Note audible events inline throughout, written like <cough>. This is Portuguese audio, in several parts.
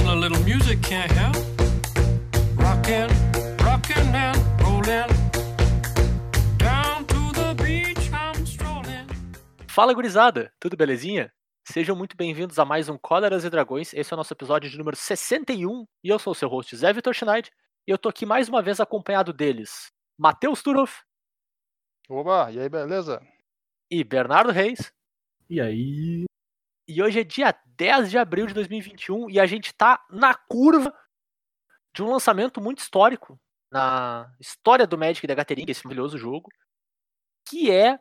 a little music can't help. Rockin', rockin' and rollin'. Down to the beach I'm strolling. Fala gurizada, tudo belezinha? Sejam muito bem-vindos a mais um Cóleras e Dragões. Esse é o nosso episódio de número 61 e eu sou o seu host Zé Vitor Schneid e eu tô aqui mais uma vez acompanhado deles, Matheus Turov Oba, e aí, beleza? e Bernardo Reis. E aí? E hoje é dia 10 de abril de 2021 e a gente tá na curva de um lançamento muito histórico na história do Magic da Gathering, esse maravilhoso jogo, que é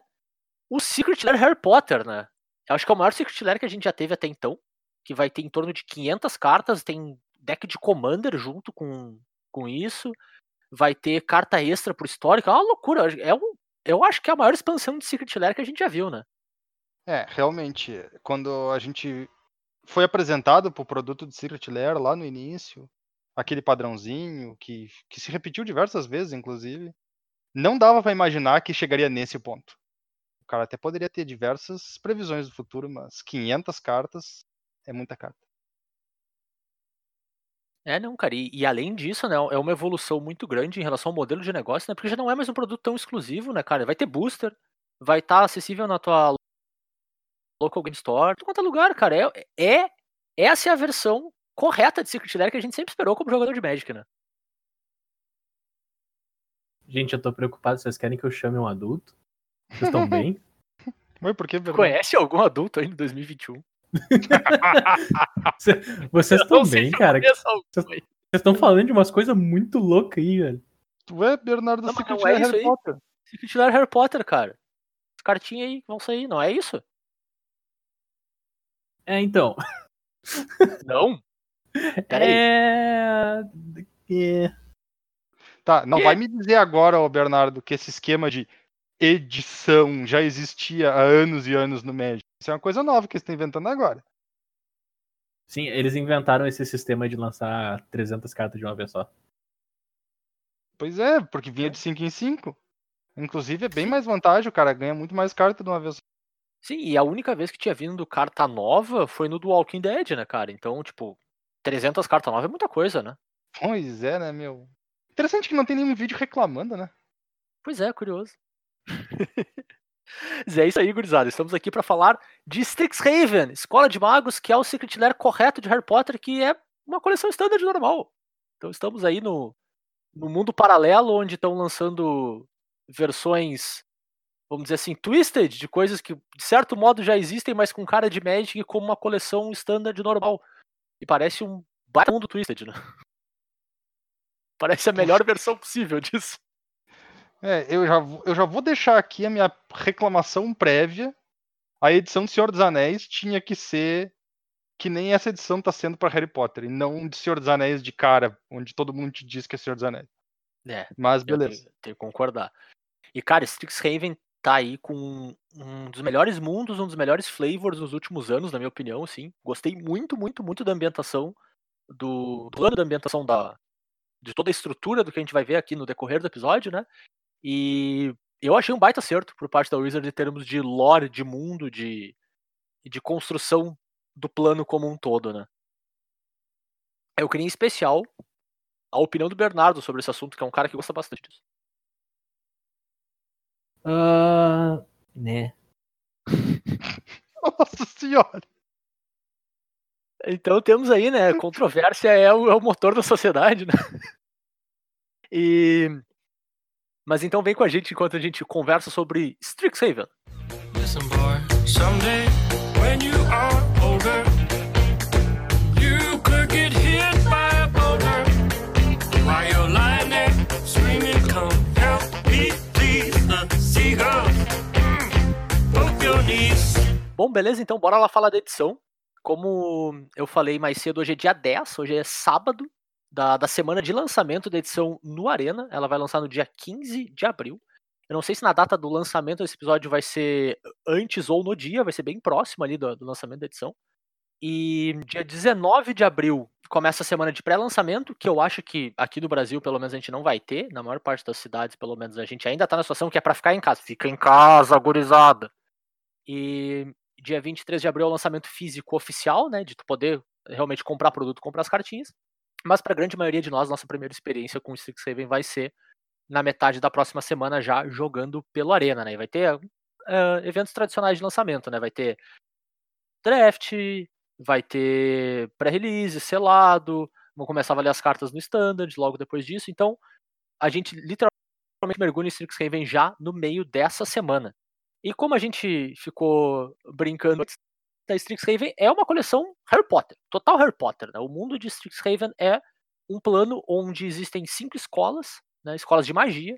o Secret Lair Harry Potter, né? Eu acho que é o maior Secret Lair que a gente já teve até então, que vai ter em torno de 500 cartas, tem deck de Commander junto com, com isso, vai ter carta extra pro histórico, é uma loucura, é um, eu acho que é a maior expansão de Secret Lair que a gente já viu, né? É, realmente, quando a gente foi apresentado pro produto de Secret Lair lá no início, aquele padrãozinho que, que se repetiu diversas vezes, inclusive, não dava pra imaginar que chegaria nesse ponto. O cara até poderia ter diversas previsões do futuro, mas 500 cartas é muita carta. É, não, cara, e, e além disso, né, é uma evolução muito grande em relação ao modelo de negócio, né, porque já não é mais um produto tão exclusivo, né, cara, vai ter booster, vai estar acessível na tua local game store, em quanto é lugar, cara, é, é, essa é a versão correta de Secret Lair que a gente sempre esperou como jogador de Magic, né. Gente, eu tô preocupado. Vocês querem que eu chame um adulto? Vocês estão <laughs> bem? Mas por que, Bernardo? Conhece algum adulto aí em 2021? <laughs> Cê- Vocês estão bem, cara? Vocês estão falando de umas coisas muito loucas aí, velho. Tu é Bernardo Não, Secret não é Harry aí. Potter. Secret Lair Harry Potter, cara. As cartinhas aí vão sair, não é isso? É, então. Não? Peraí. É... é... Tá, não Quê? vai me dizer agora, ô Bernardo, que esse esquema de edição já existia há anos e anos no Magic. Isso é uma coisa nova que eles estão inventando agora. Sim, eles inventaram esse sistema de lançar 300 cartas de uma vez só. Pois é, porque vinha de 5 em 5. Inclusive é bem mais vantagem, o cara ganha muito mais carta de uma vez. só. Sim, e a única vez que tinha vindo carta nova foi no do Walking Dead, né, cara? Então, tipo, 300 cartas novas é muita coisa, né? Pois é, né, meu? Interessante que não tem nenhum vídeo reclamando, né? Pois é, curioso. <laughs> Mas é isso aí, gurizada. Estamos aqui para falar de Strixhaven, Escola de Magos, que é o Secret Lair correto de Harry Potter, que é uma coleção standard normal. Então estamos aí no, no mundo paralelo, onde estão lançando versões, vamos dizer assim, twisted, de coisas que de certo modo já existem, mas com cara de Magic como uma coleção standard normal. E parece um baita mundo twisted, né? <laughs> Parece a melhor versão possível disso. É, eu já, vou- eu já vou deixar aqui a minha reclamação prévia. A edição de Senhor dos Anéis tinha que ser que nem essa edição tá sendo para Harry Potter, e não de Senhor dos Anéis de cara, onde todo mundo te diz que é Senhor dos Anéis. É, Mas beleza. Tenho, tenho que concordar. E, cara, Strixhaven tá aí com um dos melhores mundos, um dos melhores flavors nos últimos anos, na minha opinião, assim. Gostei muito, muito, muito da ambientação, do, plano da ambientação da, de toda a estrutura do que a gente vai ver aqui no decorrer do episódio, né? E eu achei um baita acerto por parte da Wizard em termos de lore, de mundo, de, de construção do plano como um todo, né? Eu queria em especial a opinião do Bernardo sobre esse assunto, que é um cara que gosta bastante disso. Ah, né. <laughs> Nossa senhora! Então temos aí, né? Controvérsia é o, é o motor da sociedade, né? <laughs> E. Mas então vem com a gente enquanto a gente conversa sobre Strixhaven. Listen, boy, someday Bom, beleza, então bora lá falar da edição. Como eu falei mais cedo, hoje é dia 10, hoje é sábado da, da semana de lançamento da edição no Arena. Ela vai lançar no dia 15 de abril. Eu não sei se na data do lançamento desse episódio vai ser antes ou no dia, vai ser bem próximo ali do, do lançamento da edição. E dia 19 de abril começa a semana de pré-lançamento, que eu acho que aqui no Brasil, pelo menos, a gente não vai ter. Na maior parte das cidades, pelo menos, a gente ainda tá na situação que é pra ficar em casa. Fica em casa, gurizada! E dia 23 de abril é o lançamento físico oficial, né? De tu poder realmente comprar produto, comprar as cartinhas. Mas para a grande maioria de nós, nossa primeira experiência com o Strixhaven vai ser na metade da próxima semana já jogando pelo Arena, né? E vai ter uh, eventos tradicionais de lançamento, né? Vai ter draft, vai ter pré-release, selado, vão começar a valer as cartas no standard logo depois disso. Então, a gente literalmente mergulha em Strixhaven já no meio dessa semana. E como a gente ficou brincando da Strixhaven, é uma coleção Harry Potter, total Harry Potter. Né? O mundo de Strixhaven é um plano onde existem cinco escolas, né, escolas de magia,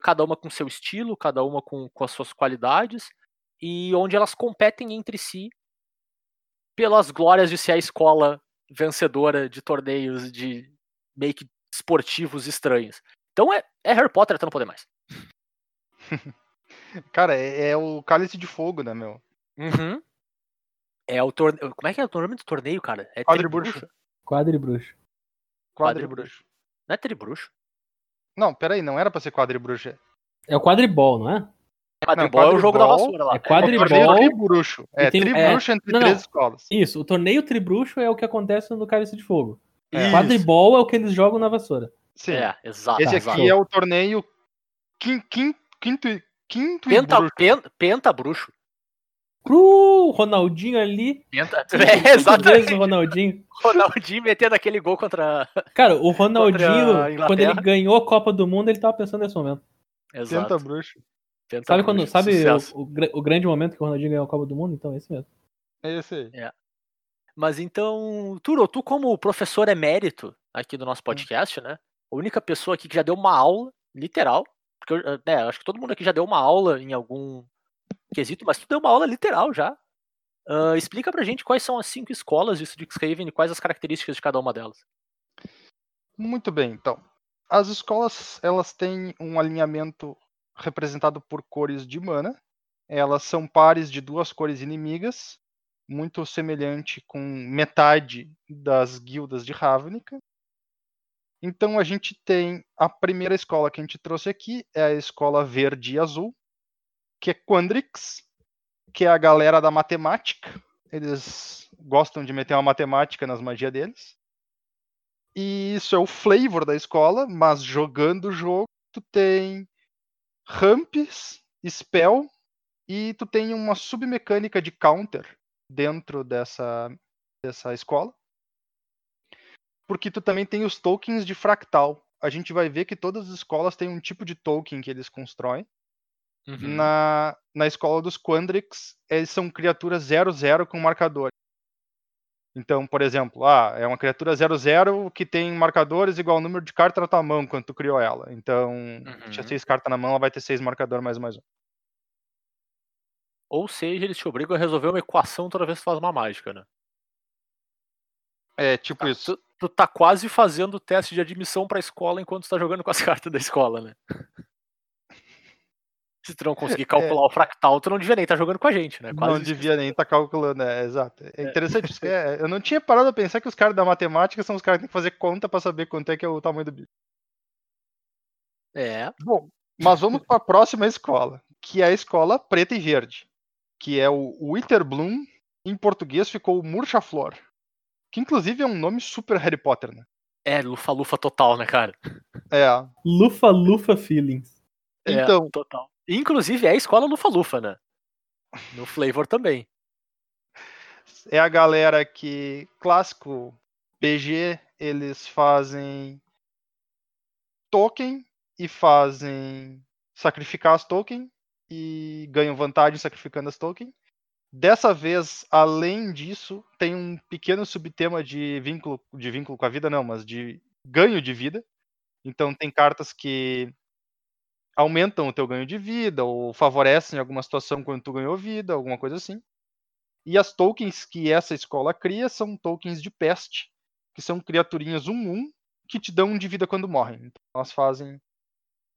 cada uma com seu estilo, cada uma com, com as suas qualidades, e onde elas competem entre si pelas glórias de ser a escola vencedora de torneios de que esportivos estranhos. Então é, é Harry Potter até não poder mais. <laughs> Cara, é, é, o cálice de fogo, né, meu? Uhum. É o torneio. Como é que é o nome do torneio, cara? É Quadribruxo. Quadribruxo. Quadribruxo. Não é tribruxo? Não, peraí, não era pra ser quadribruxo. É o quadribol, não é? Quadribol é o jogo da vassoura lá. É quadribol. É tribruxo. É tem- tribruxo entre não, não. três escolas. Isso, o torneio tribruxo é o que acontece no Cálice de Fogo. Isso. Quadribol é o que eles jogam na vassoura. Sim. É, exato. Esse exato. aqui é o torneio quin, quin, quinto, e- quinto e Penta, bruxo. penta, penta bruxo. Pro Ronaldinho ali. Penta... <laughs> É, exatamente. Ronaldinho. Ronaldinho metendo aquele gol contra. <laughs> Cara, o Ronaldinho, quando ele ganhou a Copa do Mundo, ele tava pensando nesse momento. Exato. Penta bruxo. Penta Sabe quando, bruxo, sabe sucesso. o, o o grande momento que o Ronaldinho ganhou a Copa do Mundo? Então, é esse mesmo. É esse aí. Mas então, Turo, tu como professor emérito aqui do nosso podcast, né? A única pessoa aqui que já deu uma aula, literal, porque eu, né, acho que todo mundo aqui já deu uma aula em algum quesito, mas tu deu uma aula literal já. Ah, explica pra gente quais são as cinco escolas de Strixhaven e quais as características de cada uma delas. Muito bem, então. As escolas, elas têm um alinhamento representado por cores de mana. Elas são pares de duas cores inimigas, muito semelhante com metade das guildas de Ravnica. Então a gente tem a primeira escola que a gente trouxe aqui, é a escola verde e azul, que é Quandrix, que é a galera da matemática. Eles gostam de meter uma matemática nas magias deles. E isso é o flavor da escola, mas jogando o jogo, tu tem ramps, spell e tu tem uma submecânica de counter dentro dessa, dessa escola. Porque tu também tem os tokens de fractal. A gente vai ver que todas as escolas têm um tipo de token que eles constroem. Uhum. Na, na escola dos Quandrix, eles são criaturas 0-0 com marcador. Então, por exemplo, ah, é uma criatura 0-0 que tem marcadores igual ao número de cartas na tua mão quando tu criou ela. Então, se tinha Uhum. seis cartas na mão, ela vai ter seis marcadores mais mais um. Ou seja, eles te obrigam a resolver uma equação toda vez que tu faz uma mágica, né? É tipo isso. Tu, tu tá quase fazendo o teste de admissão pra escola enquanto tu tá jogando com as <laughs> cartas da escola, né? Se tu não conseguir <laughs> calcular o fractal, tu não devia nem estar jogando com a gente, né? Quase não isso. devia nem estar calculando, é, exato. É interessante isso. <laughs> é, eu não tinha parado a pensar que os caras da matemática são os caras que têm que fazer conta pra saber quanto é que é o tamanho do bicho. É. Bom, mas vamos para a próxima escola, que é a escola preta e verde, que é o Witterbloom, em português ficou o Murcha-Flor, que inclusive é um nome super Harry Potter, né? É, lufa-lufa total, né, cara? É. Lufa Lufa Feelings. É, Então, total. Inclusive é a escola lufa-lufa, né? No flavor também. é a galera que clássico BG, eles fazem token e fazem sacrificar as token e ganham vantagem sacrificando as token. Dessa vez, além disso, tem um pequeno subtema de vínculo de vínculo com a vida, não, mas de ganho de vida. Então tem cartas que aumentam o teu ganho de vida ou favorecem alguma situação quando tu ganhou vida, alguma coisa assim. E as tokens que essa escola cria são tokens de peste, que são criaturinhas 1-1 que te dão um de vida quando morrem. Então, elas fazem.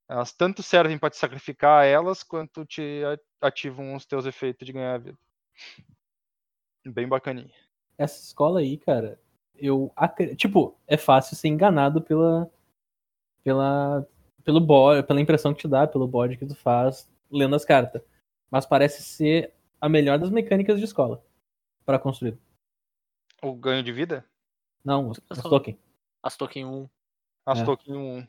Elas tanto servem para te sacrificar elas, quanto te ativam os teus efeitos de ganhar vida. Bem bacaninha. Essa escola aí, cara, eu. Tipo, é fácil ser enganado pela. pela. pelo bode, pela impressão que te dá, pelo bode que tu faz lendo as cartas. Mas parece ser a melhor das mecânicas de escola para construir. O ganho de vida? Não, os, As token. As token 1. As É. token 1.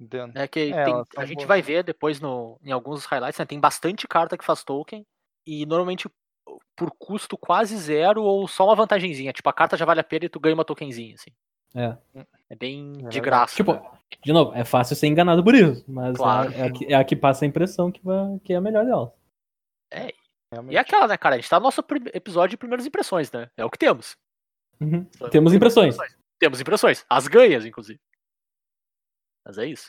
Entendo. É que É, tem- a são gente boas. vai ver depois no, em alguns highlights, né? Tem bastante carta que faz token. E normalmente por custo quase zero ou só uma vantagenzinha. Tipo, a carta já vale a pena e tu ganha uma tokenzinha, assim. É. É bem de verdade. graça. Tipo, né? de novo, é fácil ser enganado por isso, mas Claro. é, é a que, é a que passa a impressão que, vai, que é a melhor delas. Realmente. E é aquela, né, cara? A gente tá no nosso episódio de primeiras impressões, né? É o que temos. Uhum. Temos impressões. Temos impressões. As ganhas, inclusive. Mas é isso.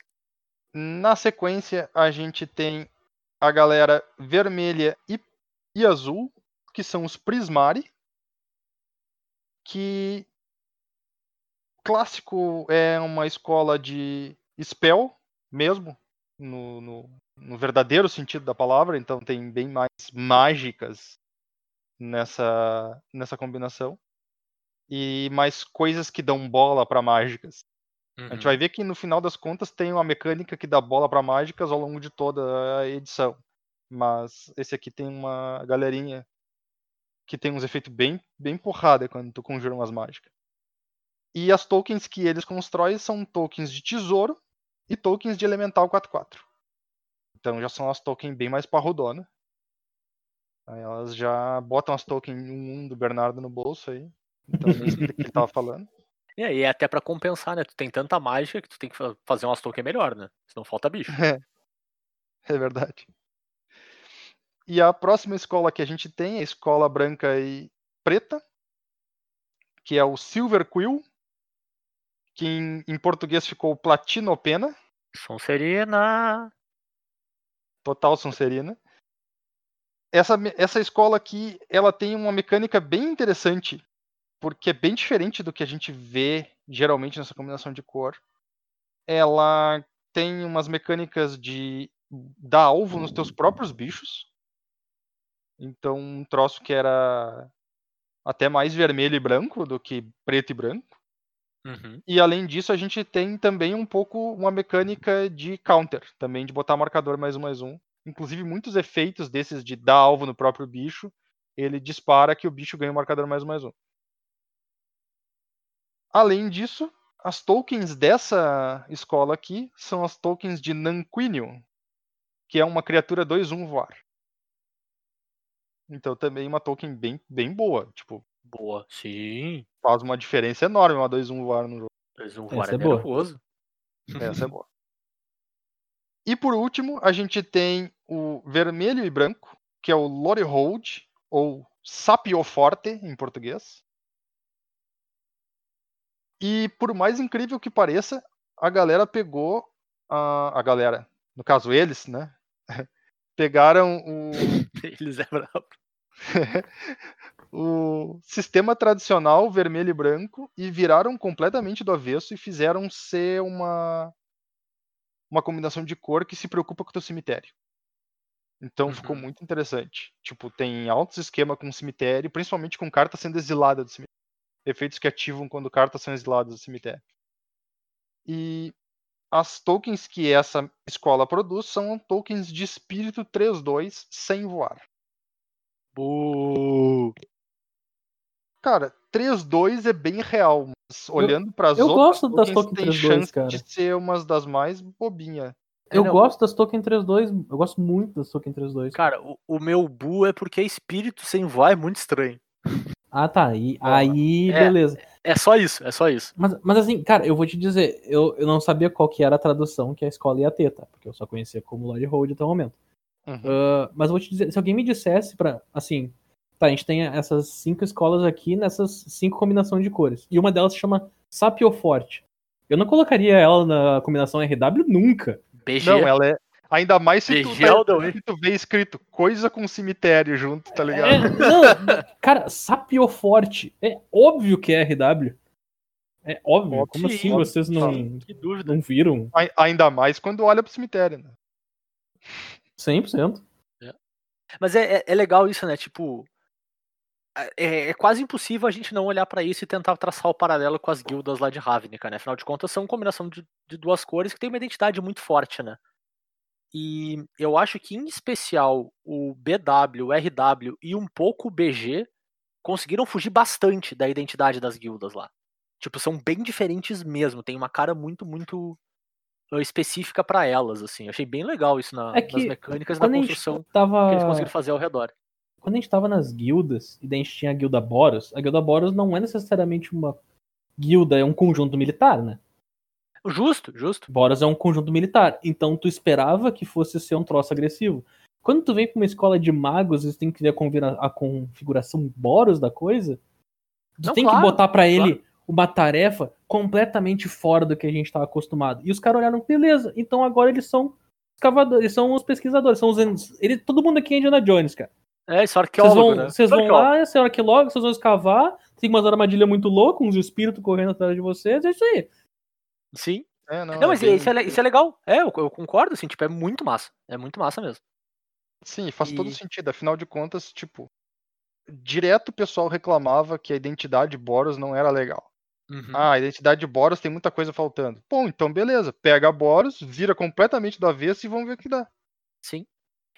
Na sequência, a gente tem a galera vermelha e, e azul, que são os Prismari. Que clássico é uma escola de spell mesmo, no, no, no verdadeiro sentido da palavra, então tem bem mais mágicas nessa, nessa combinação. E mais coisas que dão bola para mágicas. A Uhum. gente vai ver que no final das contas tem uma mecânica que dá bola para mágicas ao longo de toda a edição. Mas esse aqui tem uma galerinha que tem uns efeitos bem, bem porrada quando tu conjura umas mágicas. E as tokens que eles constroem são tokens de tesouro e tokens de elemental 4-4. Então já são as tokens bem mais parrudona. Aí elas já botam as tokens 1-1 do Bernardo no bolso aí. Então sei do que ele tava <laughs> falando. E aí é até pra compensar, né? Tu tem tanta mágica que tu tem que fa- fazer umas token melhor, né? Senão falta bicho. <laughs> É verdade. E a próxima escola que a gente tem é a escola branca e preta, que é o Silver Quill, que em, em português ficou Platinopena, Sonserina. total Sonserina. Essa, essa escola aqui, ela tem uma mecânica bem interessante, porque é bem diferente do que a gente vê geralmente nessa combinação de cor. Ela tem umas mecânicas de dar alvo nos teus próprios bichos. Então, um troço que era até mais vermelho e branco do que preto e branco. Uhum. E além disso, a gente tem também um pouco uma mecânica de counter, também de botar marcador mais um mais um. Inclusive, muitos efeitos desses de dar alvo no próprio bicho, ele dispara que o bicho ganha um marcador mais um mais um. Além disso, as tokens dessa escola aqui são as tokens de Nanquinium, que é uma criatura 2-1 voar. Então também uma token bem, bem boa. Tipo, Boa. Sim. faz uma diferença enorme uma 2-1 voar no jogo. Eles um Essa voar é é boa. nervoso. Essa é boa. E por último, a gente tem o vermelho e branco, que é o Lore Hold, ou Sapio Forte em português. E por mais incrível que pareça, a galera pegou. A, a galera, no caso eles, né? <laughs> Pegaram o, <laughs> Eles é brabo. <laughs> o sistema tradicional vermelho e branco e viraram completamente do avesso e fizeram ser uma uma combinação de cor que se preocupa com o teu cemitério. Então ficou Uhum. muito interessante. Tipo, tem altos esquema com cemitério, principalmente com carta sendo exilada do cemitério. Efeitos que ativam quando cartas são exiladas do cemitério. E as tokens que essa escola produz são tokens de espírito 3-2 sem voar. Cara, 3-2 é bem real, mas olhando para as eu outras gosto das tem 3-2, chance cara. de ser umas das mais bobinha. É, Eu não, gosto das token 3.2, eu gosto muito das token 3.2. Cara, o, o meu bu é porque espírito sem voar é muito estranho. Ah, tá. Aí, Porra. aí É. beleza. É só isso, é só isso. Mas, mas assim, cara, eu vou te dizer, eu, eu não sabia qual que era a tradução que a escola ia ter, tá? Porque eu só conhecia como Lord Hold até o momento. Uhum. Ah, mas eu vou te dizer, se alguém me dissesse pra, assim, tá, a gente tem essas cinco escolas aqui nessas cinco combinações de cores. E uma delas se chama Sapio Forte. Eu não colocaria ela na combinação RW nunca. BG. Não, ela é. Ainda mais se tu, BG way. se tu vê escrito coisa com cemitério junto, tá É, ligado? não, cara, Sapio Forte. É óbvio que é RW. É óbvio. Óbvio, Como sim, assim óbvio. vocês não, Que dúvida. não viram? Ai- Ainda mais quando olha pro cemitério, né? 100%. Mas é, é, é legal isso, né? Tipo. É, é quase impossível a gente não olhar pra isso e tentar traçar o paralelo com as guildas lá de Ravnica, né? Afinal de contas, são combinação de, de duas cores que tem uma identidade muito forte, né? E eu acho que, em especial, o BW, o RW e um pouco o BG conseguiram fugir bastante da identidade das guildas lá. Tipo, são bem diferentes mesmo. Tem uma cara muito, muito específica pra elas, assim. Achei bem legal isso na- É nas mecânicas e na Quando a gente construção tava. que eles conseguiram fazer ao redor. Quando a gente tava nas guildas, e daí a gente tinha a guilda Boros, a guilda Boros não é necessariamente uma guilda, é um conjunto militar, né? Justo, justo. Boros é um conjunto militar. Então tu esperava que fosse ser um troço agressivo. Quando tu vem com uma escola de magos e tu tem que ver a, configuração Boros da coisa, tu Não, tem claro, que botar pra ele uma tarefa completamente fora do que a gente tava acostumado. E os caras olharam, beleza, então agora eles são escavadores, eles são os pesquisadores, são os. Ele, todo mundo aqui é Indiana Jones, cara. É, isso é Vocês arqueólogo, vão, né? vocês vão Arqueólogo. lá, essa é arqueólogo, vocês vão escavar, tem umas armadilhas muito loucas, uns espíritos correndo atrás de vocês, é isso aí. Sim. É, não, Não, é mas bem- isso, é, isso é legal. É, eu, eu concordo, assim, tipo, é muito massa. É muito massa mesmo. Sim, faz todo E- sentido. Afinal de contas, tipo, direto o pessoal reclamava que a identidade Boros não era legal. Uhum. Ah, a identidade Boros tem muita coisa faltando. Bom, então beleza. Pega a Boros, vira completamente do avesso e vamos ver o que dá. Sim.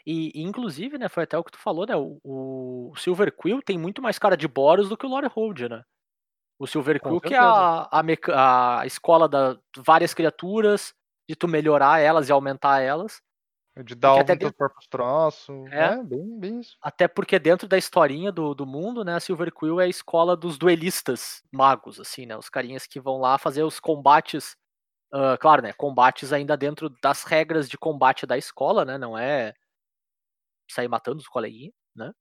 E, e, inclusive, né, foi até o que tu falou, né? O, o Silver Quill tem muito mais cara de Boros do que o Lore Hold, né? O Silver Quill que é a, a, meca- a escola da várias criaturas, de tu melhorar elas e aumentar elas. De dar até teus próprios troços. É. É, bem, bem isso. Até porque dentro da historinha do, do mundo, né, a Silver Quill é a escola dos duelistas magos, assim, né? Os carinhas que vão lá fazer os combates. ah, claro, né? Combates ainda dentro das regras de combate da escola, né? Não é sair matando os coleguinhas, né?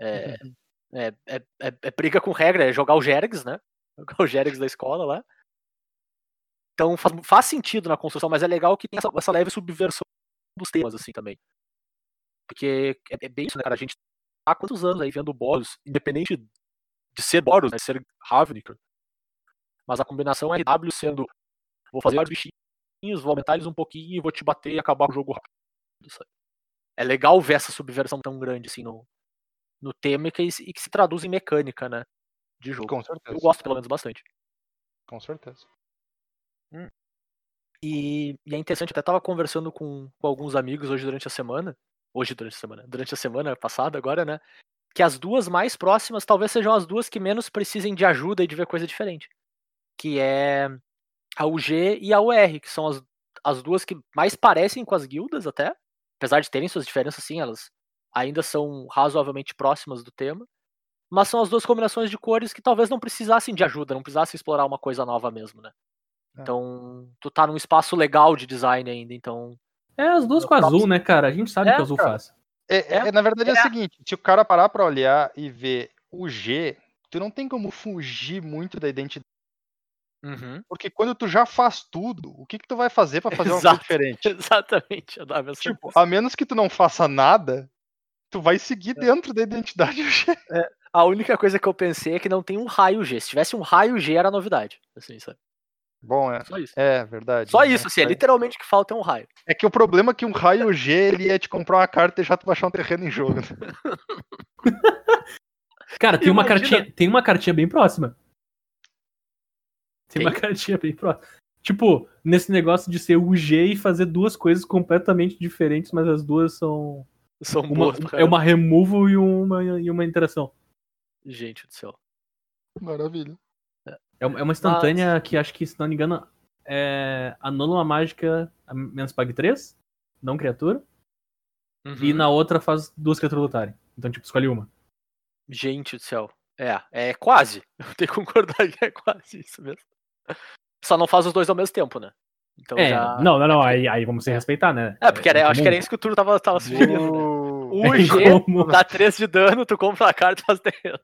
É, <laughs> é, é, é- é briga com regra, é jogar o Jergs, né? <laughs> Jogar o Jergs da escola lá. Então faz, faz sentido na construção, mas é legal que tem essa, essa leve subversão dos temas, assim, também. Porque é, é bem isso, né, cara? A gente tá há quantos anos aí vendo Boros, independente de ser Boros, né? Ser Ravnica. Mas a combinação RW sendo vou fazer os bichinhos, vou aumentar eles um pouquinho e vou te bater e acabar com o jogo rápido. sabe? É legal ver essa subversão tão grande assim no, no tema e que, e que se traduz em mecânica, né? De jogo. Com Eu certeza. gosto pelo menos bastante. Com certeza. E, e é interessante, eu até tava conversando com, com alguns amigos hoje durante a semana. Hoje durante a semana, durante a semana passada agora, né? Que as duas mais próximas talvez sejam as duas que menos precisem de ajuda e de ver coisa diferente. Que é a UG e a UR, que são as, as duas que mais parecem com as guildas até. Apesar de terem suas diferenças, sim, elas ainda são razoavelmente próximas do tema. Mas são as duas combinações de cores que talvez não precisassem de ajuda, não precisassem explorar uma coisa nova mesmo, né? É. Então, tu tá num espaço legal de design ainda, então. É as duas com azul, né, cara? A gente sabe É, que o azul cara. faz. É, É, é, na verdade é, é. o seguinte, se o cara parar pra olhar e ver o G, tu não tem como fugir muito da identidade. Porque quando tu já faz tudo, o que que tu vai fazer pra fazer uma coisa Exato. diferente? <laughs> Exatamente. Eu dava essa Tipo, a menos que tu não faça nada, tu vai seguir dentro da identidade G. A única coisa que eu pensei é que não tem um raio G. Se tivesse um raio G, era novidade. Assim, sabe? Bom, é. Só isso. É, verdade. Só né? isso, assim, é literalmente o que falta é um raio. É que o problema é que um raio G, ele ia te comprar uma carta e deixar tu baixar um terreno em jogo. né? <laughs> Cara, tem uma, cartinha, tem uma cartinha bem próxima. Tem, uma Tem? cartinha bem próxima. Tipo, nesse negócio de ser o G e fazer duas coisas completamente diferentes, mas as duas são. São Uma, boas é uma removal e uma, e uma interação. Gente do céu. Maravilha. É uma é uma instantânea que acho que, se não me engano, é, anula uma mágica a menos pague 3, não criatura, e Uhum. na outra faz duas criaturas lutarem. Então, tipo, escolhe uma. Gente do céu. É, é quase. <laughs> Eu tenho que concordar que é quase isso mesmo. Só não faz os dois ao mesmo tempo, né? Então é, já. não, não, não, aí, aí vamos se respeitar, né? É, porque era, eu acho que era isso que o Turo tava, tava sugerindo. né? O É G incomum. dá 3 de dano, tu compra a carta e faz terreno.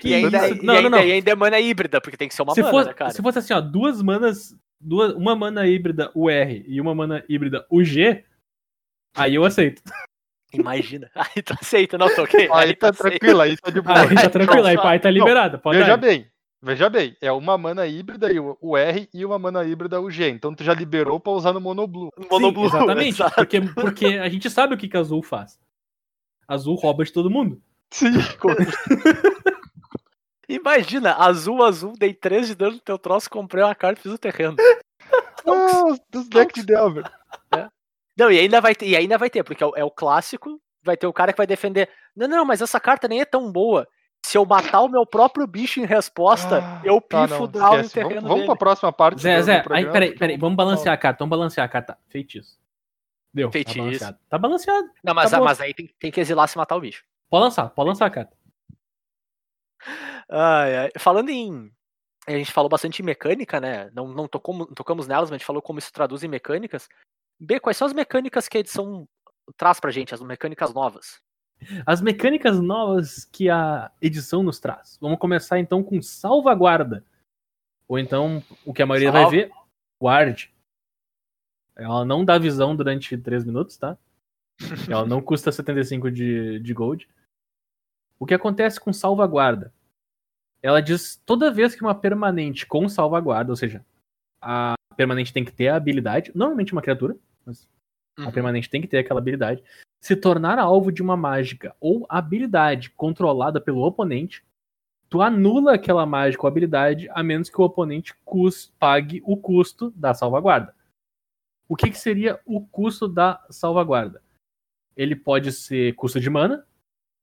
Que E ainda, isso? e Não, não, ainda, não. e ainda é mana híbrida, porque tem que ser uma se, mana, fosse, né, cara? se fosse assim, ó, duas manas, duas, uma mana híbrida UR e uma mana híbrida UG, aí eu aceito. Imagina. <laughs> Aí tu aceita, não, tô ok. Aí tá tu aceita. tranquilo, aí tá de boa. Aí tá tranquilo, aí Não, pai tá liberada. Pode Veja dar. bem, veja bem, é uma mana híbrida e o R e uma mana híbrida o G. Então tu já liberou pra usar no Monoblue. Monoblue, exatamente, <laughs> exato. porque, porque a gente sabe o que, que azul faz. Azul rouba de todo mundo. Sim. <laughs> Imagina, azul, azul, dei 3 de dano no teu troço, comprei uma carta e fiz o terreno. <laughs> Ah, dos decks de Delver. Não, e ainda vai ter, e ainda vai ter, porque é o, é o clássico vai ter o cara que vai defender. Não, não, mas essa carta nem é tão boa. Se eu matar o meu próprio bicho em resposta, Ah, eu tá, pifo não, o draw no terreno Vamos, vamos dele. pra próxima parte. Zé, do- Zé, do aí, peraí, peraí, vamos balancear a carta, vamos balancear a carta. Feitiço. Deu. Feitiço. Tá balanceado. Tá balanceado. Não, mas, Acabou. mas aí tem, tem que exilar se matar o bicho. Pode lançar, pode lançar a carta. Ai, ai. Falando em. A gente falou bastante em mecânica, né? Não, não tocamos, tocamos nelas, mas a gente falou como isso traduz em mecânicas. B, quais são as mecânicas que a edição traz pra gente, as mecânicas novas? As mecânicas novas que a edição nos traz. Vamos começar então com salvaguarda. Ou então, o que a maioria vai ver, guarde. Ela não dá visão durante 3 minutos, tá? <laughs> Ela não custa 75 de, de gold. O que acontece com salvaguarda? Ela diz toda vez que uma permanente com salvaguarda, ou seja, a permanente tem que ter a habilidade, normalmente uma criatura, mas a Uhum. permanente tem que ter aquela habilidade, se tornar alvo de uma mágica ou habilidade controlada pelo oponente, tu anula aquela mágica ou habilidade a menos que o oponente pague o custo da salvaguarda. O que, que seria o custo da salvaguarda? Ele pode ser custo de mana,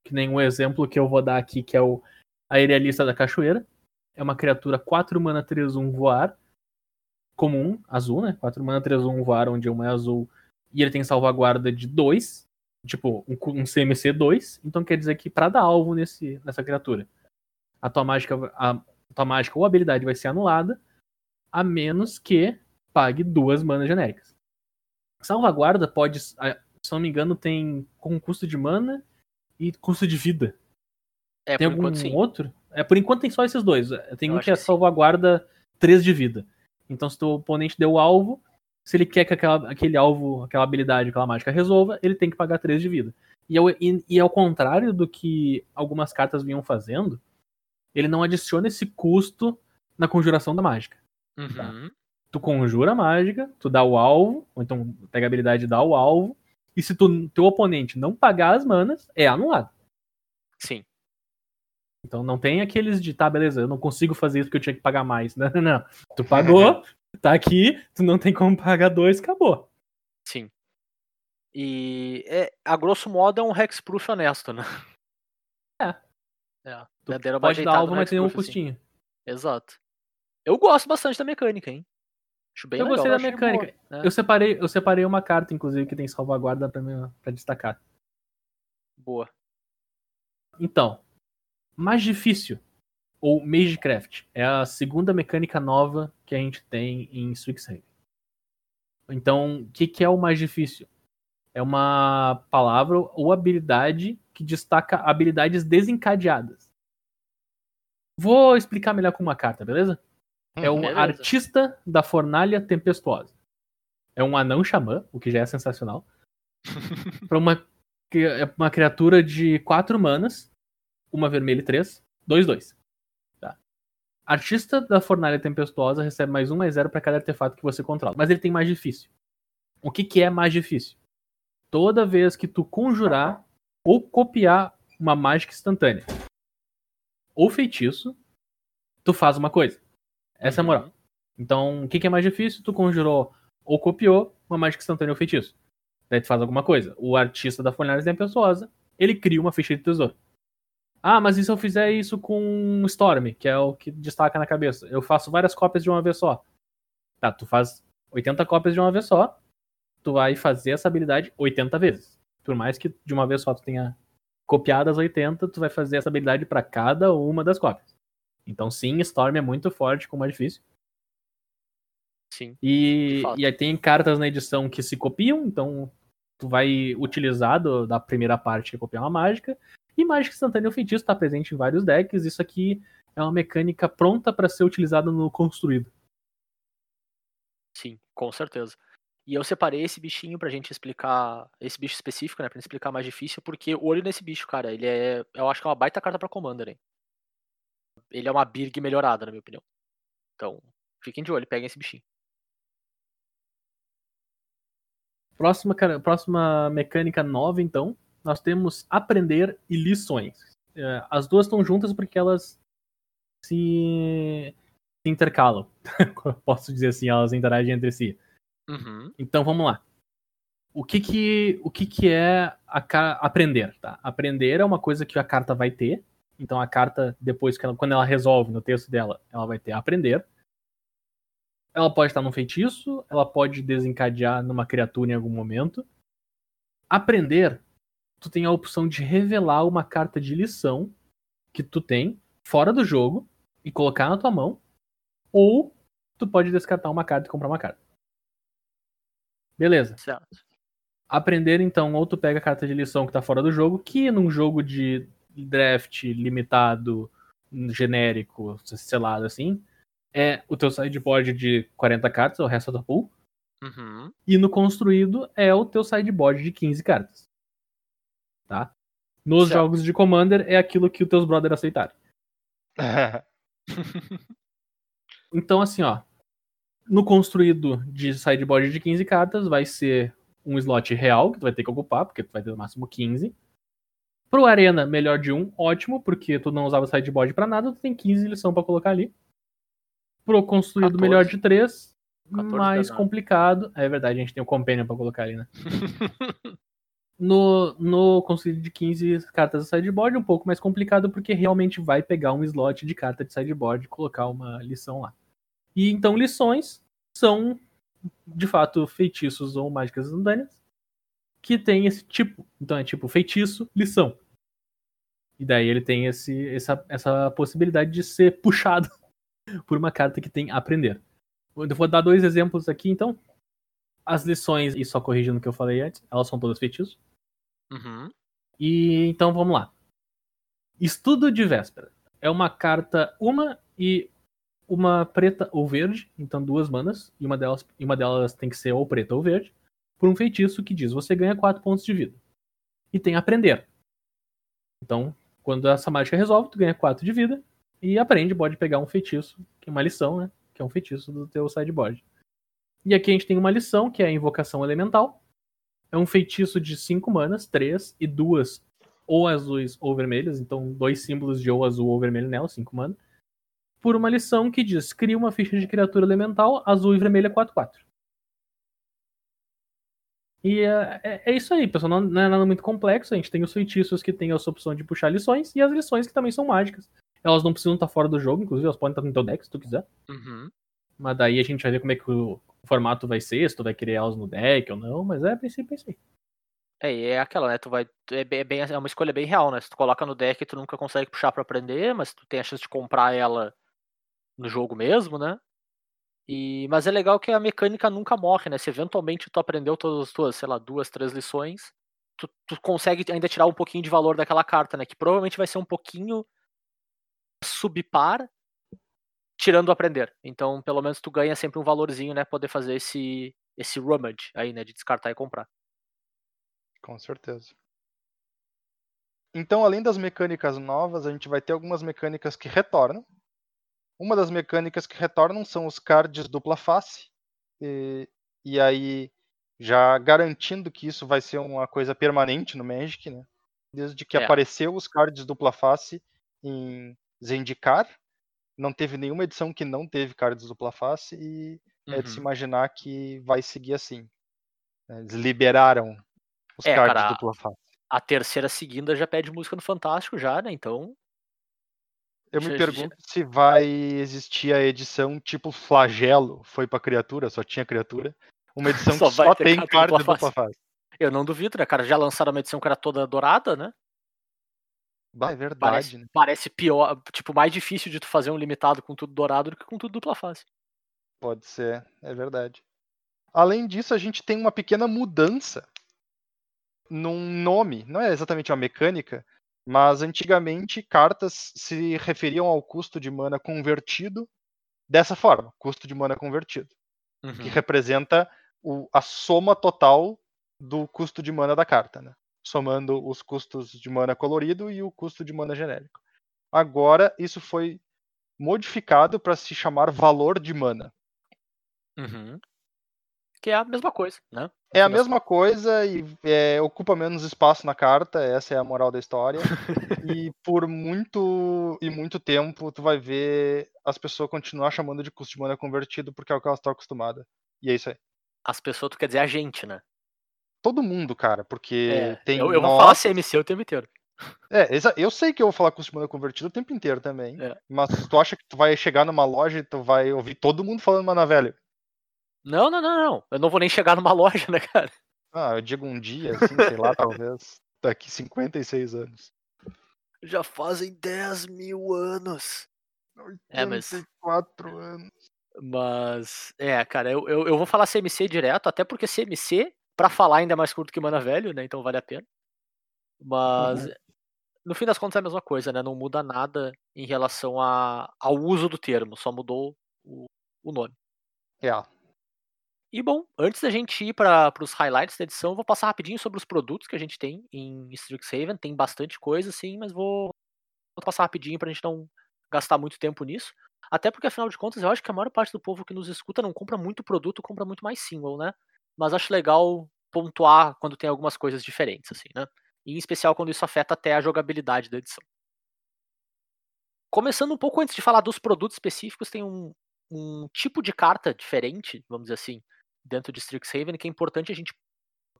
que nem um exemplo que eu vou dar aqui, que é o Aerialista da Cachoeira. É uma criatura 4 mana 3-1 voar, comum, azul, né? 4 mana 3-1 voar, onde uma é azul e ele tem salvaguarda de 2, tipo um, um CMC 2, então quer dizer que pra dar alvo nesse, nessa criatura, a tua mágica, a tua mágica ou habilidade vai ser anulada, a menos que pague duas manas genéricas. Salvaguarda pode, se não me engano, tem com custo de mana e custo de vida. É, tem por algum enquanto outro? É, por enquanto tem só esses dois. Tem Eu um que é que salvaguarda 3 de vida. Então, se o oponente deu o alvo, se ele quer que aquela, aquele alvo, aquela habilidade, aquela mágica resolva, ele tem que pagar 3 de vida. E, ao, e, e ao contrário do que algumas cartas vinham fazendo, ele não adiciona esse custo na conjuração da mágica. Uhum. Tu conjura a mágica, tu dá o alvo, ou então pega a habilidade e dá o alvo, e se tu, teu oponente não pagar as manas, é anulado. Sim. Então não tem aqueles de, tá, beleza, eu não consigo fazer isso porque eu tinha que pagar mais. Não, não, não. Tu pagou, <laughs> tá aqui, tu não tem como pagar dois, acabou. Sim. E é, a grosso modo é um hexproof honesto, né? É. É. Tu uma pode dar alvo, mas tem um assim. custinho. Exato. Eu gosto bastante da mecânica, hein? Acho bem eu legal. gostei da mecânica. boa, né? Eu separei, eu separei uma carta, inclusive, que tem salvaguarda pra, me- pra destacar. Boa. Então, mais difícil, ou Magecraft, é a segunda mecânica nova que a gente tem em Strixhaven. Então, o que, que é o mais difícil? É uma palavra ou habilidade que destaca habilidades desencadeadas. Vou explicar melhor com uma carta, beleza? É o Beleza. Artista da Fornalha Tempestuosa. É um anão xamã, o que já é sensacional. <laughs> Para uma, é uma criatura de 4 manas, uma vermelha e 3, 2, 2. Tá. Artista da Fornalha Tempestuosa recebe mais um, mais zero para cada artefato que você controla. Mas ele tem mais difícil. O que, que é mais difícil? Toda vez que tu conjurar ou copiar uma mágica instantânea ou feitiço, tu faz uma coisa. Essa é a moral. Uhum. Então, o que, que é mais difícil? Tu conjurou ou copiou uma mágica instantânea ou feitiço. Daí tu faz alguma coisa. O artista da Fornalha Tempestuosa, ele cria uma ficha de tesouro. Ah, mas e se eu fizer isso com Storm, que é o que destaca na cabeça? Eu faço várias cópias de uma vez só. Tá, tu faz 80 cópias de uma vez só, tu vai fazer essa habilidade 80 vezes. Por mais que de uma vez só tu tenha copiado as 80, tu vai fazer essa habilidade para cada uma das cópias. Então sim, Storm é muito forte, como é difícil. Sim. E, e aí tem cartas na edição que se copiam, então tu vai utilizar do- da primeira parte que copiar uma mágica. E mágica instantânea ou feitiço está presente em vários decks. Isso aqui é uma mecânica pronta para ser utilizada no construído. Sim, com certeza. E eu separei esse bichinho pra gente explicar, esse bicho específico, né, pra gente explicar mais difícil, porque o olho nesse bicho, cara, ele é, eu acho que é uma baita carta pra Commander, hein. Ele é uma Birg melhorada, na minha opinião. Então, fiquem de olho, peguem esse bichinho. Próxima, próxima mecânica nova, então, nós temos aprender e lições. É, As duas estão juntas porque elas se, se intercalam. <laughs> Posso dizer assim, elas interagem entre si. Uhum. Então vamos lá. o que que, o que, que é a aprender, tá? Aprender é uma coisa que a carta vai ter. Então a carta, depois que ela, quando ela resolve no texto dela, ela vai ter aprender. Ela pode estar num feitiço, ela pode desencadear numa criatura em algum momento. Aprender, tu tem a opção de revelar uma carta de lição que tu tem fora do jogo e colocar na tua mão, ou tu pode descartar uma carta e comprar uma carta. Beleza. Certo. Aprender, então, ou tu pega a carta de lição que tá fora do jogo, que num jogo de draft limitado, genérico, selado assim, é o teu sideboard de 40 cartas, o resto da pool. Uhum. E no construído é o teu sideboard de 15 cartas. Tá? Nos Certo. jogos de Commander é aquilo que os teus brothers aceitaram. <laughs> Então, assim, ó. No construído de sideboard de 15 cartas, vai ser um slot real, que tu vai ter que ocupar, porque tu vai ter no máximo 15. Pro Arena, melhor de um, ótimo, porque tu não usava sideboard pra nada, tu tem 15 lição pra colocar ali. Pro construído 14. melhor de 3, 14 mais danado. complicado. É verdade, a gente tem o Companion pra colocar ali, né? <laughs> No, no construído de 15 cartas de sideboard, um pouco mais complicado, porque realmente vai pegar um slot de carta de sideboard e colocar uma lição lá. E então lições são, de fato, feitiços ou mágicas instantâneas que tem esse tipo. Então é tipo feitiço, lição. E daí ele tem esse, essa, essa possibilidade de ser puxado <laughs> por uma carta que tem aprender. Eu vou dar dois exemplos aqui, então. As lições, e só corrigindo o que eu falei antes, elas são todas feitiços. Uhum. E então vamos lá. Estudo de véspera. É uma carta, uma e uma preta ou verde, então duas manas, e uma delas, e uma delas tem que ser ou preta ou verde, por um feitiço que diz você ganha 4 pontos de vida. E tem aprender. Então, quando essa mágica resolve, tu ganha 4 de vida e aprende, pode pegar um feitiço, que é uma lição, né? Que é um feitiço do teu sideboard. E aqui a gente tem uma lição, que é a invocação elemental. É um feitiço de 5 manas, 3 e duas ou azuis ou vermelhas, então dois símbolos de ou azul ou vermelho nela, 5 manas. Por uma lição que diz: cria uma ficha de criatura elemental, azul e vermelha 4-4. E é, é- é isso aí, pessoal. Não, não é nada muito complexo. A gente tem os feitiços que tem essa opção de puxar lições e as lições que também são mágicas. Elas não precisam estar fora do jogo, inclusive elas podem estar no teu deck se tu quiser. Uhum. Mas daí a gente vai ver como é que o formato vai ser, se tu vai querer elas no deck ou não, mas é a princípio é isso aí. É, e é aquela, né? Tu vai. É bem, é bem- é uma escolha bem real, né? Se tu coloca no deck, tu nunca consegue puxar pra aprender, mas tu tem a chance de comprar ela no jogo mesmo, né? E, mas é legal que a mecânica nunca morre, né? Se eventualmente tu aprendeu todas as tuas, sei lá, duas, três lições, tu, tu consegue ainda tirar um pouquinho de valor daquela carta, né? Que provavelmente vai ser um pouquinho subpar, tirando o aprender. Então, pelo menos tu ganha sempre um valorzinho, né? Poder fazer esse, esse rummage aí, né? De descartar e comprar. Com certeza. Então, além das mecânicas novas, a gente vai ter algumas mecânicas que retornam. Uma das mecânicas que retornam são os cards dupla face. E, e aí, já garantindo que isso vai ser uma coisa permanente no Magic, né? Desde que É. apareceu os cards dupla face em Zendikar, não teve nenhuma edição que não teve cards dupla face e é de se Uhum. imaginar que vai seguir assim. né? Eles liberaram os É, cards cara, dupla face. a terceira seguida já pede música no Fantástico já, né? Então, Eu me pergunto se vai existir a edição tipo flagelo, foi pra criatura, só tinha criatura. Uma <laughs> edição Só que só tem carta dupla face. eu não duvido, né, cara? Já lançaram uma edição que era toda dourada, né? Bah, é verdade, Parece, né? parece pior, tipo, mais difícil de tu fazer um limitado com tudo dourado do que com tudo dupla face. Pode ser, é verdade. Além disso, a gente tem uma pequena mudança num nome. Não é exatamente uma mecânica, mas antigamente cartas se referiam ao custo de mana convertido dessa forma, custo de mana convertido. que Uhum. representa o- a soma total do custo de mana da carta, né? somando os custos de mana colorido e o custo de mana genérico. Agora isso foi modificado para se chamar valor de mana. Uhum. Que é a mesma coisa, né? É a mesma coisa e é, ocupa menos espaço na carta, essa é a moral da história. <laughs> e por muito e muito tempo tu vai ver as pessoas continuar chamando de custo de mana convertido porque é o que elas estão acostumadas. E é isso aí. As pessoas, tu quer dizer a gente, né? todo mundo, cara, porque É, tem eu, eu vou notas- falar CMC o tempo inteiro. É, eu sei que eu vou falar custo de mana convertido o tempo inteiro também. É. Mas tu acha que tu vai chegar numa loja e tu vai ouvir todo mundo falando mana velho? Não, não, não, não. Eu não vou nem chegar numa <laughs> loja, né, cara? Ah, eu digo um dia, assim, sei lá, <laughs> talvez. Daqui 56 anos. Já fazem 10 mil anos. É, mas- 84 anos. Mas, é, cara, eu, eu, eu vou falar CMC direto, até porque CMC, pra falar, ainda é mais curto que Mana Velho, né? Então vale a pena. Mas, no fim das contas é a mesma coisa, né? Não muda nada em relação a, ao uso do termo, só mudou o, o nome. É. E bom, antes da gente ir para os highlights da edição, vou passar rapidinho sobre os produtos que a gente tem em Strixhaven. Tem bastante coisa, sim, mas vou, vou passar rapidinho pra gente não gastar muito tempo nisso. Até porque, afinal de contas, eu acho que a maior parte do povo que nos escuta não compra muito produto, compra muito mais single, né? Mas acho legal pontuar quando tem algumas coisas diferentes, assim, né? E em especial quando isso afeta até a jogabilidade da edição. Começando um pouco antes de falar dos produtos específicos, tem um, um tipo de carta diferente, vamos dizer assim, dentro de Strixhaven, que é importante a gente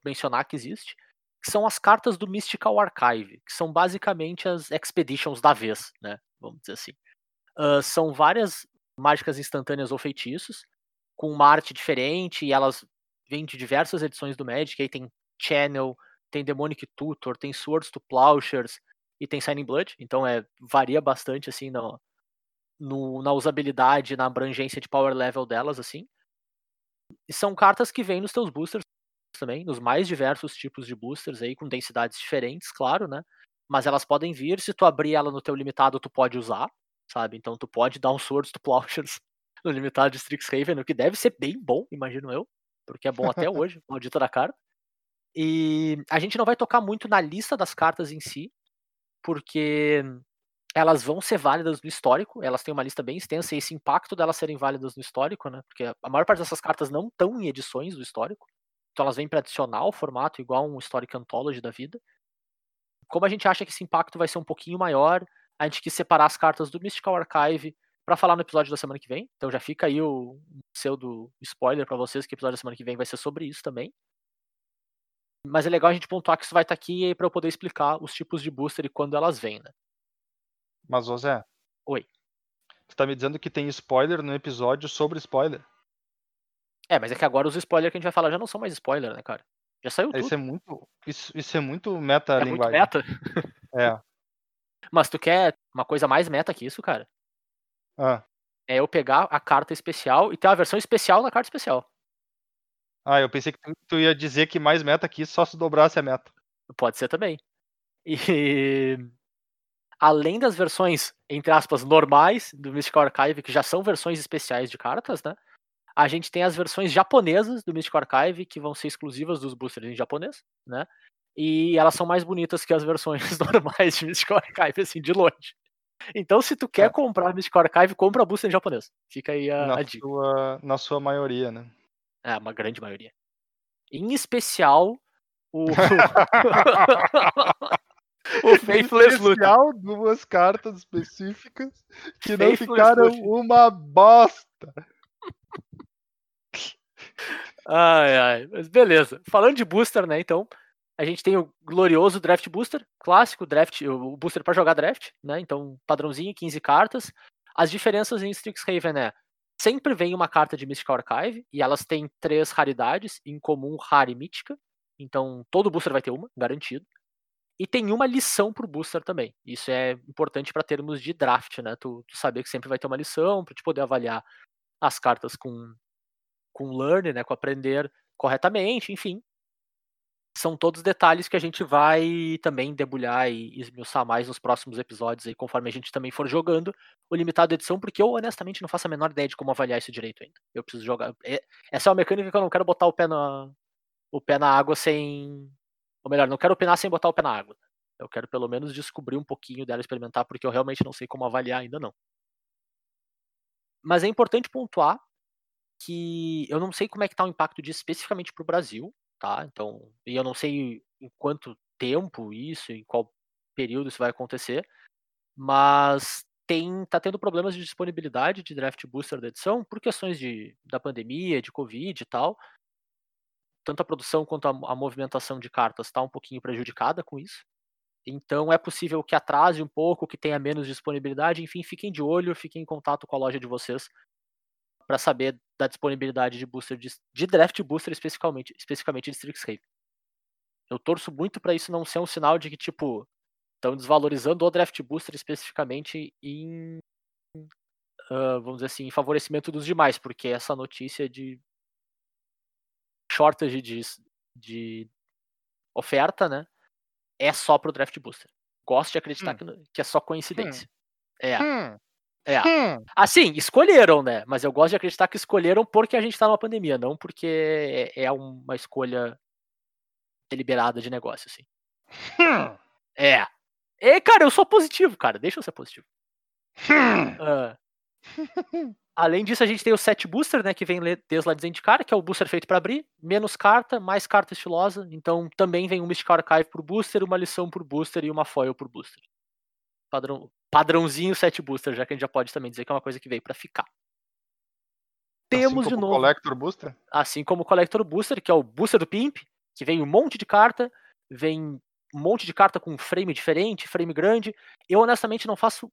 mencionar que existe, que são as cartas do Mystical Archive, que são basicamente as expeditions da vez, né? Vamos dizer assim. Ah, são várias mágicas instantâneas ou feitiços, com uma arte diferente, e elas vêm de diversas edições do Magic, aí tem Channel, tem Demonic Tutor, tem Swords to Plowshares e tem Shining Blood, então é varia bastante assim no, no- na usabilidade, na abrangência de power level delas assim. E são cartas que vêm nos teus boosters também, nos mais diversos tipos de boosters aí com densidades diferentes, claro, né? Mas elas podem vir, se tu abrir ela no teu limitado, tu pode usar, sabe? Então tu pode dar um Swords to Plowshares no limitado de Strixhaven, o que deve ser bem bom, imagino eu, porque é bom até <laughs> hoje, maldita da carta. E a gente não vai tocar muito na lista das cartas em si, porque elas vão ser válidas no histórico, elas têm uma lista bem extensa e esse impacto delas serem válidas no histórico, né? Porque a maior parte dessas cartas não estão em edições do histórico, então elas vêm para adicionar o formato igual um Historic Anthology da vida. Como a gente acha que esse impacto vai ser um pouquinho maior, a gente quis separar as cartas do Mystical Archive para falar no episódio da semana que vem. Então já fica aí o pseudo spoiler para vocês que o episódio da semana que vem vai ser sobre isso também. Mas é legal a gente pontuar que isso vai estar aqui para eu poder explicar os tipos de booster e quando elas vêm, né? Mas, ô Zé. Oi. Tu tá me dizendo que tem spoiler no episódio sobre spoiler? É, mas é que agora os spoilers que a gente vai falar já não são mais spoiler, né, cara? Já saiu tudo. Isso é muito. Isso, isso é muito meta É muito linguagem. meta. É. <laughs> Mas tu quer uma coisa mais meta que isso, cara? Ah. É eu pegar a carta especial e ter uma versão especial na carta especial. ah, eu pensei que tu, tu ia dizer que mais meta que isso só se dobrasse a meta. Pode ser também. E além das versões, entre aspas, normais do Mystical Archive, que já são versões especiais de cartas, né? A gente tem as versões japonesas do Mystical Archive, que vão ser exclusivas dos boosters em japonês, né? E elas são mais bonitas que as versões <laughs> normais de Mystical Archive, assim, de longe. Então, se tu quer É. comprar Mystical Archive, compra booster em japonês. Fica aí a, a Na dica. sua, na sua maioria, né? É, uma grande maioria. Em especial, o. <laughs> <laughs> o Faithless especial, duas cartas específicas que não Faithless ficaram Loot. uma bosta. Ai, ai. Mas beleza. Falando de booster, né? Então, a gente tem o glorioso Draft Booster, clássico draft, o booster para jogar draft, né? Então, padrãozinho, 15 cartas. As diferenças em Strixhaven é sempre vem uma carta de Mystical Archive e elas têm três raridades, em comum, rara e mítica. Então, todo booster vai ter uma, garantido. E tem uma lição pro booster também. Isso é importante para termos de draft, né? Tu, tu saber que sempre vai ter uma lição para te poder avaliar as cartas com com learn, né, com aprender corretamente, enfim. São todos detalhes que a gente vai também debulhar e esmiuçar mais nos próximos episódios aí, conforme a gente também for jogando o limitado edição, porque eu honestamente não faço a menor ideia de como avaliar isso direito ainda. Eu preciso jogar. é- Essa é uma mecânica que eu não quero botar o pé na o pé na água sem, ou melhor, não quero opinar sem botar o pé na água. Eu quero pelo menos descobrir um pouquinho dela, experimentar, porque eu realmente não sei como avaliar ainda não. Mas é importante pontuar que eu não sei como é que tá o impacto disso especificamente para o Brasil, tá? Então, e eu não sei em quanto tempo isso, em qual período isso vai acontecer, mas tem tá tendo problemas de disponibilidade de draft booster da edição por questões de, da pandemia, de covid e tal. Tanto a produção quanto a, a movimentação de cartas está um pouquinho prejudicada com isso. Então é possível que atrase um pouco, que tenha menos disponibilidade. Enfim, fiquem de olho, fiquem em contato com a loja de vocês para saber da disponibilidade de booster de, de, draft booster especificamente, especificamente de Strixhaven. Eu torço muito para isso não ser um sinal de que tipo estão desvalorizando o draft booster especificamente em uh, vamos dizer assim, em favorecimento dos demais, porque essa notícia de shortage de, de oferta, né, é só pro draft booster. Gosto de acreditar hum. que, é só coincidência. Hum. É. Hum. É. Hum. Assim, escolheram, né? Mas eu gosto de acreditar que escolheram porque a gente tá numa pandemia, não porque é, é uma escolha deliberada de negócio, assim. Hum. É. E, cara, eu sou positivo, cara. Deixa eu ser positivo. Uh. <laughs> Além disso, a gente tem o set booster, né, que vem desde lá de cara, que é o booster feito para abrir, menos carta, mais carta estilosa. Então também vem um Mystical Archive por booster, uma lição por booster e uma foil por booster. Padrão, padrãozinho set booster, já que a gente já pode também dizer que é uma coisa que veio para ficar. Assim Temos assim de novo. Collector Booster? Assim como o Collector Booster, que é o booster do Pimp, que vem um monte de carta, vem um monte de carta com frame diferente, frame grande. Eu honestamente não faço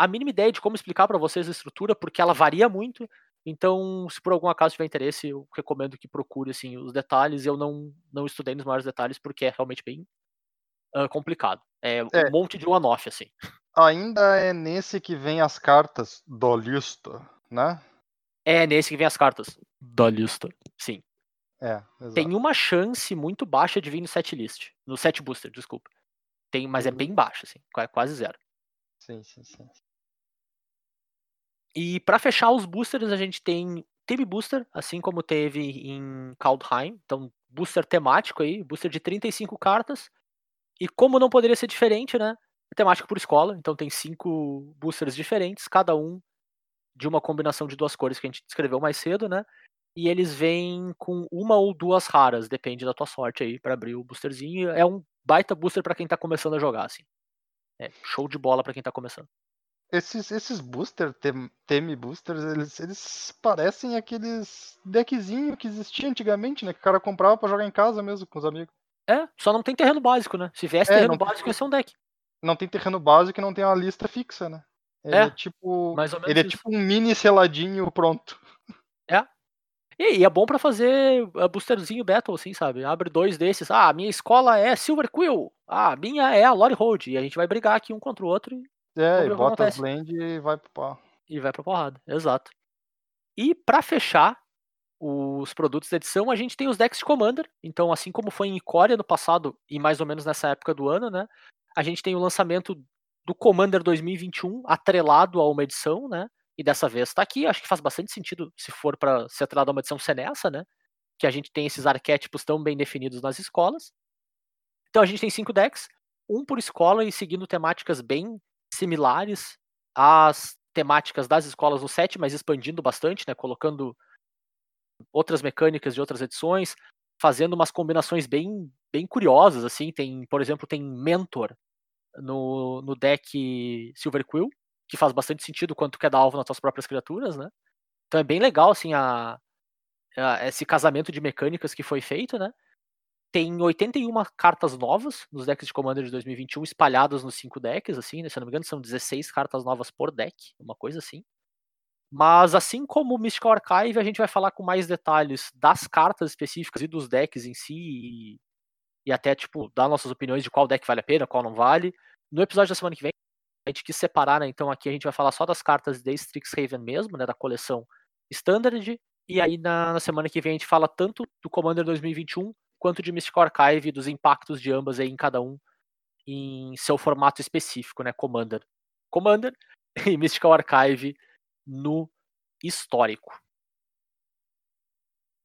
a mínima ideia de como explicar para vocês a estrutura, porque ela varia muito. Então, se por algum acaso tiver interesse, eu recomendo que procure assim os detalhes. Eu não não estudei nos maiores detalhes porque é realmente bem uh, complicado. É, é, um monte de one-off assim. Ainda é nesse que vem as cartas da lista, né? É nesse que vem as cartas da lista, sim. É, exato. Tem uma chance muito baixa de vir no set list, no set booster, desculpa. Tem, mas é uhum. bem baixa, assim, quase zero. Sim, sim, sim. E para fechar os boosters, a gente tem teve booster, assim como teve em Kaldheim, então booster temático aí, booster de 35 cartas. E como não poderia ser diferente, né? É temático por escola, então tem cinco boosters diferentes, cada um de uma combinação de duas cores que a gente descreveu mais cedo, né? E eles vêm com uma ou duas raras, depende da tua sorte aí para abrir o boosterzinho. É um baita booster para quem tá começando a jogar, assim. É show de bola para quem tá começando. Esses, esses booster, tem, teme boosters, eles, eles parecem aqueles deckzinho que existia antigamente, né? Que o cara comprava para jogar em casa mesmo com os amigos. É, só não tem terreno básico, né? Se viesse é, terreno básico, ia ser um deck. Não tem terreno básico e não tem uma lista fixa, né? Ele é, é tipo. ele é tipo um mini seladinho pronto. É. E, e é bom para fazer uh, boosterzinho battle, assim, sabe? Abre dois desses. Ah, a minha escola é Silver Quill. Ah, a minha é a Lore Hold. E a gente vai brigar aqui um contra o outro e é, e bota as blend e vai pro pau. E vai pra porrada, exato. E para fechar os produtos da edição, a gente tem os decks de Commander. Então, assim como foi em Icória no passado, e mais ou menos nessa época do ano, né? A gente tem o lançamento do Commander 2021 atrelado a uma edição, né? E dessa vez está aqui. Acho que faz bastante sentido se for para ser atrelado a uma edição ser nessa, né? Que a gente tem esses arquétipos tão bem definidos nas escolas. Então a gente tem cinco decks, um por escola e seguindo temáticas bem similares às temáticas das escolas no set, mas expandindo bastante, né, colocando outras mecânicas de outras edições, fazendo umas combinações bem, bem curiosas, assim, tem, por exemplo, tem Mentor no, no deck Silver Quill, que faz bastante sentido quando tu quer dar alvo nas tuas próprias criaturas, né? Então é bem legal, assim, a, a, esse casamento de mecânicas que foi feito, né? Tem 81 cartas novas nos decks de Commander de 2021 espalhadas nos cinco decks, assim, né? se eu não me engano são 16 cartas novas por deck, uma coisa assim. Mas assim como o Mystical Archive, a gente vai falar com mais detalhes das cartas específicas e dos decks em si e, e até tipo dar nossas opiniões de qual deck vale a pena, qual não vale. No episódio da semana que vem a gente quis separar, né? Então aqui a gente vai falar só das cartas de Strixhaven mesmo, né, da coleção Standard, e aí na, na semana que vem a gente fala tanto do Commander 2021 quanto de Mystical Archive, dos impactos de ambas aí em cada um em seu formato específico, né? Commander. Commander <laughs> e Mystical Archive no histórico.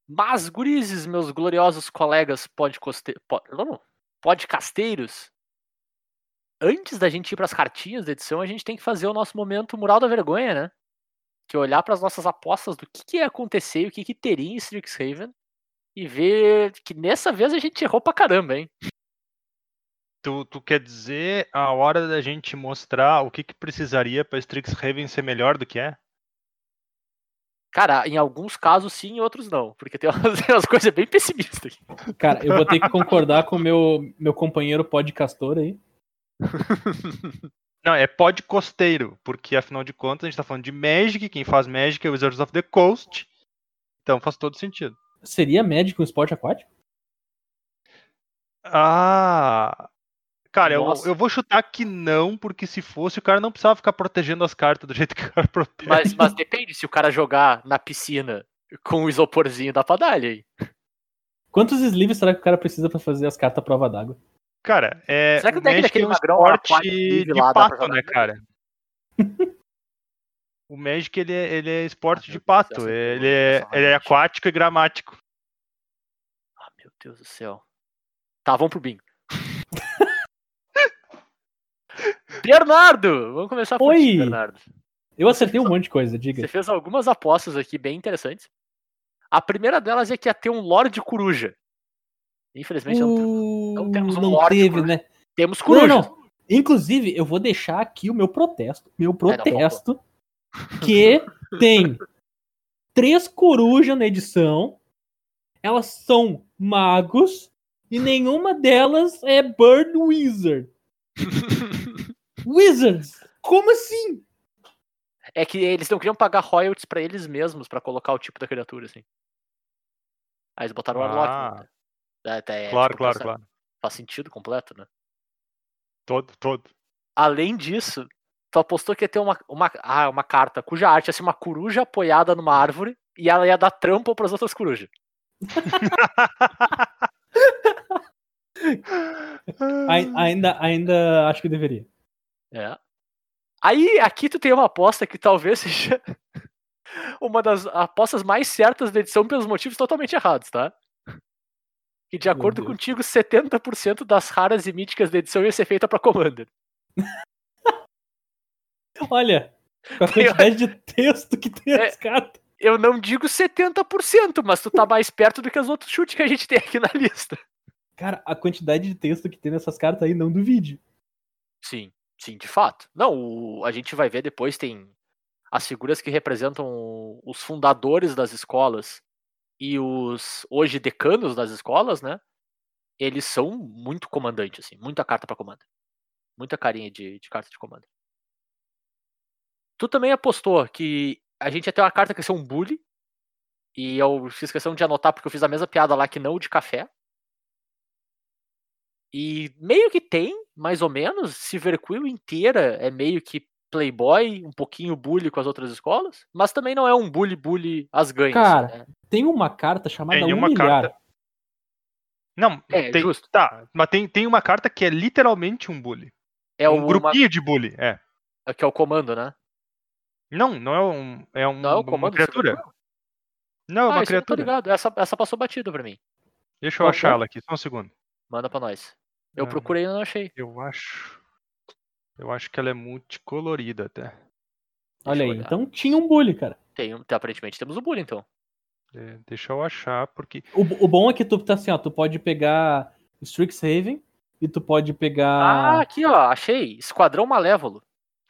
Mas, gurizes, meus gloriosos colegas podcaste... podcasteiros, antes da gente ir para as cartinhas da edição, a gente tem que fazer o nosso momento Mural da Vergonha, né? Que é olhar para as nossas apostas do que, que ia acontecer e o que, que teria em Strixhaven e ver que nessa vez a gente errou pra caramba, hein? Tu, tu quer dizer a hora da gente mostrar o que, que precisaria pra Strixhaven ser melhor do que é? Cara, em alguns casos sim, em outros não. Porque tem <laughs> umas, umas coisas bem pessimistas aqui. Cara, eu vou ter que concordar com o meu, meu companheiro podcastor aí. Não, é pod costeiro, porque afinal de contas a gente tá falando de Magic, quem faz Magic é Wizards of the Coast. Então faz todo sentido. Seria médico um esporte aquático? Ah. Cara, eu, eu vou chutar que não, porque se fosse, o cara não precisava ficar protegendo as cartas do jeito que o cara protege. Mas, mas depende, se o cara jogar na piscina com o isoporzinho, dá pra dar ali aí. Quantos sleeves será que o cara precisa pra fazer as cartas à prova d'água? Cara, é. Será que o tem Magic é aquele um magrão esporte de pra pato, né, cara? <laughs> O Magic ele é, ele é esporte Ah, de meu Deus, pato. essa Ele é, ele é aquático e gramático. Ah, meu Deus do céu. Tá, vamos pro bingo. <laughs> Bernardo! Vamos começar por ti, Oi! Bernardo. Eu acertei um monte de coisa, Você diga. fez algumas apostas aqui bem interessantes. A primeira delas é que ia ter um Lorde Coruja. Infelizmente não, tem- não temos um não Lorde teve, Coruja. né? temos Não, Coruja. não. Inclusive, eu vou deixar aqui o meu protesto. Meu não, protesto. Que tem três corujas na edição. Elas são magos. E nenhuma delas é Bird Wizard. <laughs> Wizards! Como assim? É que eles não queriam pagar royalties pra eles mesmos pra colocar o tipo da criatura, assim. Aí eles botaram o Warlock. Ah. né? É, até- claro, tipo, claro, claro. Faz sentido completo, né? Todo, todo. Além disso, tu apostou que ia ter uma, uma, ah, uma carta cuja arte ia ser uma coruja apoiada numa árvore e ela ia dar trampo pras outras corujas. <laughs> Ai- Ainda, ainda acho que deveria. É. Aí, aqui tu tem uma aposta que talvez <laughs> seja uma das apostas mais certas da edição pelos motivos totalmente errados, tá? Que de acordo contigo, 70% das raras e míticas da edição ia ser feita pra Commander. Olha, com a quantidade de texto que tem É. as cartas. Eu não digo 70%, mas tu tá mais perto do que os outros chutes que a gente tem aqui na lista. Cara, a quantidade de texto que tem nessas cartas aí, não duvide. Sim, sim, de fato. Não, o- a gente vai ver depois, tem as figuras que representam os fundadores das escolas e os hoje decanos das escolas, né? Eles são muito comandantes, assim, muita carta pra comando. Muita carinha de, de carta de comando. Tu também apostou que a gente ia ter uma carta que ia ser um bully. E eu fiz questão de anotar porque eu fiz a mesma piada lá que não o de café. E meio que tem, mais ou menos. Silverquill inteira é meio que playboy, um pouquinho bully com as outras escolas. Mas também não é um bully bully as ganhas. Cara, né? Tem uma carta chamada Tem uma Humilhar. carta. Não, É, tem, justo. tá, mas tem, tem uma carta que é literalmente um bully. É um o, uma- grupinho de bully, é. que é o comando, né? Não, não é um. É um, Não é o uma comando do criatura. Não, é Ah, uma isso eu não tô criatura. ligado. Essa, essa passou batida pra mim. Deixa eu ela aqui, só um segundo. Manda pra nós. Eu Ah, procurei e não achei. Eu acho. Eu acho que ela é multicolorida até. Olha aí. olhar. Então tinha um bully, cara. Tem, aparentemente temos o bully, então. É, deixa eu achar, porque. O, o bom é que tu tá assim, ó. Tu pode pegar Strixhaven e tu pode Ah, pegar. aqui, ó. Achei. Esquadrão Malévolo.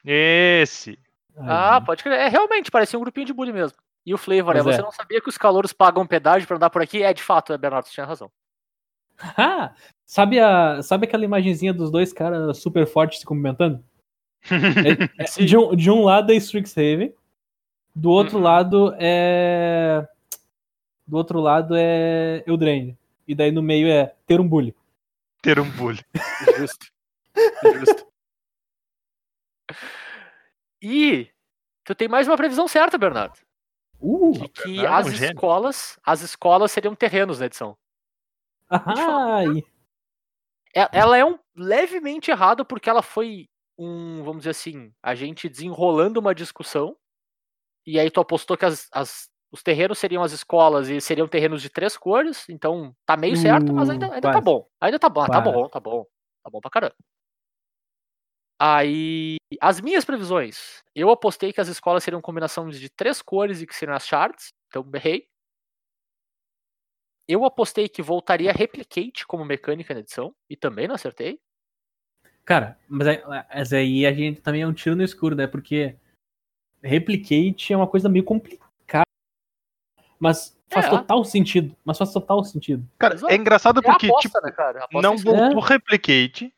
Esse! Ah, Aí. pode crer. É, realmente, parecia um grupinho de bully mesmo. E o flavor, né? Você é. não sabia que os calouros pagam pedágio pra andar por aqui? É, de fato, é, Bernardo, você tinha razão. Ah, <laughs> sabe, a, sabe aquela imagenzinha dos dois caras super fortes se cumprimentando? <laughs> É- é- de, um, de um lado é Strixhaven, do outro Uhum. lado é. Do outro lado é Eldraine. E daí no meio é ter um bully. Ter um bully. Justo. Justo. E tu tem mais uma previsão certa, Bernardo. Uh! De que Bernardo é as um gênio. escolas, as escolas seriam terrenos na edição. Ai, E- Ela é um levemente errada porque ela foi um, vamos dizer assim, a gente desenrolando uma discussão. E aí tu apostou que as, as- os terrenos seriam as escolas e seriam terrenos de três cores. Então tá meio certo, mas ainda, ainda tá bom. Ainda tá bom, ah, tá bom, tá bom. Tá bom pra caramba. Aí, as minhas previsões. Eu apostei que as escolas seriam combinações de três cores e que seriam as shards. Então errei. Eu apostei que voltaria Replicate como mecânica na edição. E também não acertei. cara, mas aí, mas aí a gente também é um tiro no escuro, né? Porque Replicate é uma coisa meio complicada Mas faz É. total sentido. Mas faz total sentido. Cara, é engraçado É porque, aposta, tipo, né, não é voltou replicate,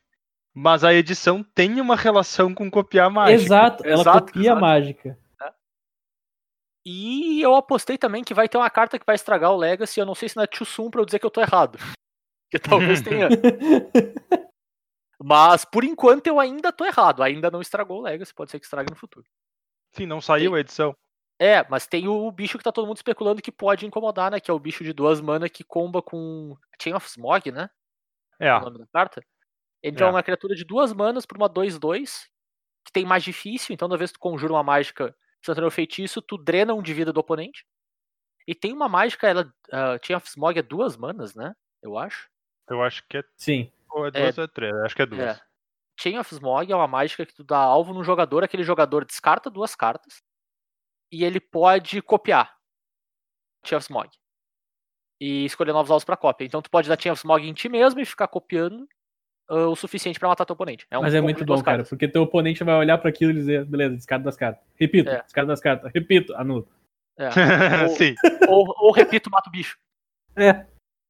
mas a edição tem uma relação com copiar mágica. Exato, ela Exato, copia exato. a mágica. E eu apostei também que vai ter uma carta que vai estragar o Legacy. Eu não sei se não é soon pra eu dizer que eu tô errado. <laughs> Que talvez tenha. <laughs> Mas por enquanto eu ainda tô errado. Ainda não estragou o Legacy. Pode ser que estrague no futuro. Sim, não saiu a edição. É, mas tem o bicho que tá todo mundo especulando que pode incomodar, né? Que é o bicho de duas mana que comba com Chain of Smog, né? É, o nome da carta. Ele é É. uma criatura de duas manas por uma 2-2, que tem mais difícil, então toda vez que tu conjura uma mágica instantâneo feitiço, tu drena um de vida do oponente. E tem uma mágica, ela. Uh, Chain of Smog é duas manas, né? Eu acho. eu acho que é, Sim. ou é duas ou é três. Acho que é duas. É. Chain of Smog é uma mágica que tu dá alvo num jogador, aquele jogador descarta duas cartas e ele pode copiar Chain of Smog. E escolher novos alvos pra cópia. Então tu pode dar Chain of Smog em ti mesmo e ficar copiando ah, o suficiente pra matar teu oponente. É um Mas é muito bom, cara, porque teu oponente vai olhar pra aquilo e dizer, beleza, descarta das cartas. Repito, É. descarta das cartas. Repito, anula. É. <laughs> Ou- Sim. ou, ou repito, mata o bicho. É.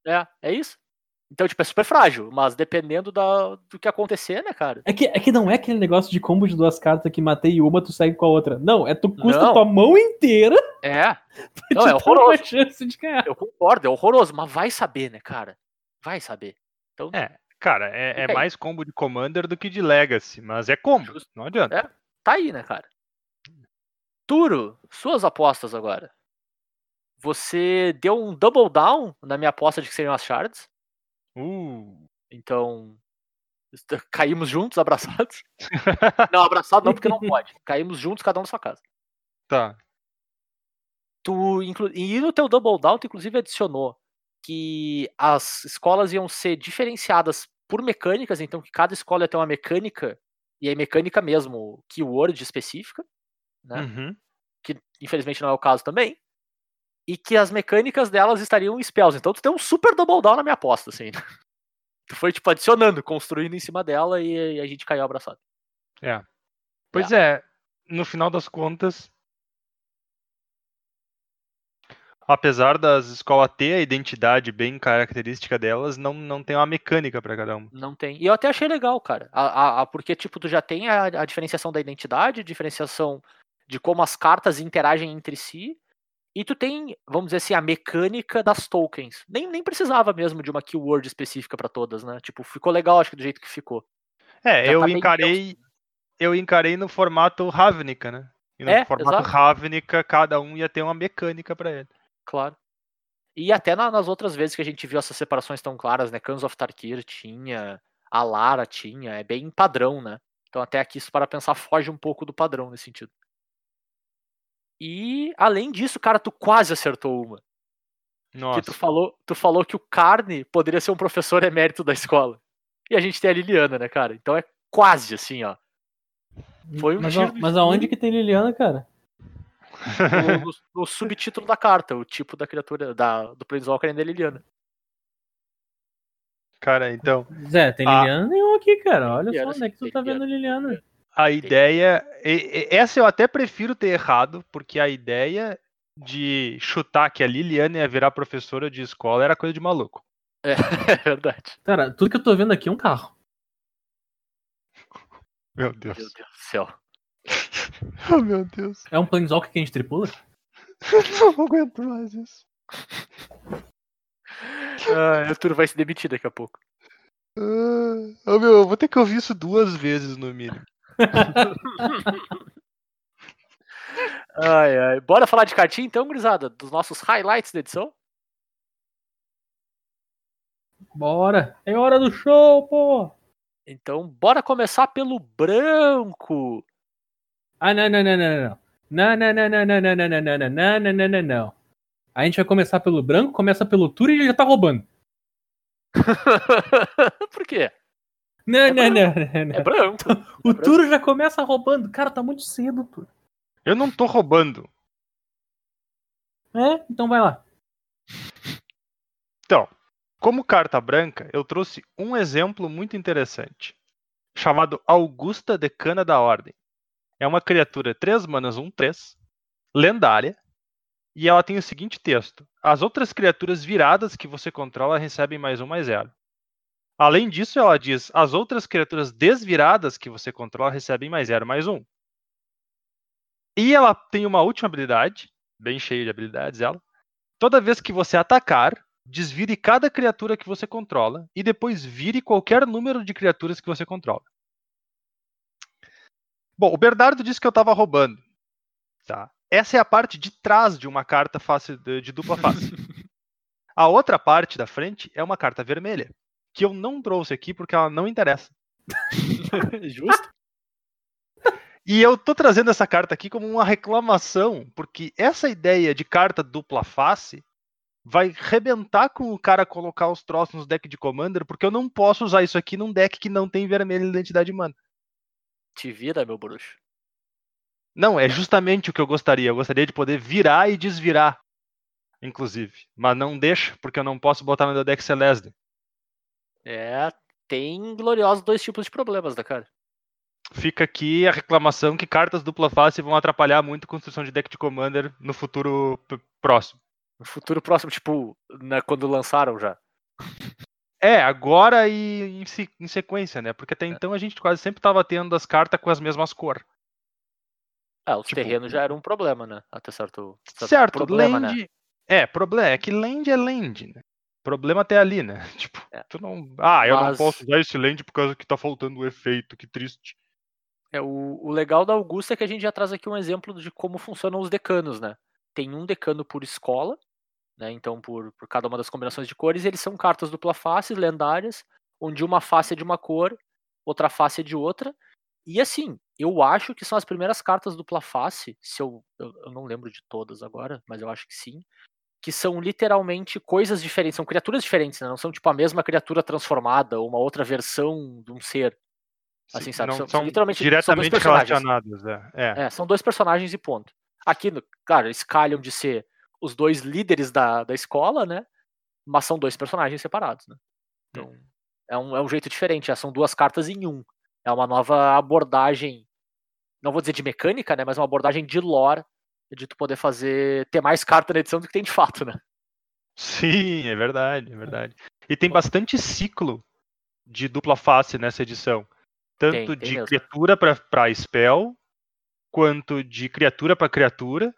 É, é isso. Então, tipo, é super frágil, mas dependendo da, do que acontecer, né, cara? É que, é que não é aquele negócio de combo de duas cartas que matei uma, tu segue com a outra. Não, é tu custa Não. tua mão inteira É, <laughs> pra Não, te é dar uma horroroso. chance de ganhar. eu concordo, é horroroso, mas vai saber, né, cara? Vai saber. Então, É, cara, é, é mais combo de Commander do que de Legacy, mas é combo. Justo. Não adianta. É. tá aí, né, cara? Turo, suas apostas agora. Você deu um double down na minha aposta de que seriam as shards. Uh. Então, <laughs> caímos juntos, abraçados. <laughs> Não, abraçado não, porque não pode. Caímos juntos, cada um na sua casa. Tá. Tu, inclu... E no teu double down, tu inclusive adicionou que as escolas iam ser diferenciadas por mecânicas, então que cada escola ia ter uma mecânica, e aí mecânica mesmo, keyword específica, né? Uhum. que infelizmente não é o caso também, e que as mecânicas delas estariam em spells. Então tu tem um super double down na minha aposta, assim. né? <laughs> Tu foi, tipo, adicionando, construindo em cima dela e, e a gente caiu abraçado. Pois é, no final das contas, apesar das escolas ter a identidade bem característica delas, não, não tem uma mecânica pra cada uma. Não tem. E eu até achei legal, cara. A, a- a- porque, tipo, tu já tem a, a diferenciação da identidade, diferenciação de como as cartas interagem entre si. E tu tem, vamos dizer assim, a mecânica das tokens. Nem, nem precisava mesmo de uma keyword específica pra todas, né? Tipo, ficou legal, acho que do jeito que ficou. É, Já eu tá bem encarei, eu encarei no formato Ravnica, né? E no É, formato exato. Ravnica, cada um ia ter uma mecânica pra ele. Claro. E até na- nas outras vezes que a gente viu essas separações tão claras, né? Cans of Tarkir tinha, a Lara tinha, é bem padrão, né? Então até aqui isso para pensar foge um pouco do padrão nesse sentido. E além disso, cara, tu quase acertou uma. Que Nossa. tu falou, tu falou que o Carne poderia ser um professor emérito da escola. E a gente tem a Liliana, né, cara? Então é quase assim, ó. Foi um mas, a- mas aonde que tem Liliana, cara? <laughs> No, subtítulo da carta, o tipo da criatura da, do Planeswalker ainda é Liliana. Cara, então, Zé, tem. Liliana nenhum aqui, cara. Olha Liliana, só onde é que tu tá vendo Liliana. a ideia. Essa eu até prefiro ter errado, porque a ideia de chutar que a Liliana ia virar professora de escola era coisa de maluco. É, <laughs> é verdade. Cara, tudo que eu tô vendo aqui é um carro. Meu Deus. Meu Deus do céu. <laughs> Oh, meu Deus. É um Planeswalker que a gente tripula? <laughs> Não aguento mais isso. Ah, o Turo vai se demitir daqui a pouco. Ah, oh, meu, eu vou ter que ouvir isso duas vezes no mínimo. <laughs> Ai, ai. Bora falar de cartinha então, gurizada? Dos nossos highlights da edição? Bora! É hora do show, pô! Então, bora começar pelo branco. Ah, não, não, não, não, não. Não, não, não, não, não, não, não, não, não, não, não, não, não, não, não. A gente vai começar pelo branco, começa pelo Turo e ele já tá roubando. Por quê? Não, É não, não, não, não. É branco. O Turo já começa roubando. Cara, tá muito cedo, Turo. Eu não tô roubando. É? Então vai lá. Então, como carta branca, eu trouxe um exemplo muito interessante, chamado Augusta Decana da Ordem. É uma criatura 3 manas 1 3, lendária, e ela tem o seguinte texto: As outras criaturas viradas que você controla recebem mais um mais zero. Além disso, ela diz: As outras criaturas desviradas que você controla recebem mais zero mais um. E ela tem uma última habilidade, bem cheia de habilidades, ela. Toda vez que você atacar, desvire cada criatura que você controla e depois vire qualquer número de criaturas que você controla. Bom, o Bernardo disse que eu estava roubando. Tá? Essa é a parte de trás de uma carta face, de, de dupla face. a outra parte da frente é uma carta vermelha, que eu não trouxe aqui porque ela não interessa. <laughs> Justo? E eu tô trazendo essa carta aqui como uma reclamação, porque essa ideia de carta dupla face vai rebentar com o cara colocar os troços nos deck de Commander, porque eu não posso usar isso aqui num deck que não tem vermelho em identidade mana. Te vira, meu bruxo. Não, é justamente o que eu gostaria. Eu gostaria de poder virar e desvirar, inclusive. Mas não deixa, porque eu não posso botar no meu deck Celeste. É, tem gloriosos dois tipos de problemas, né, cara? Fica aqui a reclamação que cartas dupla face vão atrapalhar muito a construção de deck de Commander no futuro próximo. No futuro próximo, tipo, né, quando lançaram já. É, agora e em, em sequência, né? Porque até então a gente quase sempre tava tendo as cartas com as mesmas cores. Ah, os Tipo- terrenos já eram um problema, né? Até certo, Certo, problema, land. né? É, problema. É que land é land, né? Problema até ali, né? <laughs> Tipo, É. tu não. Ah, eu Mas- não posso usar esse land por causa que tá faltando o efeito, que triste. É, o, o legal da Augusta é que a gente já traz aqui um exemplo de como funcionam os decanos, né? Tem um decano por escola, né? Então, por, por cada uma das combinações de cores, eles são cartas dupla face, lendárias, onde uma face é de uma cor, outra face é de outra. E assim, eu acho que são as primeiras cartas dupla face, se eu, eu, eu não lembro de todas agora, mas eu acho que sim, que são literalmente coisas diferentes, são criaturas diferentes, né? Não são tipo a mesma criatura transformada ou uma outra versão de um ser. Assim, sabe? Não São- são, são literalmente- são dois diretamente personagens. relacionados. É. é. É, são dois personagens e ponto. Aqui, claro, eles calham de ser os dois líderes da, da escola, né? Mas são dois personagens separados, né? Então, é um, é um jeito diferente. é, São duas cartas em um. É uma nova abordagem, não vou dizer de mecânica, né? Mas uma abordagem de lore, de tu poder fazer, ter mais carta na edição do que tem de fato, né? Sim, é verdade, é verdade. E tem bastante ciclo de dupla face nessa edição. Tanto Tem, tem de mesmo. criatura pra spell, quanto de criatura pra criatura,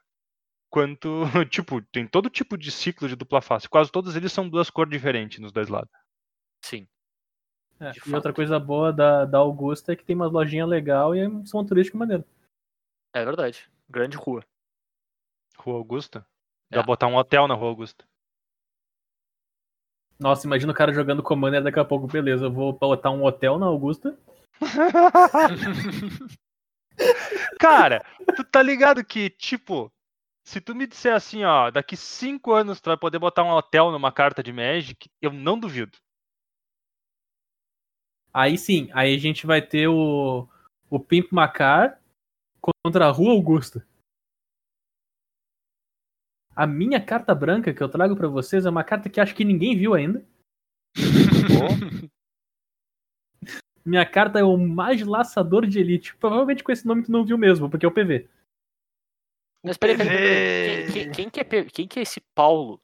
quanto. <laughs> Tipo, tem todo tipo de ciclo de dupla face. Quase todos eles são duas cores diferentes nos dois lados. Sim. É, e outra fato. coisa boa da, da Augusta é que tem umas lojinhas legal e é um som turístico maneiro. É verdade. Grande rua. Rua Augusta. É. Dá pra botar um hotel na Rua Augusta. Nossa, imagina o cara jogando Commander daqui a pouco, beleza, eu vou botar um hotel na Augusta. <laughs> Cara, tu tá ligado que, tipo, se tu me disser assim, ó, daqui cinco anos tu vai poder botar um hotel numa carta de Magic, eu não duvido. Aí sim, aí a gente vai ter o, o Pimp Macar contra a Rua Augusta. A minha carta branca que eu trago pra vocês é uma carta que acho que ninguém viu ainda. <laughs> Minha carta é o Magilaçador de Elite. Provavelmente com esse nome tu não viu mesmo, porque é o PV. Mas peraí, peraí. Quem, quem- quem que é, quem que é esse Paulo?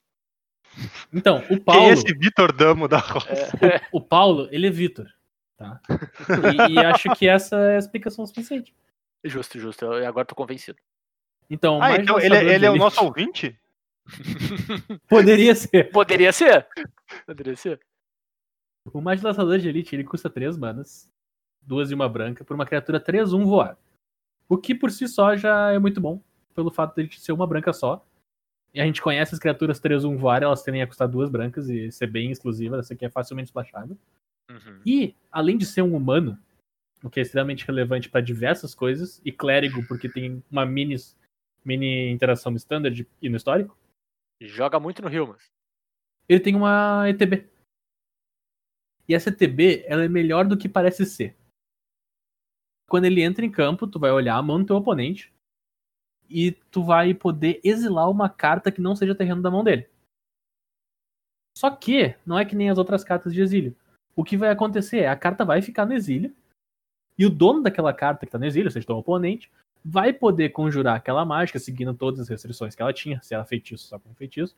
Então, o Quem Paulo, é esse Vitor Damo da Roça? <laughs> o Paulo, ele é Vitor. Tá? E, e acho que essa é a explicação suficiente. Justo, justo. Eu agora tô convencido. Então, o Ah, então ele, é- ele é o nosso ouvinte? <laughs> Poderia ser. Poderia ser. Poderia ser. O Magilaçador de Elite ele custa 3 manas, duas e uma branca, por uma criatura 3-1 voar. O que por si só já é muito bom, pelo fato de ser uma branca só. E a gente conhece as criaturas 3-1 voar, elas tendem a custar duas brancas e ser bem exclusiva, essa aqui é facilmente splashada. Uhum. E, além de ser um humano, o que é extremamente relevante para diversas coisas, e clérigo, porque tem uma mini, mini interação no standard e no histórico, Joga muito no Rio, mas. ele tem uma ETB. E essa ETB, ela é melhor do que parece ser. Quando ele entra em campo, tu vai olhar a mão do teu oponente e tu vai poder exilar uma carta que não seja terreno da mão dele. Só que não é que nem as outras cartas de exílio. O que vai acontecer é a carta vai ficar no exílio e o dono daquela carta que tá no exílio, ou seja, teu oponente, vai poder conjurar aquela mágica, seguindo todas as restrições que ela tinha, se era feitiço, só com feitiço,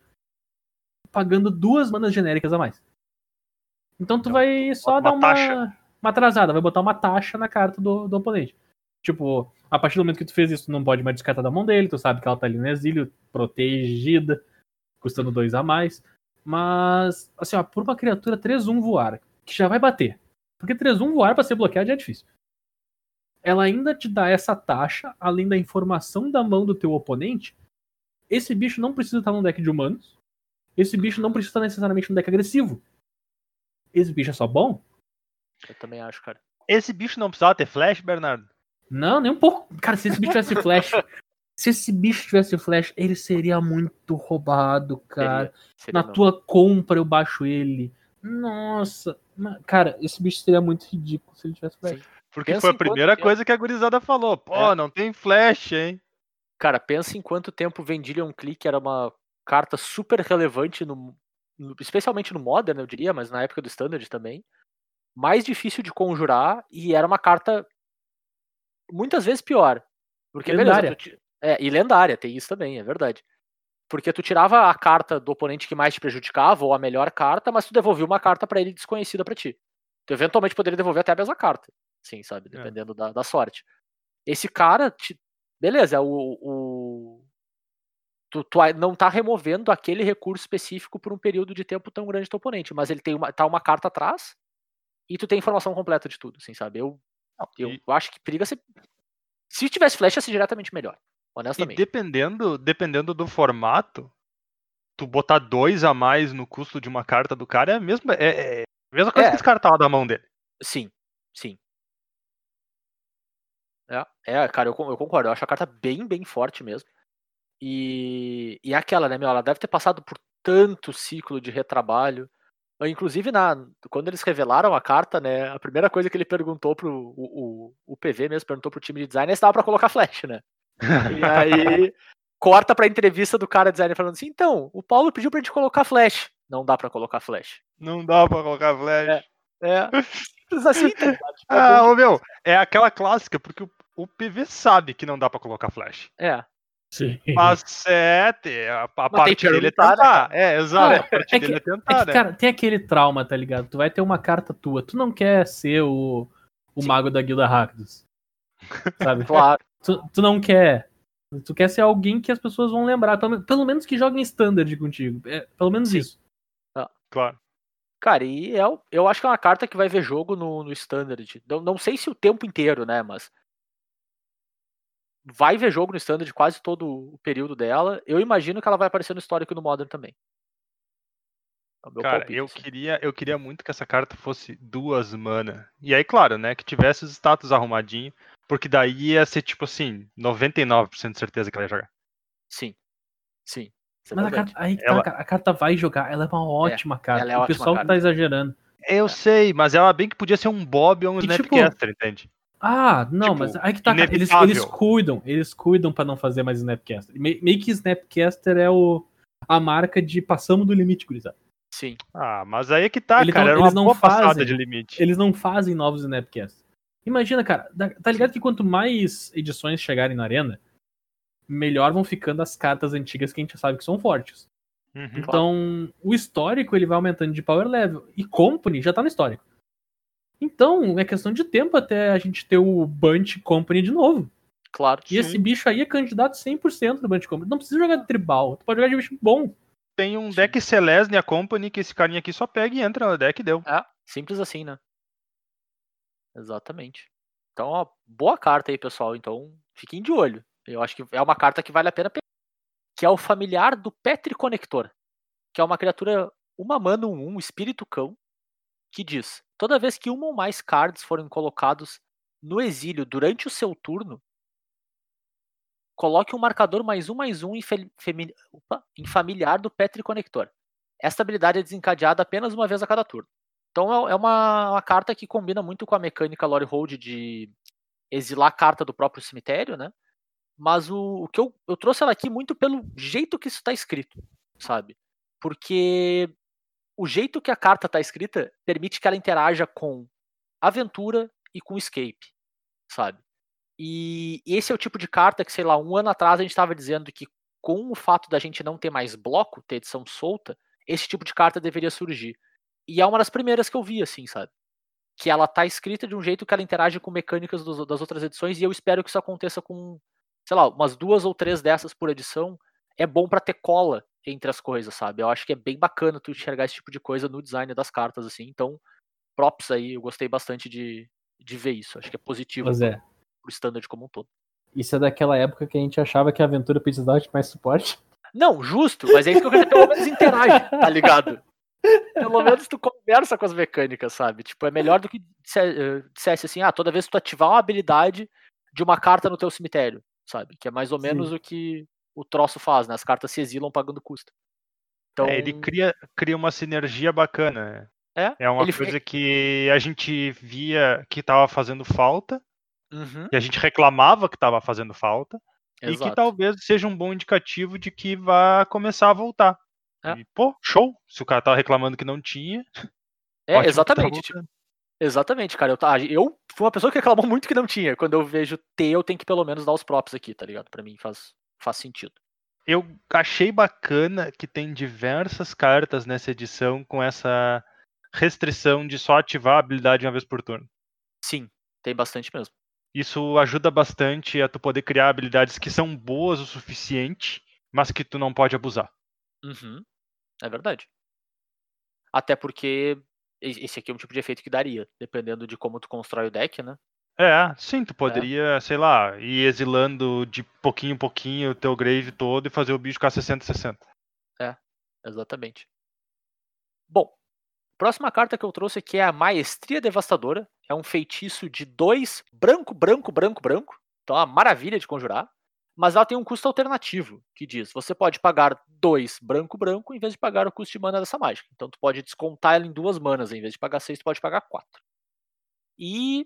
pagando duas manas genéricas a mais. Então tu Então, vai só dar uma uma, taxa. uma atrasada, vai botar uma taxa na carta do, do oponente. Tipo, a partir do momento que tu fez isso, tu não pode mais descartar da mão dele, tu sabe que ela tá ali no exílio, protegida, custando dois a mais. Mas, assim, ó, por uma criatura 3-1 voar, que já vai bater. Porque 3-1 voar pra ser bloqueado já é difícil. Ela ainda te dá essa taxa, além da informação da mão do teu oponente. Esse bicho não precisa estar num deck de humanos. Esse bicho não precisa estar necessariamente num deck agressivo. Esse bicho é só bom? Eu também acho, cara. Esse bicho não precisava ter flash, Bernardo? Não, nem um pouco. Cara, se esse bicho tivesse flash. se esse bicho tivesse flash, ele seria muito roubado, cara. Seria Na não. tua compra eu baixo ele. Nossa. Cara, esse bicho seria muito ridículo se ele tivesse flash. Sim. Porque Pensa foi a primeira tempo- coisa que a gurizada falou. Pô, É. não tem flash, hein? Cara, pensa em quanto tempo Vendilion Click era uma carta super relevante, no, no- especialmente no Modern, eu diria, mas na época do Standard também. Mais difícil de conjurar e era uma carta muitas vezes pior. Porque, Lendária. beleza, tu é, e lendária, tem isso também, é verdade. Porque tu tirava a carta do oponente que mais te prejudicava, ou a melhor carta, mas tu devolvia uma carta pra ele desconhecida pra ti. Tu eventualmente poderia devolver até a mesma carta. Sim, sabe? Dependendo da, da sorte. Esse cara, te- beleza, o, o- tu, tu não tá removendo aquele recurso específico por um período de tempo tão grande do teu oponente, mas ele tem uma, tá uma carta atrás e tu tem informação completa de tudo, assim, sabe? Eu, eu E, acho que periga ser. Se tivesse flash, ia ser diretamente melhor. e Honestamente. dependendo, dependendo do formato, tu botar dois a mais no custo de uma carta do cara é a mesma, é, é a mesma coisa É. que descartar da mão dele. Sim, sim. É, é, cara, eu, eu concordo. Eu acho a carta bem, bem forte mesmo. E, e é aquela, né, meu? Ela deve ter passado por tanto ciclo de retrabalho. Ah, Inclusive, na, quando eles revelaram a carta, né? A primeira coisa que ele perguntou pro. O, o, o PV mesmo perguntou pro time de design é se dava pra colocar flash, né? E aí <laughs> corta pra entrevista do cara designer falando assim: então, o Paulo pediu pra gente colocar flash. Não dá pra colocar flash. Não dá pra colocar flash. É. Simples assim, tá ligado? Tipo, é Ah, meu, é aquela clássica, porque o, o PV sabe que não dá pra colocar flash. É. Sim. Mas é, a, parte que dele é tentar. É, exato. Ah, a parte é dele é É tentar, que, né? cara, tem aquele trauma, tá ligado? Tu vai ter uma carta tua. Tu não quer ser o, o Sim. mago da guilda Rakdos. Sabe? <laughs> Claro. Tu, tu não quer. Tu quer ser alguém que as pessoas vão lembrar. Pelo, pelo menos que jogue em standard contigo. É, pelo menos Sim. isso. Claro. Cara, e é, eu acho que é uma carta que vai ver jogo no, no Standard. Não, não sei se o tempo inteiro, né? Mas. Vai ver jogo no Standard quase todo o período dela. Eu imagino que ela vai aparecer no histórico e no Modern também. É o meu Cara, palpite, eu assim. queria, eu queria muito que essa carta fosse duas mana. E aí, claro, né, que tivesse os status arrumadinho, porque daí ia ser tipo assim, 99% de certeza que ela ia jogar. Sim. Sim. É Mas a carta, aí tá, Ela- a carta vai jogar. Ela é uma ótima carta. ela é o ótima pessoal que carta. tá exagerando. Eu sei, mas ela bem que podia ser um Bob ou um tipo, Snapcaster, entende? Ah, não, Tipo, mas aí que tá. Eles, eles cuidam, eles cuidam pra não fazer mais Snapcaster. Me- Meio que Snapcaster é o, a marca de passamos do limite, gurizada. Sim. Ah, mas aí é que tá, cara. não- Era uma eles não boa passada fazem. de limite. Eles não fazem novos Snapcasts. Imagina, cara, tá ligado que quanto mais edições chegarem na arena, melhor vão ficando as cartas antigas que a gente sabe que são fortes. Uhum. Então, o histórico ele vai aumentando de power level. E Company já tá no histórico. Então, é questão de tempo até a gente ter o Bunch Company de novo. Claro. E esse bicho aí é candidato 100% do Bunch Company. Não precisa jogar de tribal, tu pode jogar de bicho bom. Tem um Sim. deck Celestia Company que esse carinha aqui só pega e entra no deck e deu. É, simples assim, né? Exatamente. Então, ó, boa carta aí, pessoal. Então, fiquem de olho. Eu acho que é uma carta que vale a pena pegar. Que é o familiar do Petri Conector. Que é uma criatura, uma mana, um, um espírito cão. Que diz: toda vez que uma ou mais cards forem colocados no exílio durante o seu turno, coloque um marcador mais um mais um em, opa, em familiar do Petri Conector. Esta habilidade é desencadeada apenas uma vez a cada turno. Então é é uma, uma carta que combina muito com a mecânica Lore Hold de exilar a carta do próprio cemitério, né? Mas o, o que eu, eu trouxe ela aqui muito pelo jeito que isso está escrito, sabe? Porque o jeito que a carta está escrita permite que ela interaja com aventura e com escape, sabe? E esse é o tipo de carta que, sei lá, um ano atrás a gente estava dizendo que com o fato da gente não ter mais bloco, ter edição solta, esse tipo de carta deveria surgir. E é uma das primeiras que eu vi, assim, sabe? Que ela tá escrita de um jeito que ela interage com mecânicas dos, das outras edições, e eu espero que isso aconteça com, sei lá, umas duas ou três dessas por edição. É bom para ter cola entre as coisas, sabe? Eu acho que é bem bacana tu enxergar esse tipo de coisa no design das cartas, assim. Então, props aí, eu gostei bastante de, de ver isso. Acho que é positivo Pois é. pro, standard como um todo. Isso é daquela época que a gente achava que a aventura precisava de mais suporte. Não, justo, mas é isso que eu quero pelo menos interage, tá ligado? Pelo menos tu conversa com as mecânicas, sabe? Tipo, é melhor do que eh, dissesse assim, ah, toda vez que tu ativar uma habilidade de uma carta no teu cemitério, sabe? Que é mais ou Sim. menos o que o troço faz, né? As cartas se exilam pagando custo. Então, É, ele cria, cria uma sinergia bacana. é, É uma ele coisa que a gente via que tava fazendo falta, Uhum, e a gente reclamava que tava fazendo falta, e que exato. talvez seja um bom indicativo de que vai começar a voltar. É. E, pô, show! Se o cara tava reclamando que não tinha. É, ótimo tá exatamente. voltando. exatamente, cara. Eu, tá- eu fui uma pessoa que reclamou muito que não tinha. Quando eu vejo ter, eu tenho que pelo menos dar os props aqui, tá ligado? Pra mim faz, faz sentido. Eu achei bacana que tem diversas cartas nessa edição com essa restrição de só ativar a habilidade uma vez por turno. Sim, tem bastante mesmo. Isso ajuda bastante a tu poder criar habilidades que são boas o suficiente, mas que tu não pode abusar. Uhum, é verdade. Até porque esse aqui é um tipo de efeito que daria, dependendo de como tu constrói o deck, né? É, sim, tu poderia, sei lá, ir exilando de pouquinho em pouquinho o teu grave todo e fazer o bicho ficar 60-60. Exatamente. Bom, próxima carta que eu trouxe aqui é a Maestria Devastadora. É um feitiço de dois branco, branco, branco, branco. Então é uma maravilha de conjurar. Mas ela tem um custo alternativo, que diz: você pode pagar dois branco, branco, em vez de pagar o custo de mana dessa mágica. Então tu pode descontar ela em duas manas, em vez de pagar seis, tu pode pagar quatro. E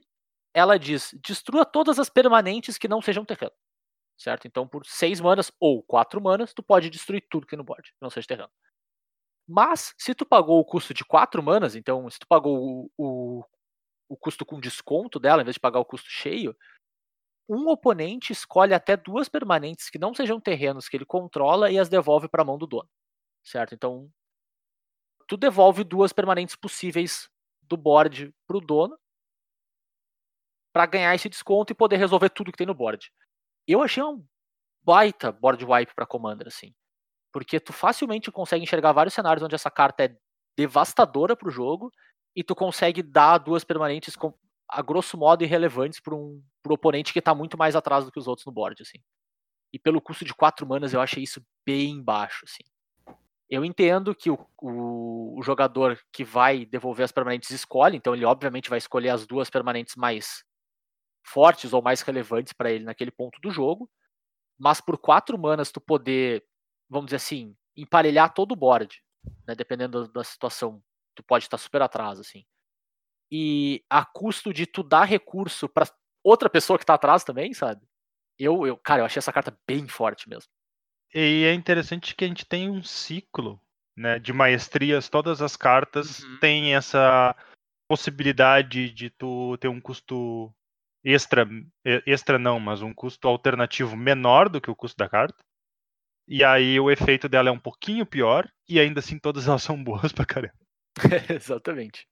ela diz: destrua todas as permanentes que não sejam terreno. Certo? Então, por seis manas ou quatro manas, tu pode destruir tudo que no board, não seja terreno. Mas, se tu pagou o custo de 4 manas, então se tu pagou o, o, o custo com desconto dela, em vez de pagar o custo cheio, um oponente escolhe até duas permanentes que não sejam terrenos que ele controla e as devolve para a mão do dono. Certo? Então, tu devolve duas permanentes possíveis do board pro dono para ganhar esse desconto e poder resolver tudo que tem no board. Eu achei um baita board wipe para Commander, assim porque tu facilmente consegue enxergar vários cenários onde essa carta é devastadora pro jogo e tu consegue dar duas permanentes com, a grosso modo irrelevantes para um pro oponente que tá muito mais atrás do que os outros no board, assim. E pelo custo de quatro manas eu achei isso bem baixo, assim. Eu entendo que o, o, o jogador que vai devolver as permanentes escolhe, então ele obviamente vai escolher as duas permanentes mais fortes ou mais relevantes para ele naquele ponto do jogo, mas por quatro manas tu poder vamos dizer assim, emparelhar todo o board, né, dependendo da situação, tu pode estar super atrás, assim. E a custo de tu dar recurso para outra pessoa que tá atrás também, sabe? Eu, eu, cara, eu achei essa carta bem forte mesmo. E é interessante que a gente tem um ciclo né, de maestrias, todas as cartas Uhum. têm essa possibilidade de tu ter um custo extra, extra não, mas um custo alternativo menor do que o custo da carta. E aí o efeito dela é um pouquinho pior, e ainda assim todas <laughs> elas são boas pra caramba. <laughs> Exatamente.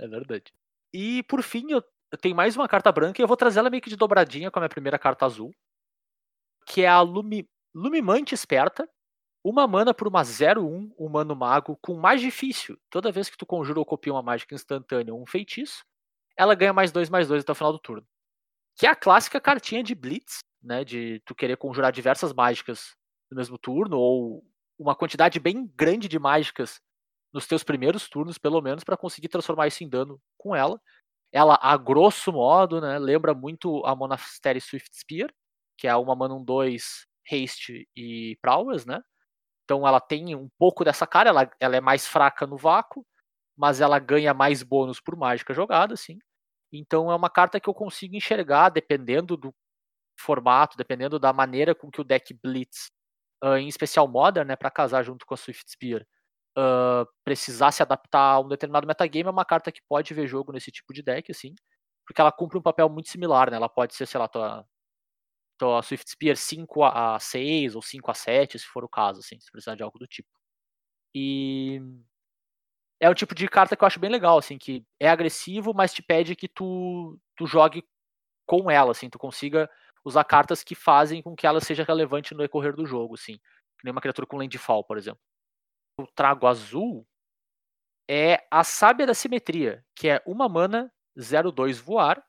É verdade. E por fim, eu tenho mais uma carta branca e eu vou trazer ela meio que de dobradinha com a minha primeira carta azul. Que é a Lumi, Lumimante Esperta. Uma mana por uma 0-1, humano mago, com mais difícil. Toda vez que tu conjura ou copia uma mágica instantânea ou um feitiço, ela ganha mais 2, mais 2 até o final do turno. Que é a clássica cartinha de Blitz, né? De tu querer conjurar diversas mágicas no mesmo turno, ou uma quantidade bem grande de mágicas nos teus primeiros turnos, pelo menos, para conseguir transformar isso em dano com ela. Ela, a grosso modo, né, lembra muito a Monastery Swift Spear, que é uma mana 1 2 haste e prowess, né? Então ela tem um pouco dessa cara, ela, ela é mais fraca no vácuo, mas ela ganha mais bônus por mágica jogada, assim. Então é uma carta que eu consigo enxergar, dependendo do formato, dependendo da maneira com que o deck Blitz, uh, em especial Modern, né, para casar junto com a Swift Spear, uh, precisar se adaptar a um determinado metagame, é uma carta que pode ver jogo nesse tipo de deck, assim. porque ela cumpre um papel muito similar, né? Ela pode ser, sei lá, tua, tua Swift Spear 5 a 6 ou 5 a 7, se for o caso, assim, se precisar de algo do tipo. E é o tipo de carta que eu acho bem legal, assim, que é agressivo, mas te pede que tu, tu jogue com ela, assim, tu consiga usar cartas que fazem com que ela seja relevante no decorrer do jogo, assim. Que nem uma criatura com landfall, por exemplo. Eu trago azul é a Sábia da Simetria, que é uma mana, 0-2 voar,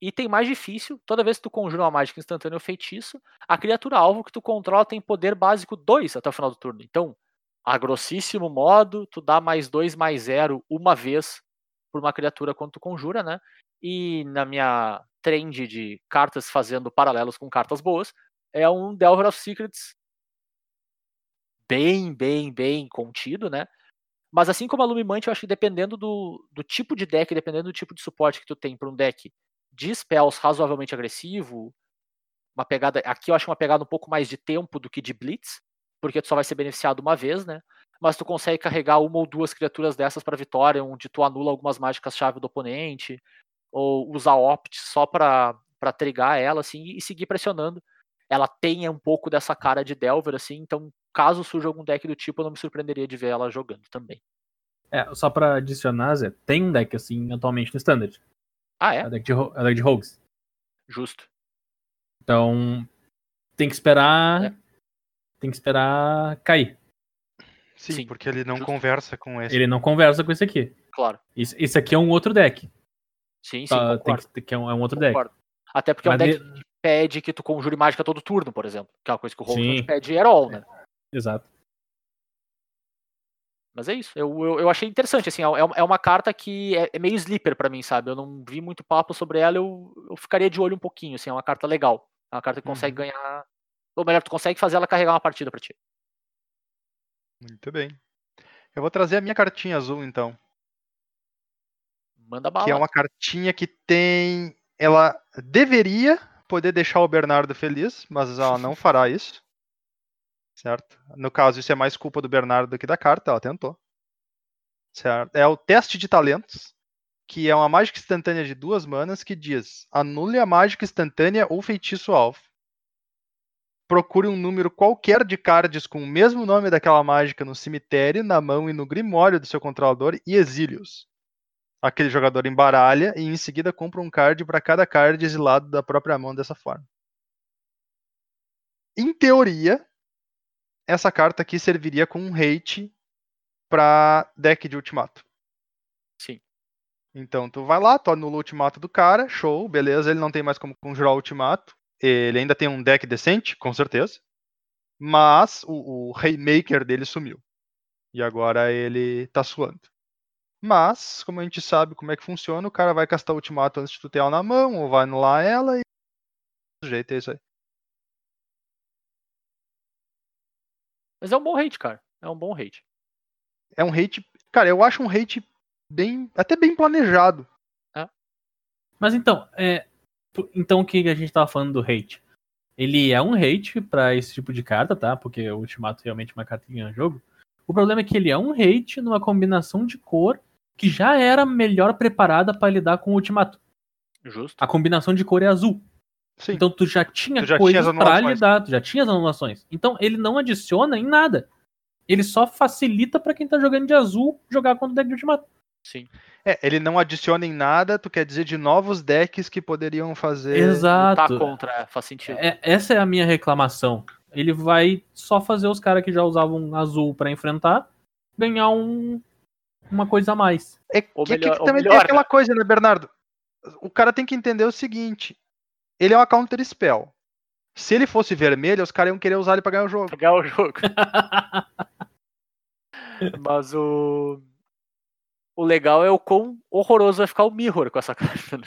item mais difícil, toda vez que tu conjura uma mágica instantânea ou feitiço, a criatura alvo que tu controla tem poder básico 2 até o final do turno. Então, a grossíssimo modo, tu dá mais 2 mais 0 uma vez por uma criatura quando tu conjura, né? E na minha trend de cartas fazendo paralelos com cartas boas, é um Delver of Secrets bem, bem, bem contido, né? Mas assim como a Lumimante, eu acho que dependendo do, do tipo de deck, dependendo do tipo de suporte que tu tem para um deck de spells razoavelmente agressivo, uma pegada. Aqui eu acho uma pegada um pouco mais de tempo do que de Blitz, porque tu só vai ser beneficiado uma vez, né? Mas tu consegue carregar uma ou duas criaturas dessas para vitória, onde tu anula algumas mágicas-chave do oponente, ou usar Opt só para para trigar ela, assim, e seguir pressionando. Ela tem um pouco dessa cara de Delver, assim, então caso surja algum deck do tipo, eu não me surpreenderia de ver ela jogando também. É, só pra adicionar, Zé, tem um deck assim atualmente no Standard. Ah, É é? o deck de, é deck de Rogues. Justo. Então, tem que esperar. É. Tem que esperar cair. Sim, Sim, porque ele não justo. conversa com esse. Ele não conversa com esse aqui. Claro. Esse, esse aqui é um outro deck. Sim, sim, Tá, tem concordo. que, que é, um, é um outro deck. concordo. Até porque é um Mas deck ele- que pede que tu conjure mágica todo turno, por exemplo. Que é uma coisa que o Sim. te pede at all, né? Exato. Mas é isso. Eu, eu, eu achei interessante, assim, é, é uma carta que é, é meio sleeper pra mim, sabe? Eu não vi muito papo sobre ela, eu, eu ficaria de olho um pouquinho, assim, é uma carta legal. É uma carta que consegue Uhum. ganhar. Ou melhor, tu consegue fazer ela carregar uma partida pra ti. Muito bem. Eu vou trazer a minha cartinha azul, então. Manda bala. Que é uma cartinha que tem. Ela deveria poder deixar o Bernardo feliz, mas ela não fará isso. Certo? No caso, isso é mais culpa do Bernardo do que da carta, ela tentou. Certo? É o teste de talentos, que é uma mágica instantânea de duas manas que diz: anule a mágica instantânea ou feitiço alvo. Procure um número qualquer de cards com o mesmo nome daquela mágica no cemitério, na mão e no grimório do seu controlador e exílios aquele jogador embaralha e em seguida compra um card para cada card exilado da própria mão dessa forma. Em teoria, essa carta aqui serviria como um hate para deck de ultimato. Sim. Então tu vai lá, tu anula o ultimato do cara, show, beleza, ele não tem mais como conjurar o ultimato. Ele ainda tem um deck decente, com certeza. Mas o, o Raymaker dele sumiu. E agora ele tá suando. Mas, como a gente sabe como é que funciona, o cara vai castar o ultimato antes de tu ter ela na mão, ou vai anular ela e. Do jeito é isso aí. Mas é um bom hate, cara. É um bom hate. É um hate. Cara, eu acho um hate bem. até bem planejado. Mas então, é, então o que a gente tava falando do hate? Ele é um hate pra esse tipo de carta, tá? Porque o Ultimato realmente é uma carta que ganha jogo. O problema é que ele é um hate numa combinação de cor que já era melhor preparada pra lidar com o Ultimato. Justo. A combinação de cor é azul. Sim. Então tu já tinha Tu já coisas anulações. lidar, tu já tinha as anulações. Então ele não adiciona em nada. Ele só facilita pra quem tá jogando de azul jogar contra o deck de Ultimato. Sim. É, ele não adiciona em nada, tu quer dizer de novos decks que poderiam fazer. Lutar Exato. contra, é, faz sentido. É- essa é a minha reclamação. Ele vai só fazer os caras que já usavam azul pra enfrentar ganhar um, uma coisa a mais. É que, Ou que melhor- ou também tem melhor, aquela né? coisa, né, Bernardo? O cara tem que entender o seguinte: ele é uma counter spell. Se ele fosse vermelho, os caras iam querer usar ele pra ganhar o jogo. Pegar o jogo. <laughs> Mas o. O legal é o quão horroroso vai ficar o Mirror com essa <laughs> carta. né?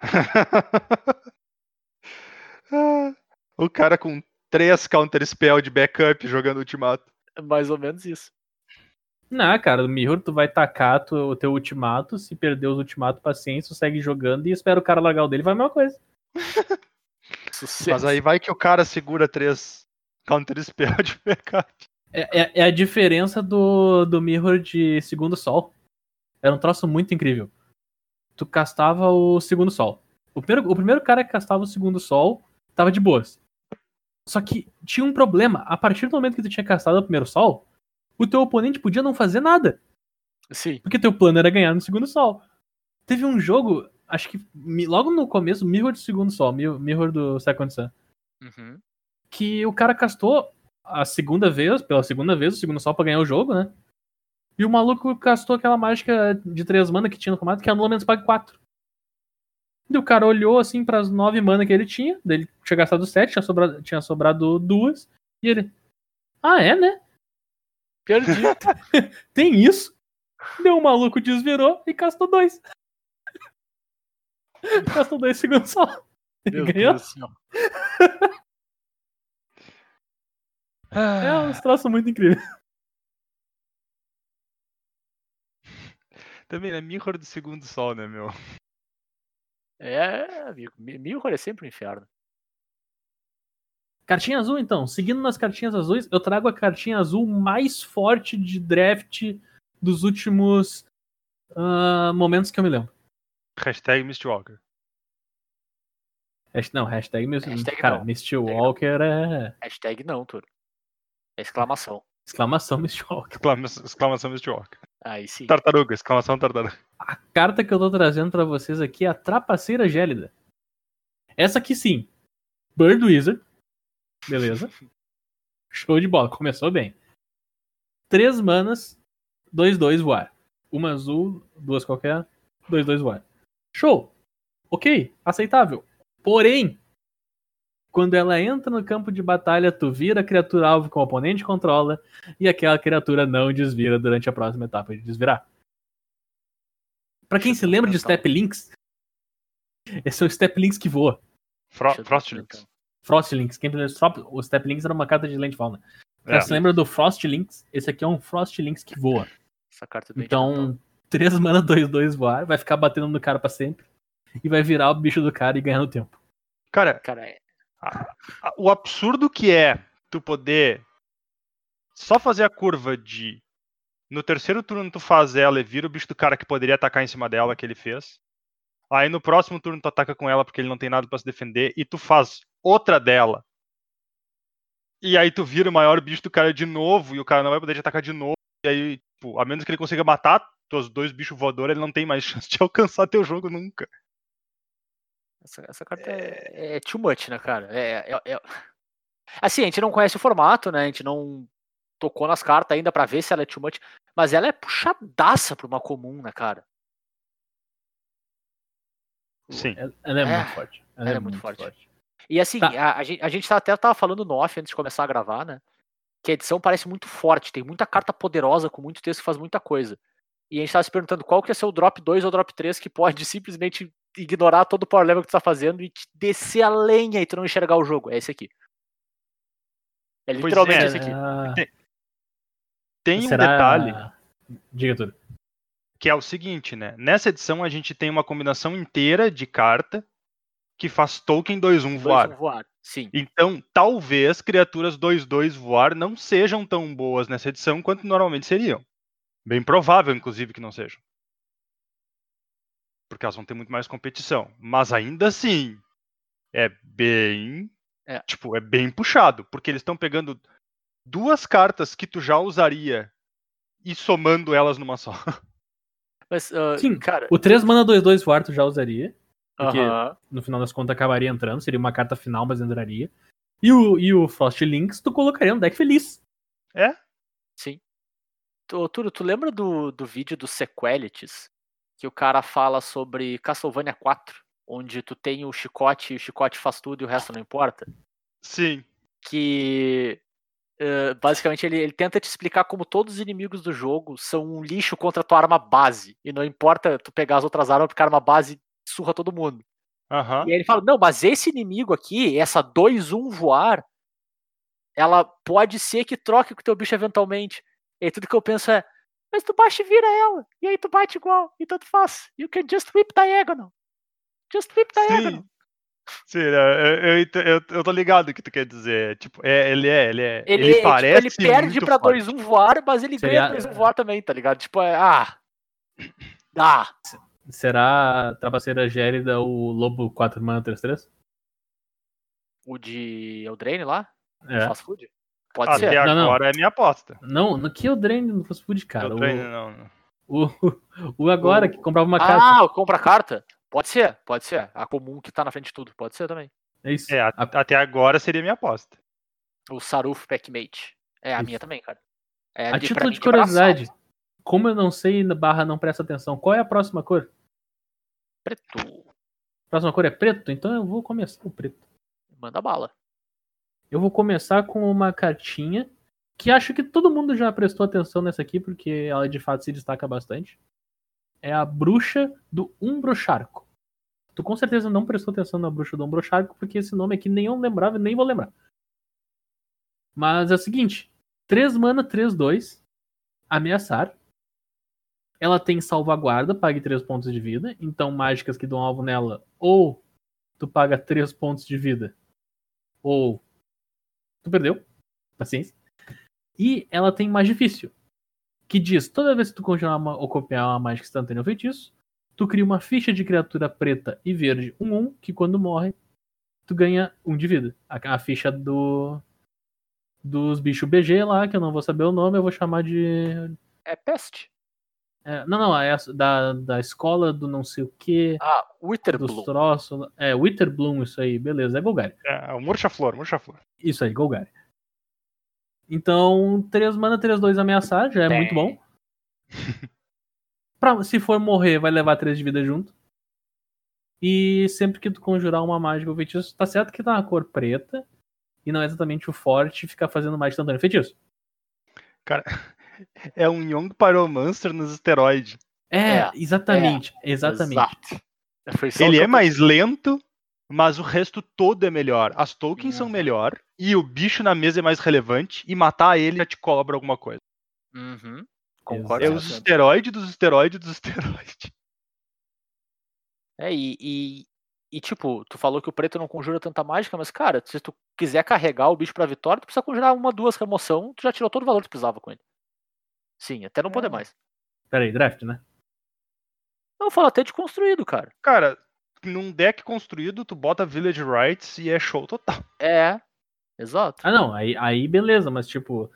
<laughs> o cara com três counter spell de backup jogando ultimato. É mais ou menos isso. Não, cara, o Mirror, tu vai tacar tu- o teu ultimato, se perder os ultimatos, paciência, segue jogando e espera o cara largar o dele, vai a mesma coisa. <laughs> Mas aí vai que o cara segura três counter spell de backup. É, é- é a diferença do, do Mirror de Segundo Sol. Era um troço muito incrível. tu castava o segundo sol. O primeiro, o primeiro cara que castava o segundo sol tava de boas. Só que tinha um problema. A partir do momento que tu tinha castado o primeiro sol, o teu oponente podia não fazer nada. Sim. Porque teu plano era ganhar no segundo sol. Teve um jogo, acho que logo no começo, Mirror do segundo sol, Mi- Mirror do Second Sun, Uhum. que o cara castou a segunda vez, pela segunda vez, o segundo sol pra ganhar o jogo, né? E o maluco castou aquela mágica de três mana que tinha no combate, que anula menos pague 4. E o cara olhou assim pras nove mana que ele tinha, daí ele tinha gastado sete, tinha sobrado, tinha sobrado duas, e ele. Ah, é, né? Perdi. <laughs> Tem isso? Deu o maluco desvirou e castou dois. <laughs> castou dois segundos só. Ele Meu ganhou. <laughs> É um troço muito incrível. Também, né? Mirror do segundo sol, né, meu? <laughs> É, amigo. Mi- Mirror é sempre um inferno. Cartinha azul, então. Seguindo nas cartinhas azuis, eu trago a cartinha azul mais forte de draft dos últimos ah, momentos que eu me lembro. Hashtag Mistwalker. Não, hashtag, Mist- Hashtag cara, não. Misty Walker é Hashtag não, Turo. É exclamação. exclamação Misty Walker. Exclama- Exclamação Mistwalker. Aí sim. Tartaruga, exclamação tartaruga. A carta que eu tô trazendo pra vocês aqui é a Trapaceira Gélida. Essa aqui sim. Bird Wizard. Beleza. <laughs> Show de bola. Começou bem. Três manas, dois, dois voar. Uma azul, duas qualquer, dois, dois voar. Show. Ok, aceitável. Porém, quando ela entra no campo de batalha, tu vira a criatura alvo que o oponente controla e aquela criatura não desvira durante a próxima etapa de desvirar. Pra quem se lembra de Step Links, esses são Step Links que voa. Fro. Frost Links. Quem lembra- o Step Links era uma carta de Landfall, né? Pra É. se lembra do Frost Links, esse aqui é um Frost Links que voa. Essa carta é do Então, 3 mana, 2, 2 voar, vai ficar batendo no cara pra sempre. E vai virar o bicho do cara e ganhar no tempo. Cara, Cara, o absurdo que é tu poder só fazer a curva de no terceiro turno tu faz ela e vira o bicho do cara que poderia atacar em cima dela que ele fez. Aí no próximo turno tu ataca com ela porque ele não tem nada pra se defender e tu faz outra dela. E aí tu vira o maior bicho do cara de novo e o cara não vai poder te atacar de novo. E aí, tipo, a menos que ele consiga matar teus dois bichos voadores, ele não tem mais <laughs> chance de alcançar teu jogo nunca. Essa, essa carta é... é too much, né, cara? É, é- é- Assim, a gente não conhece o formato, né? A gente não tocou nas cartas ainda pra ver se ela é too much. Mas ela é puxadaça pra uma comum, né, cara? Sim. Ela ela é, É, muito forte. Ela, é, muito forte. E assim, Tá. a, a gente, a gente tá- até tava falando no off antes de começar a gravar, né? Que a edição parece muito forte, tem muita carta poderosa com muito texto que faz muita coisa. E a gente tava se perguntando qual que ia ser o drop 2 ou drop 3 que pode <laughs> simplesmente ignorar todo o power level que tu tá fazendo e te descer a lenha e tu não enxergar o jogo. É esse aqui. É literalmente é. esse aqui. Ah, Tem um será- detalhe Diga tudo. que é o seguinte, né? Nessa edição a gente tem uma combinação inteira de carta que faz token 2-1 Dois voar. voar. Sim. Então, talvez criaturas 2-2 voar não sejam tão boas nessa edição quanto normalmente seriam. Bem provável, inclusive, que não sejam. Porque elas vão ter muito mais competição. Mas ainda assim, é bem. É. Tipo, é bem puxado. Porque eles estão pegando duas cartas que tu já usaria e somando elas numa só. <laughs> Mas, ah, Sim, cara. O 3 mana 2, 2 voar tu já usaria. porque- aham. No final das contas acabaria entrando. Seria uma carta final, mas entraria. E o, e o Frost Links tu colocaria no deck feliz. Sim. Tu, Turo, tu lembra do, do vídeo do Sequelities? Que o cara fala sobre Castlevania 4, onde tu tem o chicote e o chicote faz tudo e o resto não importa? Sim. Que eh, basicamente ele, ele tenta te explicar como todos os inimigos do jogo são um lixo contra a tua arma base. E não importa tu pegar as outras armas, porque a arma base surra todo mundo. Aham. E aí ele fala, não, mas esse inimigo aqui, essa 2-1 voar, ela pode ser que troque com o teu bicho eventualmente. E aí tudo que eu penso é, mas tu baixa e vira ela. E aí tu bate igual, e tanto faz. You can just whip diagonal. Just whip diagonal. Sim. Sim, eu, eu, eu, eu tô ligado o que tu quer dizer. Tipo, é, ele é, ele é. Ele, Ele, tipo, parece. ele perde pra forte. 2-1 voar, mas ele Seria- ganha 2-1 voar também, tá ligado? Tipo, é, ah. Ah. Será a trapaceira gélida o Lobo 4 mana 3-3? O de Eldraine lá? É. Fast food? Pode Até ser. Não, não. agora é minha aposta. Não, no que eu Drain no Fast Food, cara? O, treino, não, não. o, o agora O- que comprava uma carta. Ah, compra carta? Pode ser, pode ser. A comum que tá na frente de tudo. Pode ser também. É isso. É, a- A- até agora seria minha aposta. O Saruf Packmate. É a Isso. minha também, cara. É A de- título mim de curiosidade, como eu não sei na barra não presta atenção, qual é a próxima cor? Preto. A próxima cor é preto, então eu vou começar com o preto. Manda bala. Eu vou começar com uma cartinha que acho que todo mundo já prestou atenção nessa aqui, porque ela de fato se destaca bastante. É a bruxa do Umbrocharco. Tu com certeza não prestou atenção na bruxa do Umbrocharco, porque esse nome aqui nem eu lembrava nem vou lembrar. Mas é o seguinte: 3 mana, 3, 2, ameaçar. Ela tem salvaguarda, pague 3 pontos de vida. Então, mágicas que dão alvo nela, ou tu paga 3 pontos de vida, ou tu perdeu. Paciência. E ela tem mais difícil. Que diz, toda vez que tu uma, ou copiar uma mágica instantânea ou feitiço, tu cria uma ficha de criatura preta e verde 1-1, que quando morre, tu ganha 1 de vida. A, a ficha do dos bichos BG lá, que eu não vou saber o nome, eu vou chamar de. É peste. É, não, não, é da, da escola do não sei o que, Ah, dos Witherbloom. troços. É, Witherbloom, isso aí, beleza, é Golgari. É, o Murcha-Flor, Murcha-Flor. Isso aí, Golgari. Então, 3 mana, 3, 2 ameaçar, já é Tem. muito bom. <laughs> Pra, se for morrer, vai levar 3 de vida junto. E sempre que tu conjurar uma mágica ou feitiço, tá certo que tá na cor preta. E não é exatamente o forte ficar fazendo mágica instantânea ou feitiço. Cara, é um Young Pyromancer nos esteroides. É, É, exatamente, exatamente. Exato. O Ele é mais lento, mas o resto todo é melhor. As tokens são Uhum. melhor, e o bicho na mesa é mais relevante, e matar ele já te cobra alguma coisa. Uhum. Concordo. É os 100%. esteroides dos esteroides dos <laughs> esteroides. É, e, e, e, tipo, tu falou que o preto não conjura tanta mágica, mas, cara, se tu quiser carregar o bicho pra vitória, tu precisa conjurar uma, duas remoção, tu já tirou todo o valor que tu precisava com ele. Sim, até não poder É. mais. Pera aí, draft, né? Eu falo até de construído, cara. Cara, num deck construído, tu bota Village Rights e é show total. É, exato. Ah, não, aí, aí beleza, mas tipo,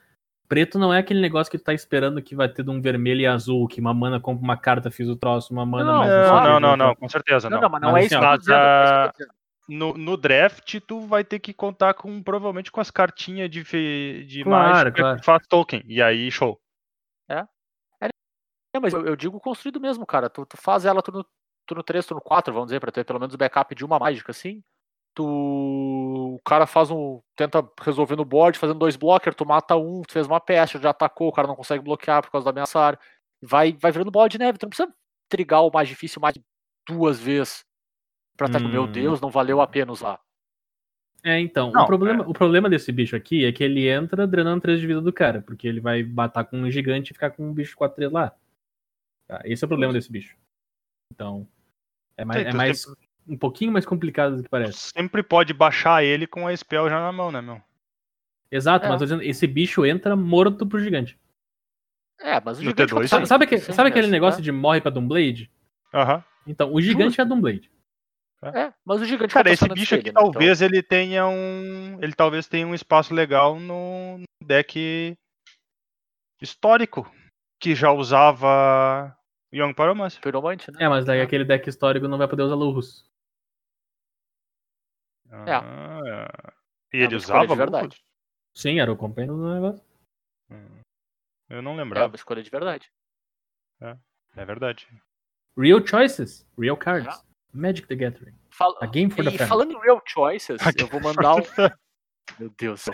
preto não é aquele negócio que tu tá esperando que vai ter de um vermelho e azul, que uma mana compra uma carta, fiz o troço, uma mana Não, mais não, o Não, não, não, não, com certeza Não, não. não, mas não Mas é isso assim, é isso que dizendo. No, no draft, tu vai ter que contar com, provavelmente, com as cartinhas de, de Claro, mágica claro. que faz token. E aí, show. É, mas eu, eu digo construído mesmo, cara. Tu, tu faz ela turno, turno 3, turno 4, vamos dizer, pra ter pelo menos o backup de uma mágica, assim. Tu. O cara faz um. Tenta resolver no board, fazendo dois blockers, tu mata um, tu fez uma peste, já atacou, o cara não consegue bloquear por causa da ameaçar. Vai, vai virando bola de neve. Tu não precisa trigar o mais difícil mais duas vezes. Pra estar com, meu Hum. Deus, não valeu a pena usar. É, então, Não, o, problema, o problema desse bicho aqui é que ele entra drenando 3 de vida do cara, porque ele vai batar com um gigante e ficar com um bicho 4-3 lá. Tá, esse é o problema desse bicho. Então, é mais, é mais um pouquinho mais complicado do que Tu parece. sempre pode baixar ele com a spell já na mão, né, meu? Exato, É. mas tô dizendo, esse bicho entra morto pro gigante. É, mas o No gigante T2, quando sim. sai- Sabe, sabe, que- sim, sabe aquele é, negócio é. de morre pra Doomblade? Aham. Então, o gigante Justo. é Doomblade. É, mas o gigante Cara, esse bicho aqui né? Então- talvez ele tenha um. Ele talvez tenha um espaço legal no deck histórico que já usava Young Pyromancer. Piromante, né? É, mas daí É. aquele deck histórico não vai poder usar Lurus. Ah, E É ele uma escolha de usava verdade. Sim, era o companheiro do negócio. Hum, Eu não É lembrava. uma escolha de verdade. É verdade. Real Choices, Real Cards. Magic the Gathering. Fala- A game for the E family. falando em Real Choices, eu vou mandar um. Meu Deus.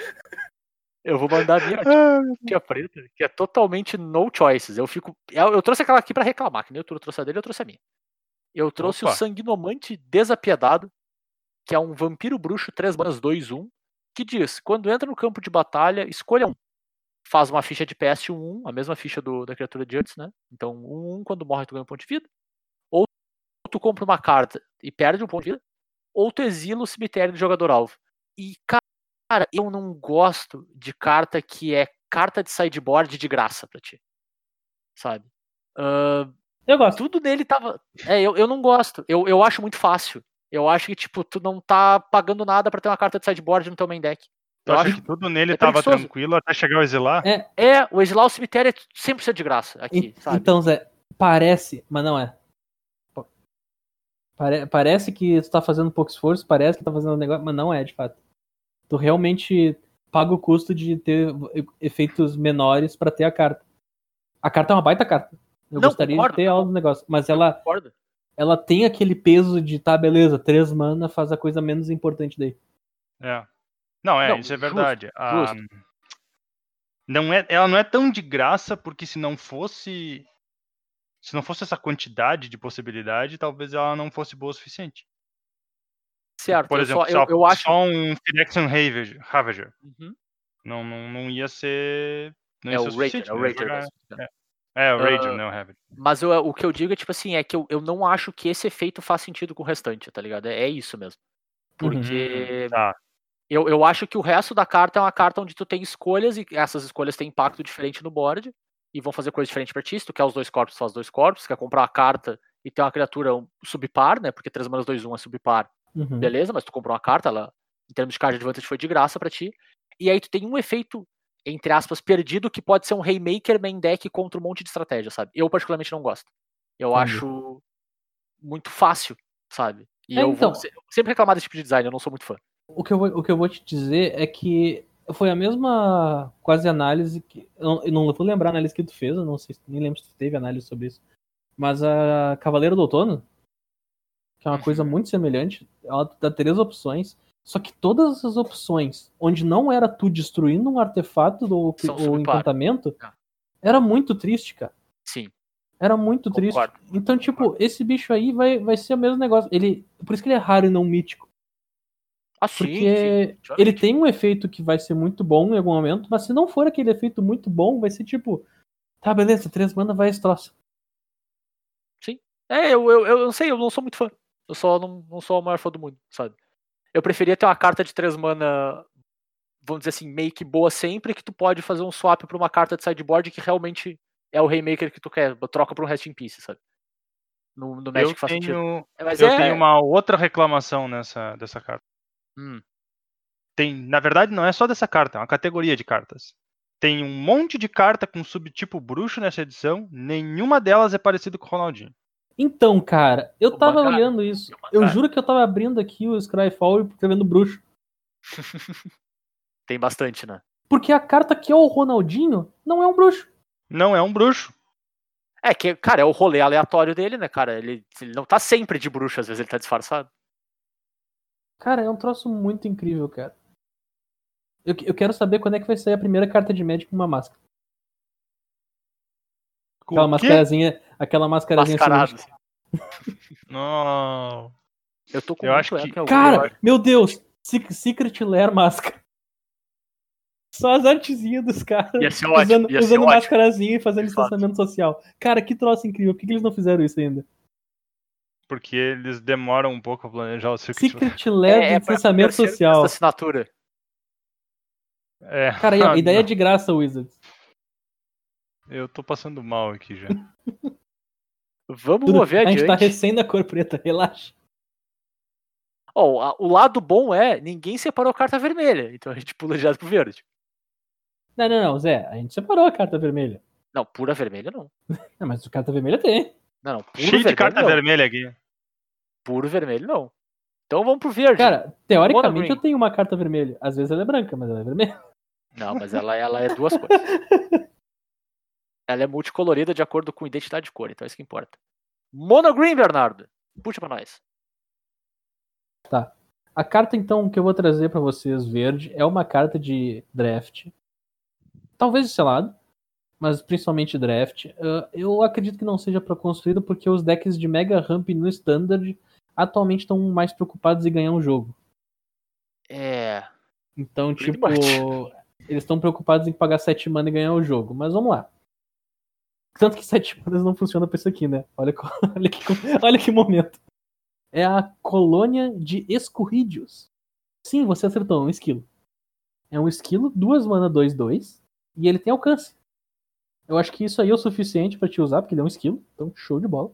Eu vou mandar a minha <laughs> tia preta, que é totalmente no choices. Eu fico. Eu, eu trouxe aquela aqui pra reclamar, que nem Turo trouxe a dele, eu trouxe a minha. Eu trouxe Opa. o Sanguinomante Desapiedado, que é um vampiro bruxo 3 manas 2-1, que diz: quando entra no campo de batalha, escolha um. Faz uma ficha de peste 1-1, a mesma ficha do, da criatura de antes, né? Então, 1-1, quando morre, tu ganha um ponto de vida. Ou tu compra uma carta e perde um ponto de vida, ou tu exila o cemitério do jogador alvo. E, cara, eu não gosto de carta que é carta de sideboard de graça pra ti. Sabe? Ahn, Eu gosto. Tudo nele tava. É, eu, eu não gosto. Eu, eu acho muito fácil. Eu acho que, tipo, tu não tá pagando nada pra ter uma carta de sideboard no teu main deck. Eu Eu acho acho que tudo nele é tava preguiçoso. tranquilo até chegar o exilar. É, É, o exilar o cemitério é 100% de graça aqui, En- sabe? Então, Zé, parece, mas não é. Pa- Pare- parece que tu tá fazendo pouco esforço, parece que tá fazendo um negócio, mas não é, de fato. Tu realmente paga o custo de ter efeitos menores pra ter a carta. A carta é uma baita carta. Eu Não, gostaria concordo. de ter ela no negócio, mas ela, Concorda? ela tem aquele peso de, tá, beleza, três mana faz a coisa menos importante daí. É. Não, é, Não, isso é justo, verdade. A- Não é, ela não é tão de graça, porque se não fosse. Se não fosse essa quantidade de possibilidade, talvez ela não fosse boa o suficiente. Certo, Por eu, exemplo, só, só, eu, eu acho. só um Phyrexian Ravager. Ravager. Uhum. Não, não, não ia ser. Não É ia o ser Rater, suficiente, é o né? Rater. Jogar- né? É, o Ah, Radiant, não o Ravager. Mas eu- o que eu digo é, tipo assim, é que eu, eu não acho que esse efeito faz sentido com o restante, tá ligado? É, é isso mesmo. Porque Tá. eu, eu acho que o resto da carta é uma carta onde tu tem escolhas e essas escolhas têm impacto diferente no board e vão fazer coisa diferente pra ti. Se tu quer os dois corpos, faz dois corpos. Se quer comprar a carta e ter uma criatura um subpar, né? Porque 3 manas 2 1 é subpar. Uhum. Beleza, mas tu comprou uma carta, ela, em termos de card advantage, foi de graça pra ti. E aí tu tem um efeito, entre aspas, perdido, que pode ser um Haymaker main deck contra um monte de estratégia, sabe? Eu particularmente não gosto. Eu Entendi. acho muito fácil, sabe? E É, eu então. vou sempre reclamar desse tipo de design, eu não sou muito fã. O que, eu vou, o que eu vou te dizer é que foi a mesma quase análise que. Eu não, eu vou lembrar a análise que tu fez, eu não sei, nem lembro se tu teve análise sobre isso. Mas a Cavaleiro do Outono, que é uma coisa muito semelhante, ela dá três opções. Só que todas essas opções, onde não era tu destruindo um artefato ou, São ou subpar. encantamento, Ah. era muito triste, cara. Sim. Era muito triste. Concordo. Então, tipo, esse bicho aí vai, vai ser o mesmo negócio. Ele, por isso que ele é raro e não mítico. Ah, sim, Porque sim, ele tem um efeito que vai ser muito bom em algum momento, mas se não for aquele efeito muito bom, vai ser tipo, tá, beleza, três mana vai esse troço. É, eu, eu, eu não sei, eu não sou muito fã. Eu só não, não sou o maior fã do mundo, sabe? Eu preferia ter uma carta de 3 mana, vamos dizer assim, meio que boa sempre, que tu pode fazer um swap pra uma carta de sideboard que realmente é o Raymaker que tu quer, troca pra um Rest in Peace, sabe? No, no Magic Eu faz sentido. tenho, É, Mas eu é, tenho uma outra reclamação nessa dessa carta. hum, Tem, na verdade, não é só dessa carta, é uma categoria de cartas. Tem um monte de carta com subtipo bruxo nessa edição, nenhuma delas é parecida com o Ronaldinho. Então, cara, eu tava olhando isso. Eu juro que eu tava abrindo aqui o Scryfall e escrevendo bruxo. <laughs> tem bastante, né? Porque a carta que é o Ronaldinho não é um bruxo. Não é um bruxo. É que, cara, é o rolê aleatório dele, né, cara? Ele, ele não tá sempre de bruxo, às vezes ele tá disfarçado. Cara, é um troço muito incrível, cara. Eu, eu quero saber quando é que vai sair a primeira carta de Magic com uma máscara. Aquela O quê? mascarazinha, aquela mascarazinha Mascarado. cirúrgica. <laughs> Não. Eu tô com Eu acho que- Cara, meu Deus! Sec- Secret Lair máscara. <laughs> Só as artezinhas dos caras Ia ser ótimo, usando, ia ser usando ótimo. mascarazinha e fazendo distanciamento social. Cara, que troço incrível. Por que, que eles não fizeram isso ainda? Porque eles demoram um pouco a planejar o circuito. Secret Lair de pra distanciamento social. assinatura. É. Cara, a <laughs> ideia é não. de graça, Wizards. Eu tô passando mal aqui já. Vamos Tudo- mover a gente tá adiante. recém da cor preta, <laughs> relaxa. Ó, a- o lado bom é, ninguém separou carta vermelha, então a gente <laughs> pula direto pro verde. Não, não, não, Zé, a gente separou a carta vermelha. Não, pura vermelha não. Não, <laughs> mas a carta vermelha tem. Não, não, puro Cheio vermelho de carta não. vermelha aqui. Puro vermelho não. Então vamos pro verde. Cara, teoricamente Mono eu tenho uma carta vermelha. Às vezes ela é branca, mas ela é vermelha. Não, mas ela, ela é duas cores. Ela é multicolorida de acordo com identidade de cor, então é isso que importa. Mono Green, Bernardo. Puxa pra nós. A carta, então, que eu vou trazer pra vocês, verde, é uma carta de draft. Talvez de selado, mas principalmente draft. Ah, eu acredito que não seja pra construído porque os decks de Mega Ramp no Standard atualmente estão mais preocupados em ganhar um jogo. É. Então, tipo, eles estão preocupados em pagar 7 mana e ganhar o jogo. Mas vamos lá. Tanto que 7 manas não funciona pra isso aqui, né? Olha, <laughs> olha, que, olha que momento. É a colônia de escorrídeos. Sim, você acertou, é um esquilo. É um esquilo, duas mana 2-2, e ele tem alcance. Eu acho que isso aí é o suficiente pra te usar, porque ele é um esquilo, então show de bola.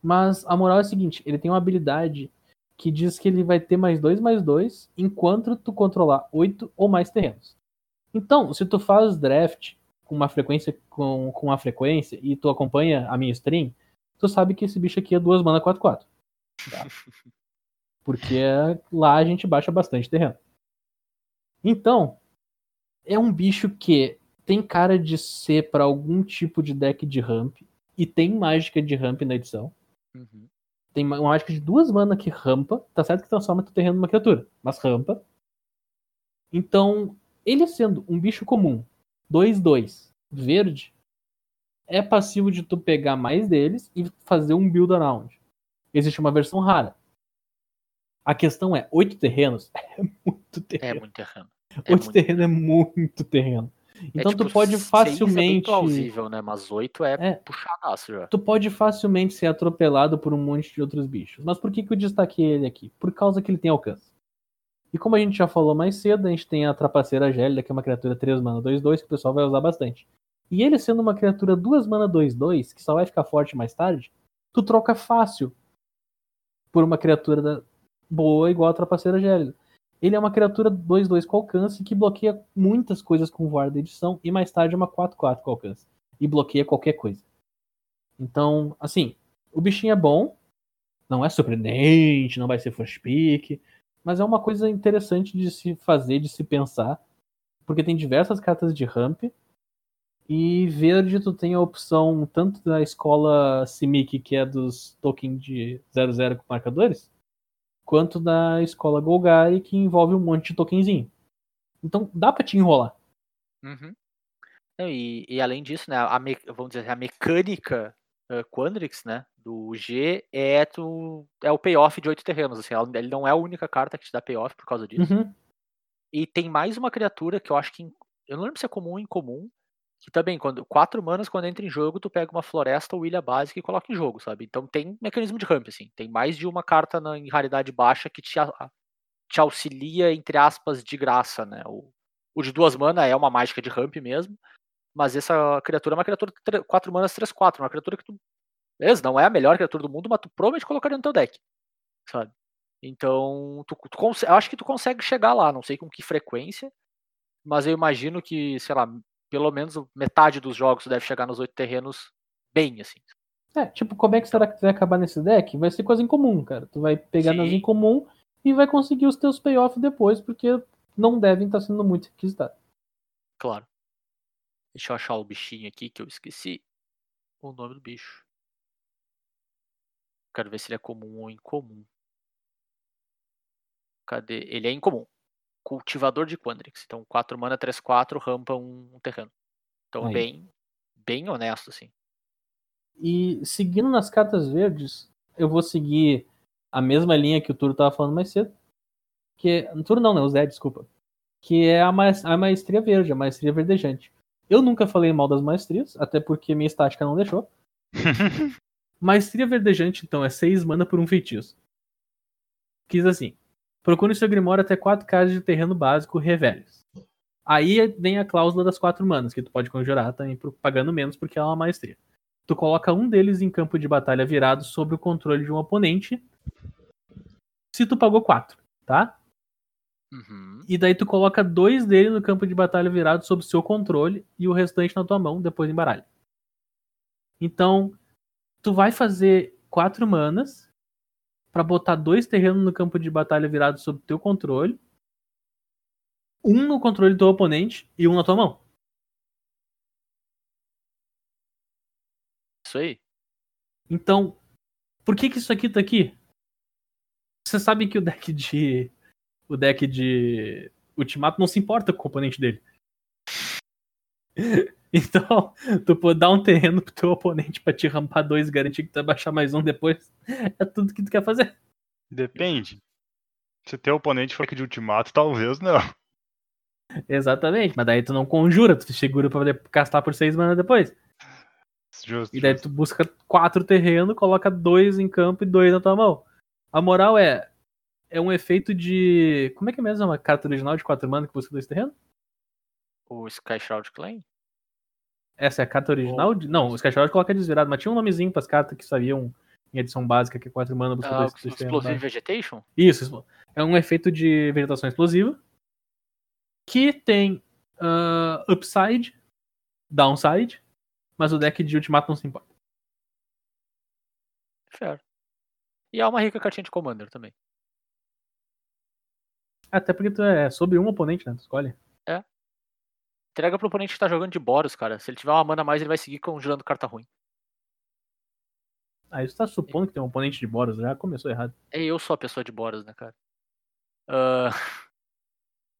Mas a moral é a seguinte, ele tem uma habilidade que diz que ele vai ter mais dois mais dois enquanto tu controlar oito ou mais terrenos. Então, se tu faz draft com uma frequência com, com uma frequência e tu acompanha a minha stream, tu sabe que esse bicho aqui é duas mana 4-4. Tá? <laughs> Porque lá a gente baixa bastante terreno. Então, é um bicho que tem cara de ser para algum tipo de deck de ramp e tem mágica de ramp na edição. Uhum. Tem uma mágica de duas mana que rampa, tá certo que transforma teu terreno numa criatura, mas rampa. Então, ele sendo um bicho comum, 2-2, verde, é passivo de tu pegar mais deles e fazer um build around. Existe uma versão rara. A questão é, oito terrenos <laughs> é muito É terreno. muito terreno. Oito É muito- terreno é muito terreno. Então É, tipo, tu pode seis É facilmente. plausível, né? Mas oito é, É. puxadaço já. tu pode facilmente ser atropelado por um monte de outros bichos. Mas por que, que eu destaquei ele aqui? Por causa que ele tem alcance. E como a gente já falou mais cedo, a gente tem a Trapaceira Gélida, que é uma criatura 3 mana 2-2, que o pessoal vai usar bastante. E ele sendo uma criatura 2 mana 2-2, que só vai ficar forte mais tarde, tu troca fácil por uma criatura boa igual a Trapaceira Gélida. Ele é uma criatura 2-2 com alcance que bloqueia muitas coisas com voar da edição e mais tarde é uma 4-4 com alcance. E bloqueia qualquer coisa. Então, assim, o bichinho é bom, não é surpreendente, não vai ser first pick, mas é uma coisa interessante de se fazer, de se pensar, porque tem diversas cartas de ramp, e verde tu tem a opção tanto da escola Simic, que é dos tokens de 00 com marcadores, quanto da escola Golgari, que envolve um monte de tokenzinho. Então dá pra te enrolar. Uhum. E, e além disso, né, a vamos dizer, a mecânica uh, Quandrix, né, do G é, tu, é o payoff de oito terrenos. Assim, ela- ele não é a única carta que te dá payoff por causa disso. Uhum. E tem mais uma criatura que eu acho que. Eu não lembro se é comum ou incomum. Que também, quando quatro manas, quando entra em jogo, tu pega uma floresta ou ilha básica e coloca em jogo, sabe? Então tem mecanismo de ramp, assim. Tem mais de uma carta na, em raridade baixa que te, te auxilia, entre aspas, de graça, né? O, o de duas mana é uma mágica de ramp mesmo. Mas essa criatura é uma criatura 4 manas 3-4. Uma criatura que tu. Beleza, não é a melhor criatura do mundo, mas tu provavelmente colocaria no teu deck. Sabe? Então, tu, tu eu acho que tu consegue chegar lá, não sei com que frequência, mas eu imagino que, sei lá, pelo menos metade dos jogos tu deve chegar nos oito terrenos bem, assim. É, tipo, como é que será que tu vai acabar nesse deck? Vai ser coisa em comum, cara. Tu vai pegar nas Sim. em comum e vai conseguir os teus payoff depois, porque não devem estar sendo muito requisitados. Claro. Deixa eu achar o bichinho aqui que eu esqueci o nome do bicho. Quero ver se ele é comum ou incomum. Cadê? Ele é incomum. Cultivador de Quandrix. Então, 4 mana, 3, 4, rampa um, um terreno. Então, Aí. bem, bem honesto, assim. E seguindo nas cartas verdes, eu vou seguir a mesma linha que o Turo tava falando mais cedo. Que é, Turo não, né? O Zé, desculpa. Que é a, maes- a maestria verde, a maestria verdejante. Eu nunca falei mal das maestrias, até porque minha estática não deixou. <laughs> Maestria verdejante, então, é 6 mana por um feitiço. Quis assim. Procure seu Grimório até 4 casas de terreno básico reveles. Aí vem a cláusula das 4 manas, que tu pode conjurar também pagando menos, porque ela é uma maestria. Tu coloca um deles em campo de batalha virado sob o controle de um oponente. Se tu pagou 4, tá? Uhum. E daí tu coloca dois dele no campo de batalha virado sob seu controle e o restante na tua mão, depois embaralha. Então, tu vai fazer quatro manas pra botar dois terrenos no campo de batalha virado sob teu controle, um no controle do teu oponente e um na tua mão. Isso aí. Então, por que que isso aqui tá aqui? Você sabe que o deck de o deck de Ultimato não se importa com o oponente dele. <laughs> Então, tu pode dar um terreno pro teu oponente pra te rampar dois, garantir que tu vai baixar mais um depois. É tudo que tu quer fazer. Depende. Se teu oponente for aqui de ultimato, talvez não. Exatamente, mas daí tu não conjura, tu segura pra poder castar por seis mana depois. Justo. E daí justo. tu busca quatro terrenos, coloca dois em campo e dois na tua mão. A moral é. É um efeito de. Como é que é mesmo uma carta original de quatro mana que busca dois terrenos? O Sky Shroud Clan? Essa é a carta original? de- Não, os Skyward coloca desvirado, mas tinha um nomezinho pras cartas que sabiam em edição básica, que é 4 mana, busca Ah, dois o sistema Explosive. Vegetation? Isso, é um efeito de vegetação explosiva que tem ah, upside, downside, mas o deck de ultimato não se importa. Fair. E é uma rica cartinha de Commander também. Até porque tu é sobre um oponente, né? Tu escolhe. Entrega pro oponente que tá jogando de Boros, cara. Se ele tiver uma mana a mais, ele vai seguir conjurando carta ruim. Aí você tá supondo que tem um oponente de Boros, já começou errado. É eu sou a pessoa de Boros, né, cara? Ah, <laughs>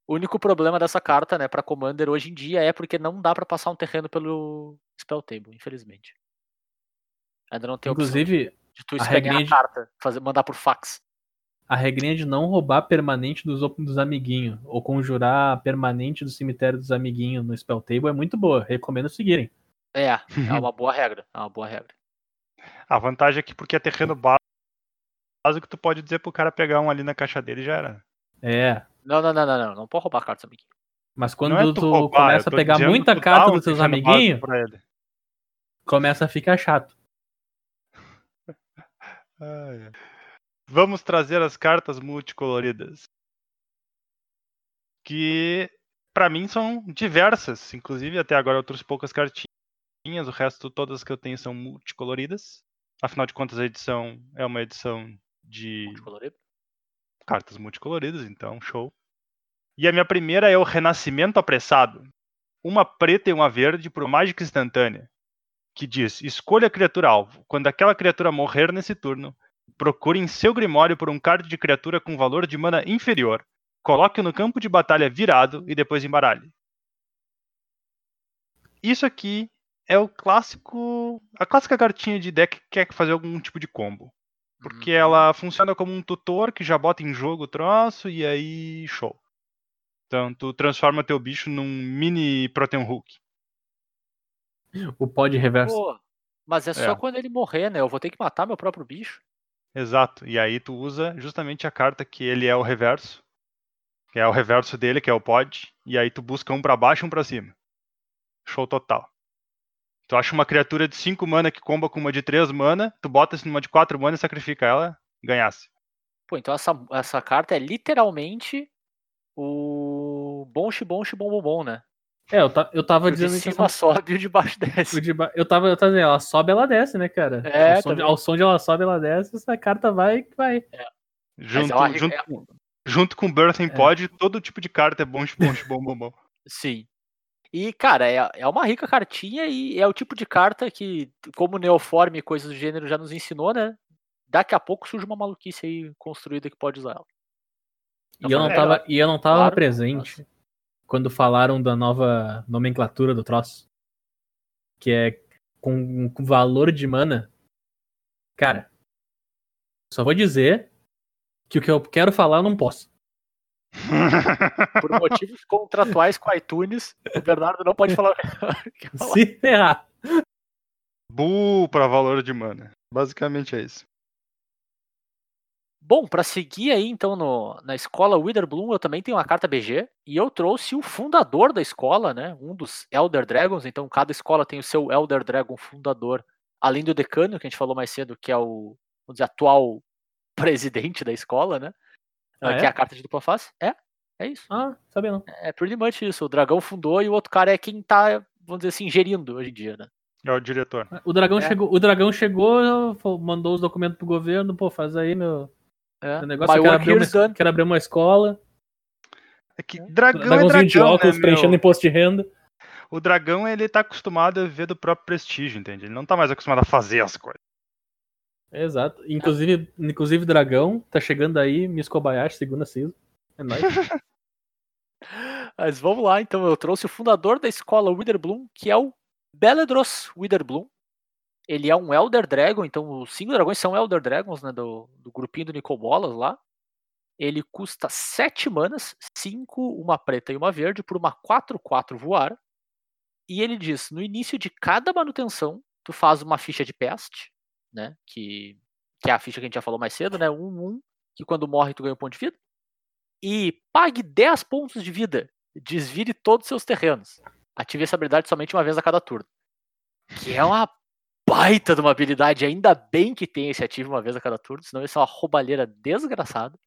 O único problema dessa carta, né, pra Commander hoje em dia é porque não dá pra passar um terreno pelo Spell Table, infelizmente. Ainda não tem a opção de- Inclusive, de tu a escanear a de- carta, fazer, mandar por fax. A regrinha de não roubar permanente dos, dos amiguinhos, ou conjurar permanente do cemitério dos amiguinhos no Spell Table é muito boa. Recomendo seguirem. É, é <laughs> uma boa regra. É uma boa regra. A vantagem é que porque é terreno bá- básico, tu pode dizer pro cara pegar um ali na caixa dele e já era. É. Não, não, não, não, não. Não pode roubar cartas, amiguinho. Mas quando é tu, roubar, começa a pegar muita tu carta dos básico amiguinhos, começa a ficar chato. <laughs> Ai, ai. Vamos trazer as cartas multicoloridas. Que pra mim são diversas. Inclusive, até agora eu trouxe poucas cartinhas. O resto, todas que eu tenho são multicoloridas. Afinal de contas, a edição é uma edição de Multicolorido. cartas multicoloridas, então show. E a minha primeira é o Renascimento Apressado. Uma preta e uma verde por mágica instantânea. Que diz: escolha a criatura alvo. Quando aquela criatura morrer nesse turno, procure em seu grimório por um card de criatura com valor de mana inferior. Coloque-o no campo de batalha virado e depois embaralhe. Isso aqui é o clássico. A clássica cartinha de deck que quer fazer algum tipo de combo. Porque Uhum. ela funciona como um tutor que já bota em jogo o troço e aí show. Então tu transforma teu bicho num mini Protean Hulk. O pod reverso. Pô, mas é só É. quando ele morrer, né? Eu vou ter que matar meu próprio bicho. Exato. E aí tu usa justamente a carta que ele é o reverso. Que é o reverso dele, que é o pod. E aí tu busca um pra baixo e um pra cima. Show total. Tu acha uma criatura de 5 mana que comba com uma de 3 mana, tu bota numa de 4 mana e sacrifica ela, ganhasse. Pô, então essa, essa carta é literalmente o bom bom bom bom, né? É, eu, ta- eu tava O de dizendo que cima essa- sobe e o de baixo <laughs> desce. de ba- eu tava, eu tava dizendo, ela sobe, ela desce, né, cara? É, ao, som de, também. ao som de ela sobe, ela desce, essa carta vai que vai. Junto, é uma- junto, é- com- junto com Birthing É. Pod, todo tipo de carta é bom, bom, bom, bom, bom. Sim. E, cara, é, é uma rica cartinha e é o tipo de carta que, como Neoform e coisas do gênero já nos ensinou, né? Daqui a pouco surge uma maluquice aí construída que pode usar ela. E eu não falei, tava, e eu não tava Claro, presente quando falaram da nova nomenclatura do troço. Que é com, com valor de mana. Cara, só vou dizer que o que eu quero falar eu não posso. Por motivos contratuais com a iTunes, o Bernardo não pode falar. Se ferrar. Bull pra valor de mana. Basicamente é isso. Bom, pra seguir aí então no- na escola Witherbloom, eu também tenho uma carta BG e eu trouxe o fundador da escola, né? Um dos Elder Dragons. Então cada escola tem o seu Elder Dragon fundador, além do decano que a gente falou mais cedo, que é o, vamos dizer, atual <laughs> presidente da escola, né? Ah, que é é? a carta de dupla face. É, é isso. Ah, sabia não. É pretty much isso. O dragão fundou e o outro cara é quem tá, vamos dizer assim, gerindo hoje em dia, né? É o diretor. O dragão É. chegou, o dragão chegou, mandou os documentos pro governo, pô, faz aí meu, É. meu negócio, My eu quero work abrir, uma, done. quero abrir uma escola, É que É. dragão é dragãozinho de dragão, óculos né, preenchendo meu? imposto de renda. O dragão, ele tá acostumado a viver do próprio prestígio, entende? Ele não tá mais acostumado a fazer as coisas. Exato. Inclusive, inclusive dragão, tá chegando aí, Miss Kobayashi, segunda season. É nóis. <laughs> Mas vamos lá, então. Eu trouxe o fundador da escola Witherbloom, que é o Beledros Witherbloom. Ele é um Elder Dragon, então os cinco dragões são Elder Dragons, né? Do, do grupinho do Nicobolas lá. Ele custa 7 manas, 5, uma preta e uma verde, por uma 4-4 voar. E ele diz: no início de cada manutenção, tu faz uma ficha de peste, né? Que, que é a ficha que a gente já falou mais cedo, né? 1-1, que quando morre tu ganha um ponto de vida. E pague 10 pontos de vida. Desvire todos os seus terrenos. Ative essa habilidade somente uma vez a cada turno. Que é uma baita de uma habilidade. Ainda bem que tem esse ativo uma vez a cada turno, senão isso é uma roubalheira desgraçada.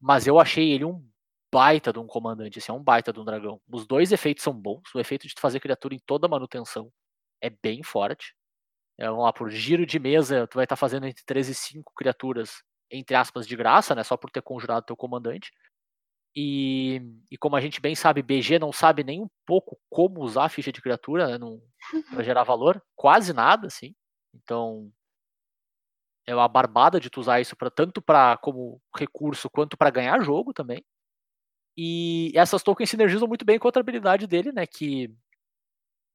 Mas eu achei ele um baita de um comandante, assim, é um baita de um dragão. Os dois efeitos são bons. O efeito de tu fazer criatura em toda manutenção é bem forte. É, vamos lá, por giro de mesa, tu vai estar fazendo entre 3 e 5 criaturas, entre aspas, de graça, né? Só por ter conjurado teu comandante. E, e como a gente bem sabe, BG não sabe nem um pouco como usar a ficha de criatura, né? Não, pra gerar valor, quase nada, assim. Então, é uma barbada de tu usar isso para tanto para como recurso quanto para ganhar jogo também. E essas tokens sinergizam muito bem com a outra habilidade dele, né? Que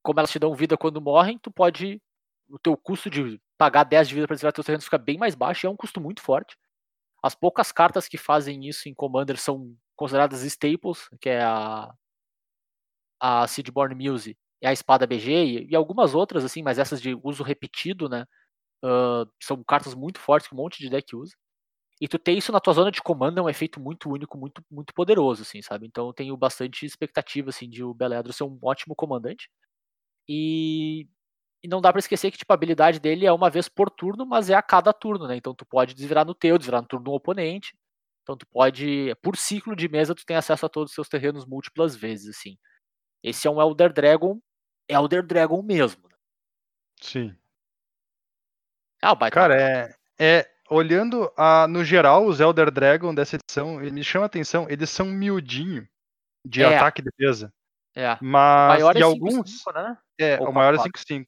como elas te dão vida quando morrem, tu pode. O teu custo de pagar 10 de vida para desviar teus terrenos fica bem mais baixo e é um custo muito forte. As poucas cartas que fazem isso em Commander são consideradas staples, que é a, a Seedborn Muse e a Espada BG, e, e, algumas outras, assim, mas essas de uso repetido, né? Uh, são cartas muito fortes que um monte de deck usa. E tu ter isso na tua zona de comando é um efeito muito único, muito, muito poderoso, assim, sabe? Então eu tenho bastante expectativa, assim, de o Beledro ser um ótimo comandante. E, e não dá para esquecer que, tipo, a habilidade dele é uma vez por turno, mas é a cada turno, né? Então tu pode desvirar no teu, desvirar no turno do oponente. Então tu pode, por ciclo de mesa, tu tem acesso a todos os seus terrenos múltiplas vezes, assim. Esse é um Elder Dragon, Elder Dragon mesmo. Né? Sim. Ah, o Cara, é, é olhando a, no geral os Elder Dragon dessa edição, ele me chama a atenção, eles são miudinho de É. ataque e defesa. É. O Mas maior e é alguns, 5-5, né? é, Ou o maior é 4-4. 5-5.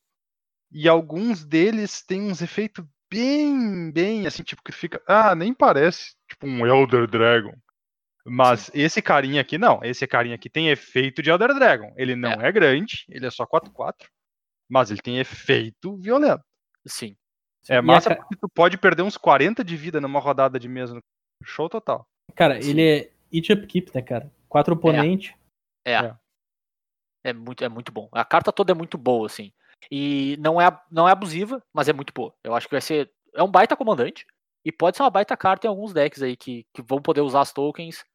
E alguns deles têm uns efeitos bem, bem assim, tipo que fica, ah, nem parece tipo um Elder Dragon. Mas esse carinha aqui não, esse carinha aqui tem efeito de Elder Dragon. Ele não é, grande, ele é só 4-4, mas ele tem efeito violento. Sim. É E massa a porque tu pode perder uns 40 de vida numa rodada de mesa. Show total. Cara, Sim. ele é each upkeep, né, cara? Quatro oponentes. É. É. É muito, é muito bom. A carta toda é muito boa, assim. E não é, não é abusiva, mas é muito boa. Eu acho que vai ser. É um baita comandante. E pode ser uma baita carta em alguns decks aí que, que vão poder usar as tokens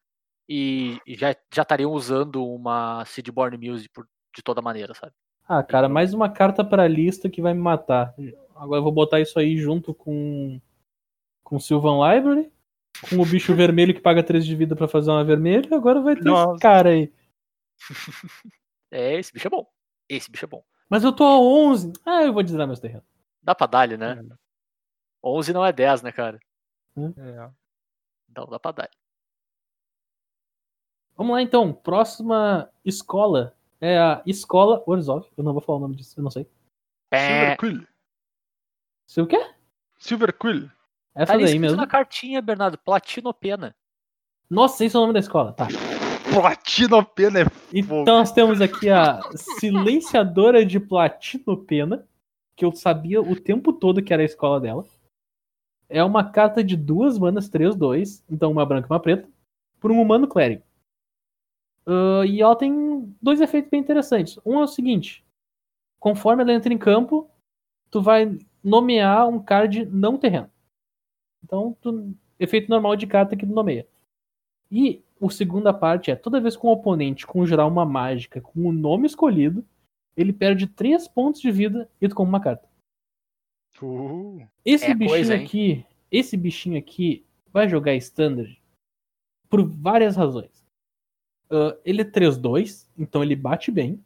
e, e já, já estariam usando uma Seedborn Muse por, de toda maneira, sabe? Ah, cara, mais uma carta pra lista que vai me matar. Agora eu vou botar isso aí junto com com Sylvan Library, com o bicho vermelho que paga 3 de vida pra fazer uma vermelha, e agora vai ter Nossa. esse cara aí. <laughs> É, esse bicho é bom. Esse bicho é bom. Mas eu tô a 11. Ah, eu vou desviar meus terrenos. Dá pra dar, né? 11 não é 10, né, cara? É. Então dá pra dar. Vamos lá então, próxima escola é a Escola Orzhov. Eu não vou falar o nome disso, eu não sei. Pé. Silver Quill. Sei o quê? Silver Quill. Essa Tá daí mesmo. na cartinha, Bernardo. Platinopena. Nossa, esse é o nome da escola. Tá. Platinopena é Então nós temos aqui a silenciadora de platinopena, que eu sabia o tempo todo que era a escola dela. É uma carta de duas manas 3-2, então uma branca e uma preta, por um humano clérigo. Ah, e ela tem dois efeitos bem interessantes. Um é o seguinte: conforme ela entra em campo, tu vai nomear um card não terreno. Então, tu- efeito normal de carta que tu nomeia. E a segunda parte é, toda vez que um oponente conjurar uma mágica com o nome escolhido, ele perde 3 pontos de vida e tu compra uma carta. Uh, Esse É bichinho coisa, aqui, esse bichinho aqui vai jogar standard por várias razões. Ah, ele é 3-2, então ele bate bem.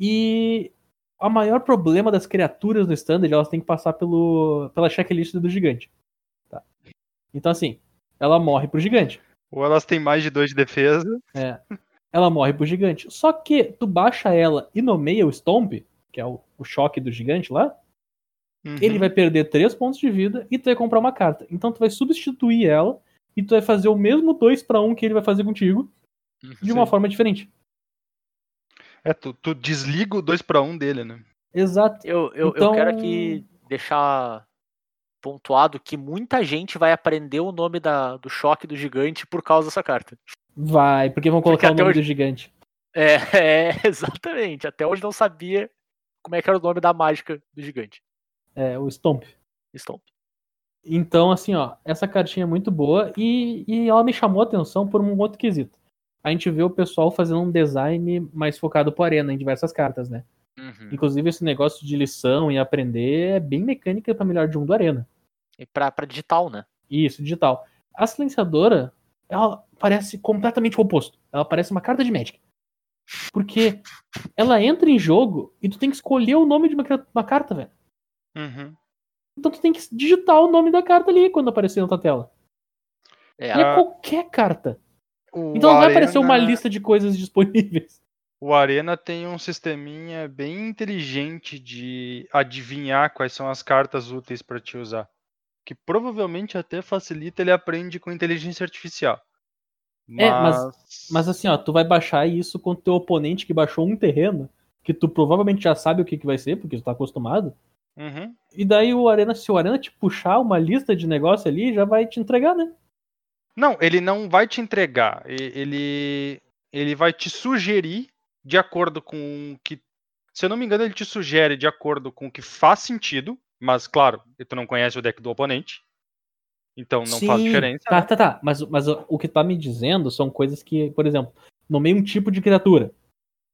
E o maior problema das criaturas no standard, elas têm que passar pelo, pela checklist do gigante. Tá? Então assim, ela morre pro gigante. ou elas têm mais de dois de defesa. É. Ela morre pro gigante. Só que tu baixa ela e nomeia o Stomp, que é o, o choque do gigante lá, Uhum. ele vai perder 3 pontos de vida e tu vai comprar uma carta. Então tu vai substituir ela e tu vai fazer o mesmo 2 para 1 que ele vai fazer contigo de uma Sim. forma diferente. É, tu, tu desliga o 2 para 1 dele, né? Exato. Eu, eu, Então- eu quero aqui deixar pontuado que muita gente vai aprender o nome da, do choque do gigante por causa dessa carta. Vai, porque vão Porque colocar o até nome hoje- do gigante. É, <laughs> é, exatamente. Até hoje não sabia como é que era o nome da mágica do gigante. É, o Stomp. Stomp. Então, assim, ó, essa cartinha é muito boa e, e ela me chamou a atenção por um outro quesito. A gente vê o pessoal fazendo um design mais focado pro Arena em diversas cartas, né? Uhum. Inclusive, esse negócio de lição e aprender é bem mecânica pra melhor de um do Arena. E pra, pra digital, né? Isso, digital. A silenciadora, ela parece completamente o oposto. Ela parece uma carta de Magic. Porque ela entra em jogo e tu tem que escolher o nome de uma, uma carta, velho. Uhum. Então tu tem que digitar o nome da carta ali quando aparecer na tua tela. É, E é qualquer carta. Então não vai aparecer Arena- uma lista de coisas disponíveis. O Arena tem um sisteminha bem inteligente de adivinhar quais são as cartas úteis para te usar. Que provavelmente até facilita ele aprende com inteligência artificial. É, mas- Mas assim, ó, tu vai baixar isso com o teu oponente que baixou um terreno, que tu provavelmente já sabe o que, que vai ser, porque tu tá acostumado. Uhum. E daí o Arena, se o Arena te puxar uma lista de negócio ali, já vai te entregar, né? Não, ele não vai te entregar. Ele, ele vai te sugerir de acordo com o que. Se eu não me engano, ele te sugere de acordo com o que faz sentido. Mas, claro, tu não conhece o deck do oponente. Então não faz Sim, diferença. Tá, né? tá, tá. Mas, mas o o que tu tá me dizendo são coisas que, por exemplo, nomeia um tipo de criatura.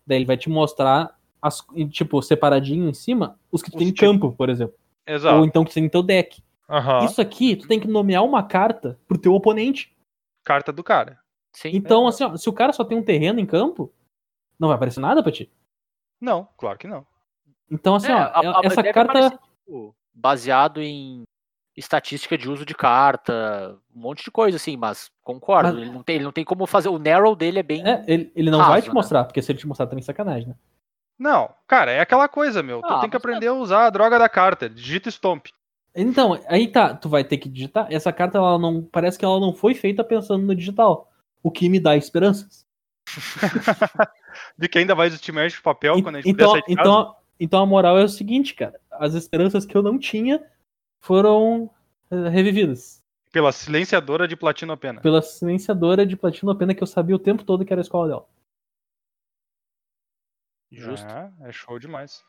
Daí ele vai te mostrar, as, tipo, separadinho em cima, os que tu Os tem em campo, por exemplo. Ou Exato. então que tem no teu deck. Aham. Isso aqui, tu tem que nomear uma carta pro teu oponente. Carta do cara. sim. Então, assim, ó, se o cara só tem um terreno em campo, não vai aparecer nada pra ti. Não, claro que não. Então, assim, É, ó, a- a- essa carta. aparecer, tipo, baseado em estatística de uso de carta, um monte de coisa, assim, mas concordo. Mas- Ele, não tem, ele não tem como fazer. O narrow dele é bem. É, ele, ele não Raso, vai te né? mostrar, porque se ele te mostrar também é sacanagem, né? Não, cara, é aquela coisa, meu. Tu Ah, tem que é- aprender a usar a droga da carta. Digita stomp. Então, aí tá, tu vai ter que digitar. Essa carta, ela não. Parece que ela não foi feita pensando no digital. O que me dá esperanças. <laughs> De que ainda vai existir Magic papel E- quando a gente então, puder sair de casa. então, então a moral é o seguinte, cara. As esperanças que eu não tinha foram eh, revividas. Pela silenciadora de Platino Pena. Pela silenciadora de Platino Pena que eu sabia o tempo todo que era a escola dela. Justo. É, é show demais.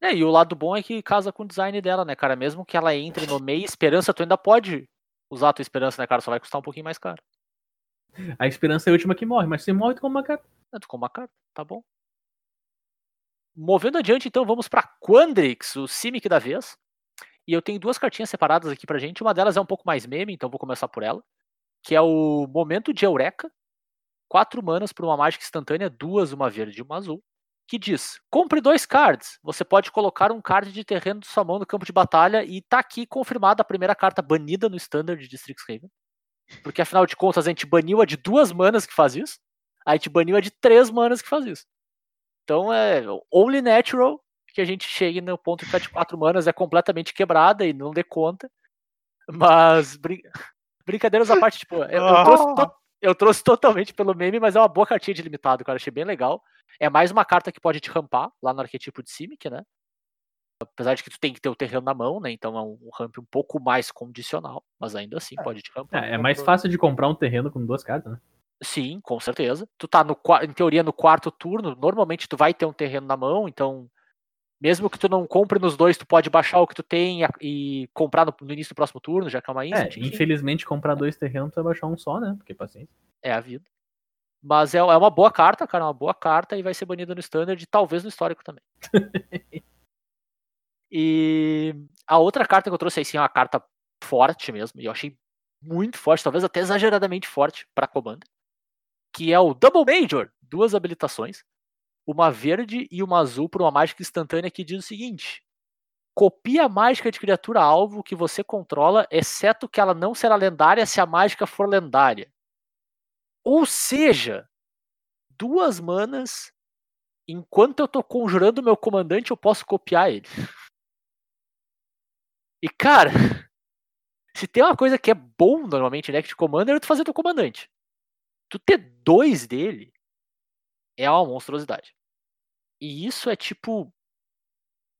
É, e o lado bom é que casa com o design dela, né, cara? Mesmo que ela entre no meio esperança, tu ainda pode usar a tua esperança, né, cara? Só vai custar um pouquinho mais caro. A esperança é a última que morre, mas se morre, tu como uma carta. É, tu com uma carta, tá bom. Movendo adiante, então, vamos pra Quandrix, o Simic da vez. E eu tenho duas cartinhas separadas aqui pra gente. Uma delas é um pouco mais meme, então vou começar por ela. Que é o Momento de Eureka. Quatro manas por uma mágica instantânea, duas, uma verde e uma azul. Que diz: compre dois cards. Você pode colocar um card de terreno de sua mão no campo de batalha. E tá aqui confirmada a primeira carta banida no standard de Strixhaven. Porque afinal de contas, a gente baniu a de duas manas que faz isso. A gente baniu a de três manas que faz isso. Então é only natural que a gente chegue no ponto que a de quatro manas é completamente quebrada e não dê conta. Mas brin... brincadeiras à parte, tipo, eu, eu trouxe to- eu trouxe <laughs> totalmente pelo meme, mas é uma boa cartinha de limitado, cara. Achei bem legal. É mais uma carta que pode te rampar lá no arquetipo de Simic, né? Apesar de que tu tem que ter o terreno na mão, né? Então é um um ramp um pouco mais condicional, mas ainda assim pode te rampar. É, é mais fácil de comprar um terreno com duas cartas, né? Sim, com certeza. Tu tá no em teoria no quarto turno, normalmente tu vai ter um terreno na mão, então mesmo que tu não compre nos dois, tu pode baixar o que tu tem e, e comprar no, no início do próximo turno, já que é uma É, instant. enfim, infelizmente comprar dois terrenos tu vai baixar um só, né? Porque paciência. é a vida. Mas é, é uma boa carta, cara, é uma boa carta e vai ser banida no standard e talvez no histórico também. <laughs> e a outra carta que eu trouxe aí sim é uma carta forte mesmo, e eu achei muito forte, talvez até exageradamente forte para Commander, que é o Double Major, duas habilitações, uma verde e uma azul por uma mágica instantânea que diz o seguinte: copia a mágica de criatura alvo que você controla, exceto que ela não será lendária se a mágica for lendária. Ou seja, duas manas, enquanto eu tô conjurando meu comandante, eu posso copiar ele. E cara, <laughs> se tem uma coisa que é bom normalmente em deck de commander, é tu fazer teu comandante. Tu ter dois dele é uma monstruosidade. E isso é tipo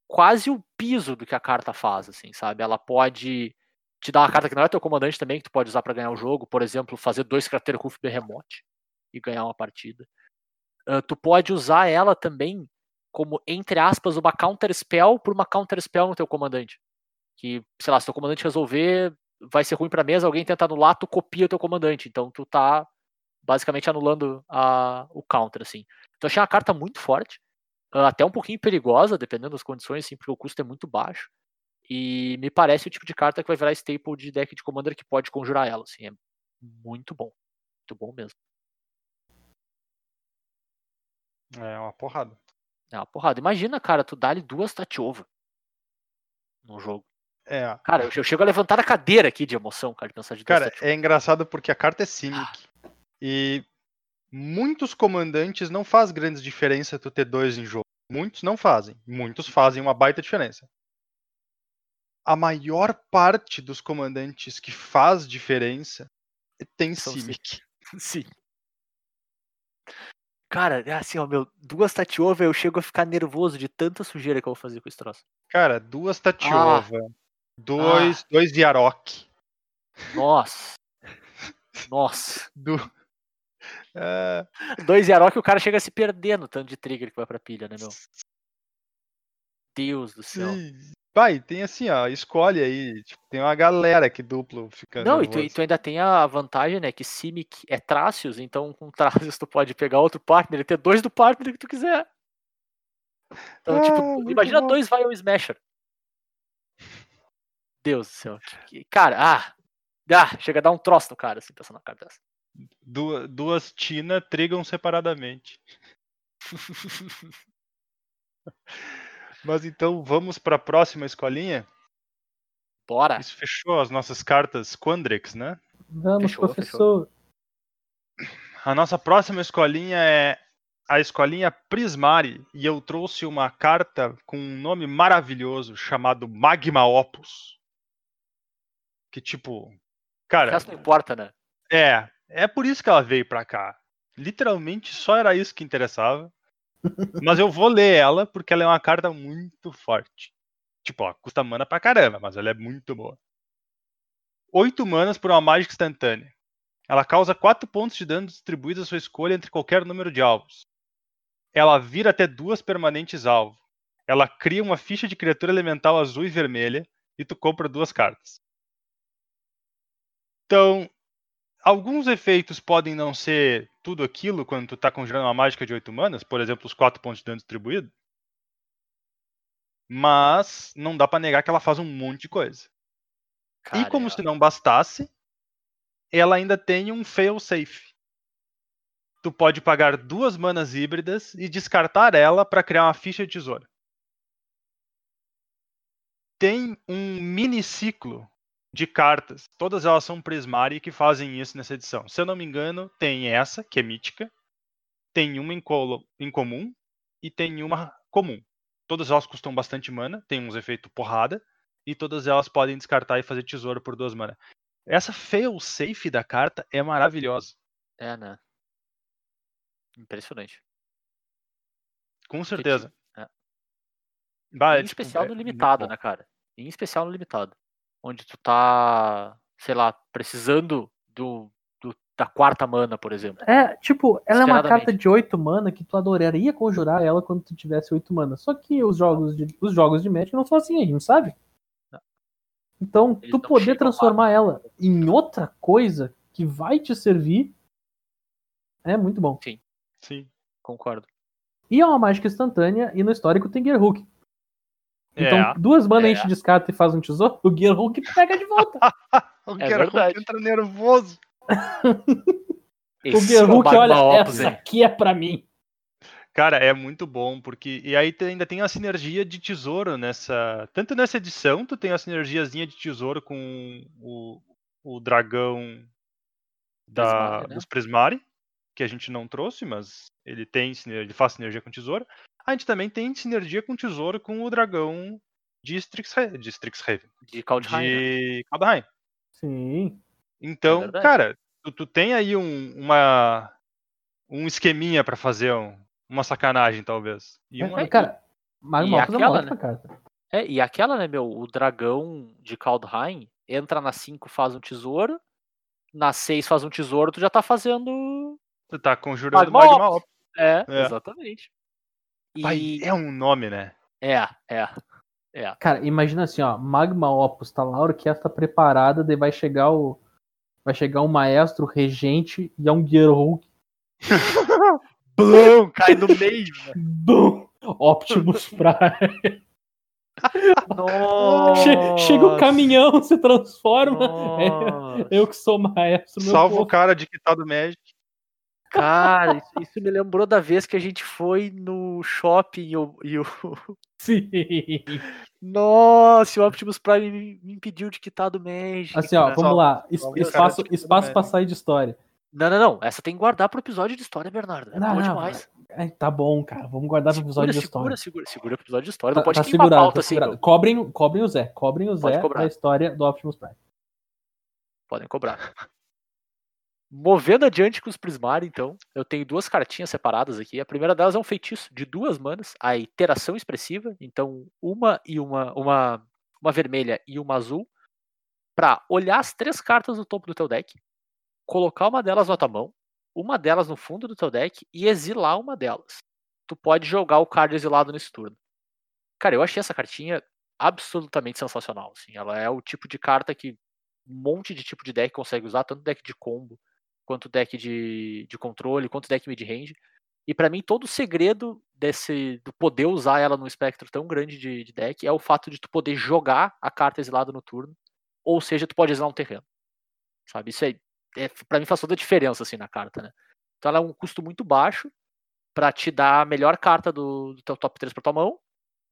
quase o piso do que a carta faz, assim, sabe? Ela pode te dar uma carta que não é teu comandante também, que tu pode usar pra ganhar o jogo, por exemplo, fazer dois Crater Roof Behemoth e ganhar uma partida. Ah, tu pode usar ela também como, entre aspas, uma counter spell por uma counter spell no teu comandante. Que, sei lá, se teu comandante resolver, vai ser ruim pra mesa, alguém tenta anular, tu copia o teu comandante. Então tu tá basicamente anulando a, o counter, assim. Então achei uma carta muito forte. ah, até um pouquinho perigosa, dependendo das condições, assim, porque o custo é muito baixo. E me parece o tipo de carta que vai virar staple de deck de Commander que pode conjurar ela, assim, é muito bom. Muito bom mesmo. É uma porrada. É uma porrada. Imagina, cara, tu dá-lhe duas Tatiova no jogo. É. Cara, eu, chego a levantar a cadeira aqui de emoção, cara, de pensar de Cara, Tatiova. é engraçado porque a carta é Simic. E muitos comandantes não faz grandes diferença tu ter dois em jogo. Muitos não fazem. Muitos fazem uma baita diferença. A maior parte dos comandantes que faz diferença tem São Simic. <laughs> Sim. Cara, é assim, ó, meu, duas Tatiova eu chego a ficar nervoso de tanta sujeira que eu vou fazer com esse troço. Cara, duas Tatiova, Ah. dois, dois Yarok, Nossa. Nossa. du... É, Dois Yarok, o cara chega a se perder no tanto de trigger que vai pra pilha, né, meu? Deus do céu. Vai, tem assim, ó, escolhe aí. tipo, tem uma galera que duplo fica. Não, e tu, e tu ainda tem a vantagem, né, que Simic é Trácios, então com Trácios <laughs> tu pode pegar outro partner e ter dois do partner que tu quiser. Então, Ah, tipo, imagina bom. dois Vial Smasher. Deus do céu. que- que- cara, ah, ah, chega a dar um troço no cara, assim, pensando na cara dessa. Duas, duas Tina trigam separadamente. <laughs> Mas então vamos para a próxima escolinha. Bora. Isso fechou as nossas cartas Quandrix, né? Vamos, Fechou, professor. A nossa próxima escolinha é a escolinha Prismari e eu trouxe uma carta com um nome maravilhoso chamado Magma Opus. Que tipo, cara, não importa, né? é, é por isso que ela veio pra cá. Literalmente só era isso que interessava. Mas eu vou ler ela porque ela é uma carta muito forte. Tipo, ó, custa mana pra caramba, mas ela é muito boa. 8 manas por uma mágica instantânea. Ela causa 4 pontos de dano distribuídos à sua escolha entre qualquer número de alvos. Ela vira até duas permanentes alvo. Ela cria uma ficha de criatura elemental azul e vermelha e tu compra duas cartas. Então, alguns efeitos podem não ser tudo aquilo quando tu tá conjurando uma mágica de 8 manas, por exemplo, os 4 pontos de dano distribuído. Mas não dá pra negar que ela faz um monte de coisa. Cara, e como é- se não bastasse, ela ainda tem um fail safe. Tu pode pagar duas manas híbridas e descartar ela para criar uma ficha de tesouro. Tem um mini ciclo de cartas. Todas elas são Prismari que fazem isso nessa edição. Se eu não me engano, tem essa, que é mítica, tem uma em, colo- em comum e tem uma comum. Todas elas custam bastante mana, tem uns efeitos porrada, e todas elas podem descartar e fazer tesouro por duas mana. Essa fail safe da carta é maravilhosa. É, né? Impressionante. Com certeza. é. Bah, é, em tipo, especial é no muito limitado, né, cara? Em especial no limitado. Onde tu tá, sei lá, precisando do, do- da quarta mana, por exemplo. É, tipo, ela é uma carta de 8 mana que tu adoraria conjurar ela quando tu tivesse 8 mana. Só que os jogos de, os jogos de Magic não são assim, a gente sabe. Então, Eles tu poder lá. transformar ela em outra coisa que vai te servir é muito bom. Sim. Concordo. E é uma mágica instantânea, e no histórico tem Gear Hook. Então, É. duas manas a É. gente descarta e faz um tesouro, o Gear Hook pega de volta. <laughs> O É Geralt verdade. entra nervoso. <laughs> o Gear é Magma olha, essa hein? aqui é pra mim. Cara, é muito bom, porque. E aí ainda tem a sinergia de tesouro nessa. Tanto nessa edição, tu tem a sinergiazinha de tesouro com o, o dragão da, Prismari, né? dos Prismari, que a gente não trouxe, mas ele tem ele faz sinergia com tesouro. A gente também tem sinergia com tesouro com o dragão de Strixhaven. De Strixhaven. De Kaldheim, né? De Kaldheim. Sim. Então, verdade. cara, tu, tu tem aí um, uma, um esqueminha pra fazer um- uma sacanagem, talvez. E uma- É, cara, Magma e Opus é uma aquela, ótima carta. É, e aquela, né, meu, o dragão de Kaldheim entra na 5, faz um tesouro, na 6 faz um tesouro, tu já tá fazendo. tu tá conjurando Magma Magma. Opus. É, É. exatamente. Pai, E é um nome, né? é, é. É. Cara, imagina assim, ó, Magma Opus, tá lá a orquestra preparada, daí vai chegar o vai chegar um maestro regente e é um Gear Hook. <laughs> Blum, cai no meio. né? Bum! Optimus <laughs> Prime. Nossa, Che- Chega o caminhão, se transforma. É, eu que sou maestro, meu Salva o cara de quitado Magic. Cara, isso, isso me lembrou da vez que a gente foi no shopping e o. e o- <laughs> Sim. Nossa, o Optimus Prime me, me impediu de quitar do Magic. Assim, ó, cara. vamos lá. Es- Espaço, de espaço pra sair de história. Não, não, não. Essa tem que guardar pro episódio de história, Bernardo. É Não, não, demais. Ai, tá bom, cara. Vamos guardar pro episódio de segura, história. segura, segura pro episódio de história. Tá, não pode tá queimar pauta tá assim. segurado. Cobrem, cobrem o Zé. Cobrem o Pode Zé cobrar. da história do Optimus Prime. Podem cobrar. Movendo adiante com os Prismari, então, eu tenho duas cartinhas separadas aqui. A primeira delas é um feitiço de duas manas, a iteração expressiva. Então, uma e uma, uma, uma vermelha e uma azul, para olhar as três cartas do topo do teu deck, colocar uma delas na tua mão, uma delas no fundo do teu deck e exilar uma delas. Tu pode jogar o card exilado nesse turno. Cara, eu achei essa cartinha absolutamente sensacional. Assim. Ela é o tipo de carta que um monte de tipo de deck consegue usar, tanto deck de combo, quanto deck de, de controle, quanto deck mid-range. E pra mim, todo o segredo desse do poder usar ela num espectro tão grande de, de deck é o fato de tu poder jogar a carta exilada no turno, ou seja, tu pode exilar um terreno. Sabe? Isso é, é para mim faz toda a diferença assim na carta, né? Então ela é um custo muito baixo pra te dar a melhor carta do, do teu top 3 pra tua mão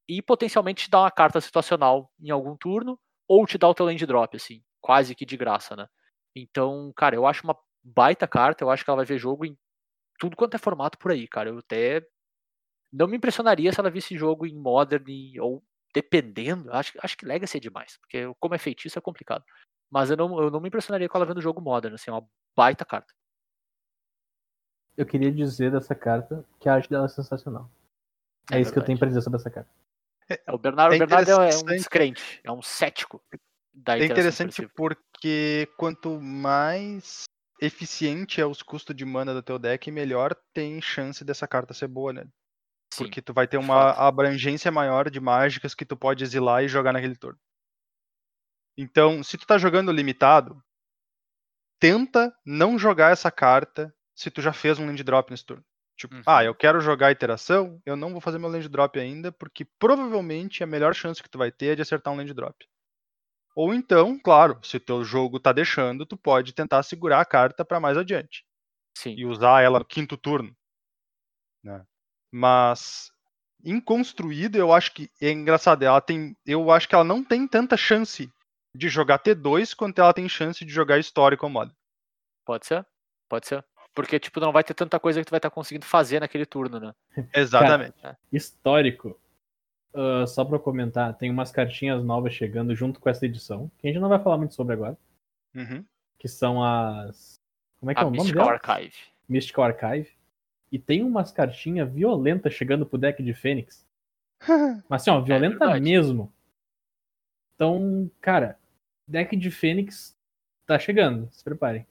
e potencialmente te dar uma carta situacional em algum turno ou te dar o teu land drop assim, quase que de graça, né? Então, cara, eu acho uma baita carta, eu acho que ela vai ver jogo em tudo quanto é formato por aí, cara. Eu até não me impressionaria se ela visse jogo em Modern ou dependendo, acho, acho que Legacy é demais, porque como é feitiço é complicado. Mas eu não, eu não me impressionaria com ela vendo jogo Modern, assim, é uma baita carta. Eu queria dizer dessa carta que a arte dela é sensacional. É, É isso que eu tenho pra dizer sobre essa carta. É, o Bernardo, É o Bernardo é um descrente, é um cético da É interessante porque quanto mais eficiente é os custos de mana do teu deck, melhor tem chance dessa carta ser boa, né? Sim, Porque tu vai ter uma abrangência maior de mágicas que tu pode exilar e jogar naquele turno. Então, se tu tá jogando limitado, tenta não jogar essa carta se tu já fez um land drop nesse turno. Tipo, Uhum. ah, eu quero jogar a iteração, eu não vou fazer meu land drop ainda, porque provavelmente a melhor chance que tu vai ter é de acertar um land drop. Ou então, claro, se o teu jogo tá deixando, tu pode tentar segurar a carta para mais adiante sim. e usar ela no quinto turno. Né? Mas em construído, eu acho que é engraçado. Ela tem, eu acho que ela não tem tanta chance de jogar T2 quanto ela tem chance de jogar histórico modo. Pode ser? Pode ser. Porque, tipo, não vai ter tanta coisa que tu vai estar conseguindo fazer naquele turno, né? Exatamente. Histórico. Ah, só pra comentar, tem umas cartinhas novas chegando junto com essa edição, que a gente não vai falar muito sobre agora, Uhum. que são as. Como é que A é o nome Mystical dela? Archive. Mystical Archive. E tem umas cartinhas violentas chegando pro deck de Fênix. <laughs> Mas assim, ó, violenta verdade. mesmo. Então, cara, deck de Fênix tá chegando, se preparem.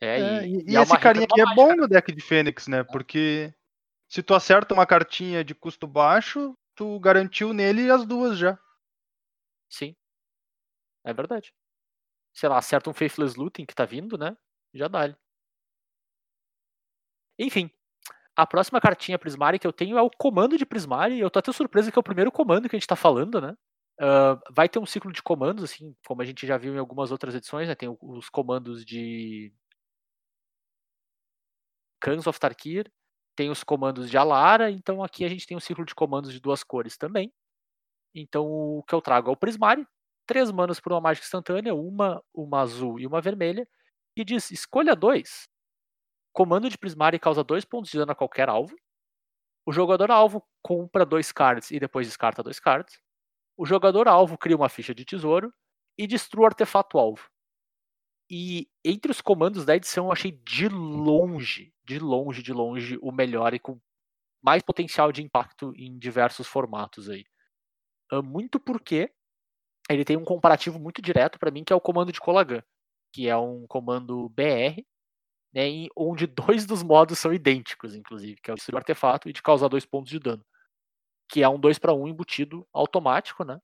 É, É, e, e, e e é esse carinha aqui é bom no deck de Fênix, né? Porque se tu acerta uma cartinha de custo baixo, tu garantiu nele as duas já. Sim. É verdade. Sei lá, acerta um Faithless Looting que tá vindo, né? Já dá. Enfim. A próxima cartinha Prismari que eu tenho é o comando de Prismari. Eu tô até surpreso que é o primeiro comando que a gente tá falando, né? Ah, vai ter um ciclo de comandos, assim, como a gente já viu em algumas outras edições, né? Tem os comandos de Khans of Tarkir, tem os comandos de Alara, então aqui a gente tem um ciclo de comandos de duas cores também. Então o que eu trago é o Prismari, três manas por uma mágica instantânea, uma, uma azul e uma vermelha, e diz: escolha dois. Comando de Prismari causa dois pontos de dano a qualquer alvo. O jogador alvo compra dois cards e depois descarta dois cards. O jogador alvo cria uma ficha de tesouro e destrua o artefato alvo. E entre os comandos da edição eu achei de longe, de longe, de longe o melhor e com mais potencial de impacto em diversos formatos aí. Muito porque ele tem um comparativo muito direto para mim, que é o comando de Colagan, que é um comando BR, né, onde <laughs> dois dos modos são idênticos, inclusive, que é o o artefato e de causar dois pontos de dano, que é um 2 para 1 embutido automático, né?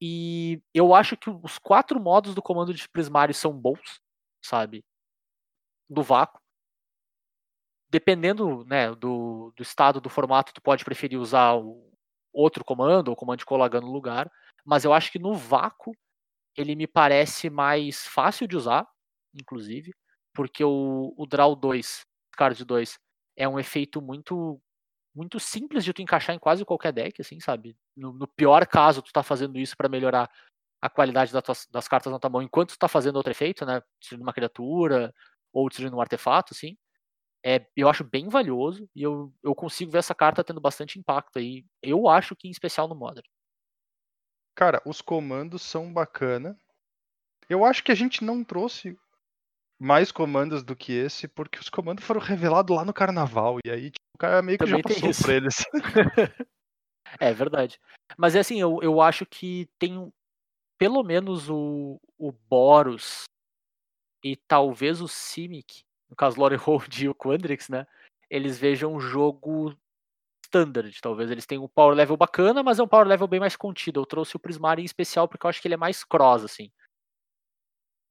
E eu acho que os quatro modos do comando de Prismari são bons, sabe? Do vácuo. dependendo né, do, do estado do formato, tu pode preferir usar o outro comando, ou comando de collagan no lugar, mas eu acho que no vácuo ele me parece mais fácil de usar, inclusive, porque o, o Draw 2, Card 2, é um efeito muito muito simples de tu encaixar em quase qualquer deck, assim, sabe? No, no pior caso, tu tá fazendo isso para melhorar a qualidade das, cartas na tua mão enquanto tu tá fazendo outro efeito, né? Destruindo uma criatura ou destruindo um artefato, assim. É, eu acho bem valioso e eu, eu consigo ver essa carta tendo bastante impacto aí. Eu acho que em especial no Modern. Cara, os comandos são bacana. Eu acho que a gente não trouxe mais comandos do que esse, porque os comandos foram revelados lá no carnaval. E aí, tipo, o cara meio que Também já passou isso. por eles. <laughs> É verdade. Mas é assim, eu, eu acho que tem pelo menos o, o Boros e talvez o Simic, no caso Lorehold <laughs> e o Quandrix, né? Eles vejam um jogo standard, talvez. Eles tenham um power level bacana, mas é um power level bem mais contido. Eu trouxe o Prismari em especial porque eu acho que ele é mais cross, assim.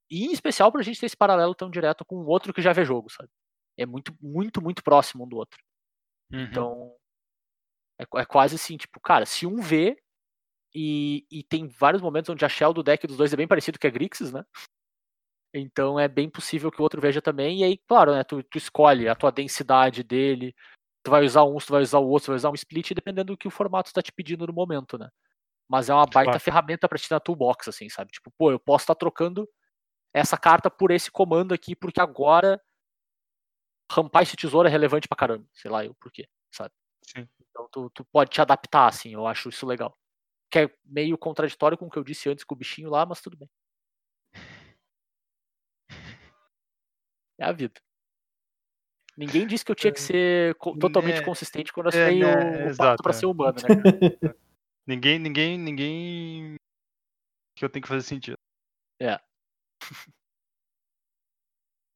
E em especial pra gente ter esse paralelo tão direto com o outro que já vê jogo, sabe? É muito, muito, muito próximo um do outro. Uhum. Então, é, é quase assim, tipo, cara, se um vê, e, e tem vários momentos onde a shell do deck dos dois é bem parecido que a Grixis, né? Então é bem possível que o outro veja também, e aí, claro, né, tu, tu escolhe a tua densidade dele, tu vai usar um, tu vai usar o outro, tu vai usar um split, dependendo do que o formato está te pedindo no momento, né? Mas é uma baita Claro. ferramenta pra ti na toolbox, assim, sabe? Tipo, pô, eu posso estar trocando essa carta por esse comando aqui, porque agora rampar esse tesouro é relevante pra caramba. Sei lá eu por quê, sabe? Sim. Então tu, tu pode te adaptar, assim, eu acho isso legal. Que é meio contraditório com o que eu disse antes com o bichinho lá, mas tudo bem. É a vida. Ninguém disse que eu tinha que ser co- totalmente É, consistente quando eu é, assinei né, o, o exato, pacto pra é. ser humano, né? <laughs> Ninguém, ninguém, ninguém que eu tenho que fazer sentido.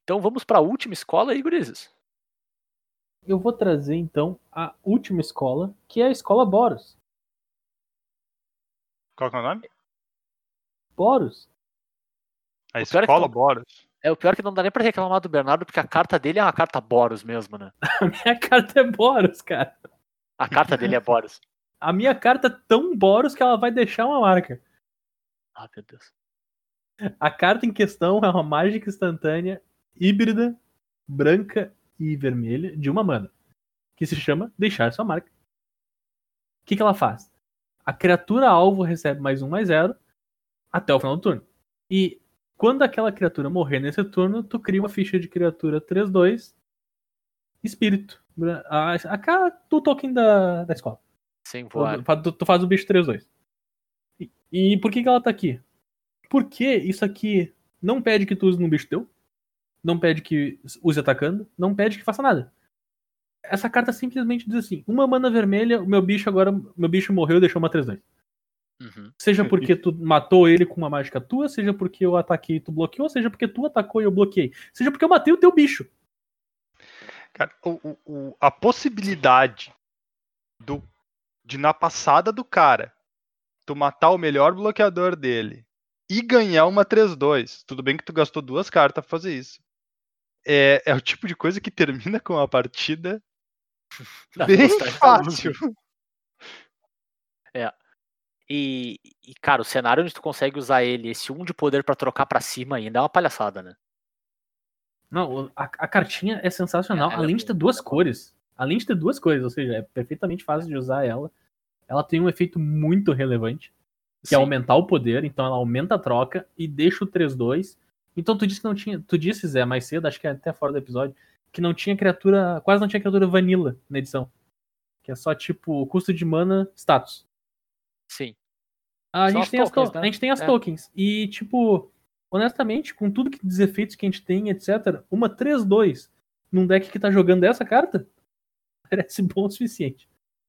Então vamos pra última escola aí, gurizes. Eu vou trazer então a última escola, que é a escola Boros. Qual que é o nome? Boros. A O é escola tu- Boros. É, o pior é que não dá nem pra reclamar do Bernardo, porque a carta dele é uma carta Boros mesmo, né? <laughs> A minha carta é Boros, cara. A carta dele é Boros. A minha carta é tão Boros que ela vai deixar uma marca. Ah, meu Deus. A carta em questão é uma mágica instantânea, híbrida, branca e vermelha de uma mana, que se chama Deixar Sua Marca. O que, que ela faz? A criatura alvo recebe mais um, mais zero até o final do turno. E quando aquela criatura morrer nesse turno, tu cria uma ficha de criatura 3-2 espírito. A, a cara do token da, da escola. Sem voar. Tu, tu- tu faz o bicho 3-2. E, e por que, que ela tá aqui? Porque isso aqui não pede que tu use num bicho teu. Não pede que use atacando. Não pede que faça nada. Essa carta simplesmente diz assim: uma mana vermelha, o meu bicho agora. Meu bicho morreu e deixou uma 3-2. Uhum. Seja porque tu matou ele com uma mágica tua, seja porque eu ataquei e tu bloqueou, seja porque tu atacou e eu bloqueei. Seja porque eu matei o teu bicho. Cara, o- o- a possibilidade do, de na passada do cara tu matar o melhor bloqueador dele e ganhar uma 3-2. Tudo bem que tu gastou duas cartas pra fazer isso. É, é o tipo de coisa que termina com a partida <laughs> bem fácil. <laughs> E, e, cara, o cenário onde tu consegue usar ele, esse um de poder pra trocar pra cima ainda é uma palhaçada, né? Não, a, a cartinha é sensacional. É além de ter duas é cores. Além de ter duas cores, ou seja, é perfeitamente fácil de usar ela. Ela tem um efeito muito relevante, que é aumentar o poder, então ela aumenta a troca e deixa o 3-2. Então tu disse que não tinha. Tu disse, Zé, mais cedo, acho que é até fora do episódio, que não tinha criatura. Quase não tinha criatura vanilla na edição. Que é só tipo custo de mana, status. Sim. A São gente, tem as tokens, to- né? a gente tem as É. tokens. E, tipo, honestamente, com tudo que dos efeitos que a gente tem, etc., uma 3-2 num deck que tá jogando essa carta <laughs> parece bom o suficiente.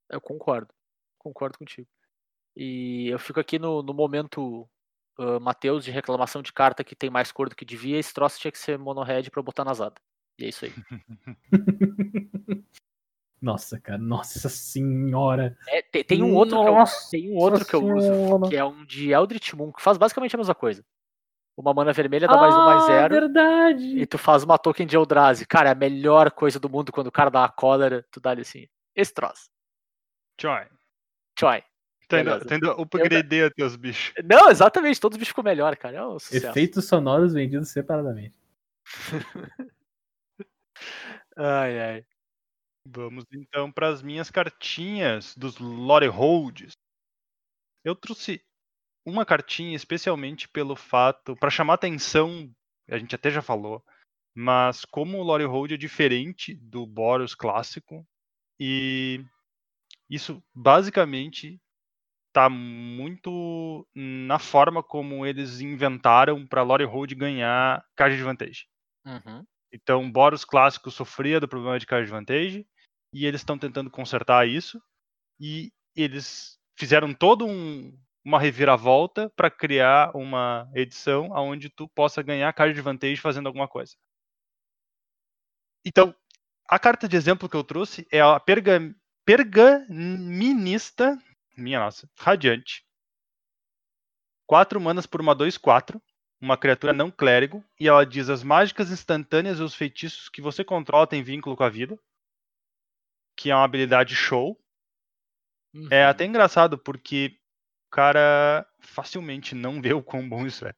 Eu concordo. Concordo contigo. E eu fico aqui no, no momento, uh, Matheus, de reclamação de carta que tem mais cor do que devia. Esse troço tinha que ser mono-red pra eu botar nas Zada. E é isso aí. <laughs> Nossa, cara, nossa senhora. É, tem, tem um outro, que eu, Nossa tem um outro que eu uso, Senhora. que é um de Eldritch Moon, que faz basicamente a mesma coisa. Uma mana vermelha dá mais um, mais Ah, zero. verdade! E tu faz uma token de Eldrazi. Cara, é a melhor coisa do mundo quando o cara dá uma cólera, tu dá ali assim. Esse troço. Tchau. Tchoi. Ainda, Beleza. tu ainda upgradeia teus bichos. Não, exatamente, todos os bichos ficam melhor, cara. É um sucesso. Efeitos sonoros vendidos separadamente. <laughs> Ai, ai. Vamos então para as minhas cartinhas dos Lore Holds. Eu trouxe uma cartinha especialmente pelo fato, para chamar atenção, a gente até já falou, mas como o Lore Hold é diferente do Boros clássico, e isso basicamente está muito na forma como eles inventaram para Lore Hold ganhar card de vantagem. Uhum. Então, Boros clássico sofria do problema de card advantage e eles estão tentando consertar isso e eles fizeram todo um, uma reviravolta para criar uma edição onde tu possa ganhar card advantage fazendo alguma coisa. Então, a carta de exemplo que eu trouxe é a perga, pergaminista, minha nossa, radiante. 4 manas por uma 2/4 uma criatura não clérigo, e ela diz as mágicas instantâneas e os feitiços que você controla têm vínculo com a vida. Que é uma habilidade show. É Uhum. até engraçado, porque o cara facilmente não vê o quão bom isso é.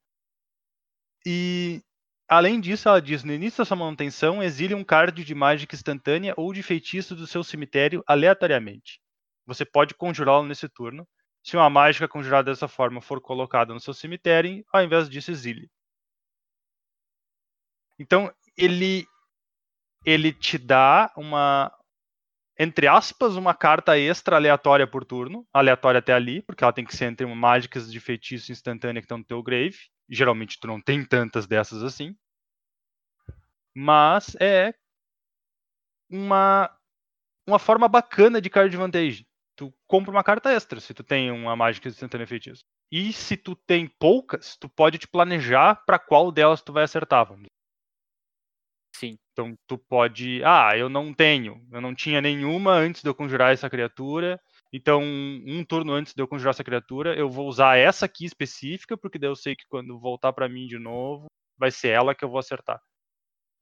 E além disso, ela diz: no início da sua manutenção, exile um card de mágica instantânea ou de feitiço do seu cemitério aleatoriamente. Você pode conjurá-lo nesse turno. Se uma mágica conjurada dessa forma for colocada no seu cemitério, ao invés disso, exile. Então, ele ele te dá uma entre aspas uma carta extra aleatória por turno, aleatória até ali, porque ela tem que ser entre mágicas de feitiço instantânea que estão no teu grave. Geralmente tu não tem tantas dessas assim. Mas é uma uma forma bacana de card advantage tu compra uma carta extra se tu tem uma mágica instantânea feitiço. E se tu tem poucas, tu pode te planejar para qual delas tu vai acertar. Vamos dizer. Sim. Então tu pode, ah, eu não tenho, eu não tinha nenhuma antes de eu conjurar essa criatura. Então, um turno antes de eu conjurar essa criatura, eu vou usar essa aqui específica, porque daí eu sei que quando voltar para mim de novo, vai ser ela que eu vou acertar.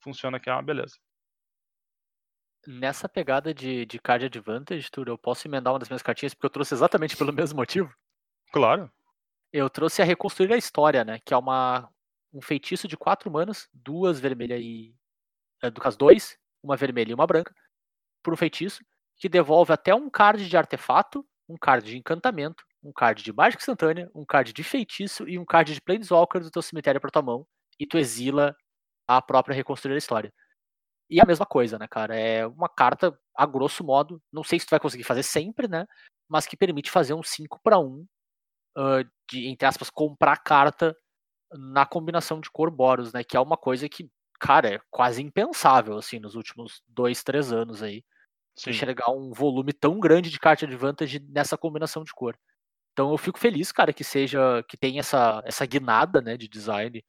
Funciona que é uma beleza. Nessa pegada de, de card advantage, Tur, eu posso emendar uma das minhas cartinhas, porque eu trouxe exatamente pelo <laughs> mesmo motivo. Claro. Eu trouxe a Reconstruir a História, né? Que é uma, um feitiço de quatro manas, duas vermelhas e. É, do caso, dois, uma vermelha e uma branca, por um feitiço, que devolve até um card de artefato, um card de encantamento, um card de mágica instantânea, um card de feitiço e um card de Planeswalker do teu cemitério pra tua mão, e tu exila a própria Reconstruir a História. E a mesma coisa, né, cara? É uma carta, a grosso modo, não sei se tu vai conseguir fazer sempre, né? Mas que permite fazer um 5 para 1 uh, de, entre aspas, comprar carta na combinação de cor Boros, né? Que é uma coisa que, cara, é quase impensável, assim, nos últimos dois, três anos aí. Sim. Enxergar um volume tão grande de carta de vantagem nessa combinação de cor. Então eu fico feliz, cara, que seja, que tem essa, essa guinada, né, de design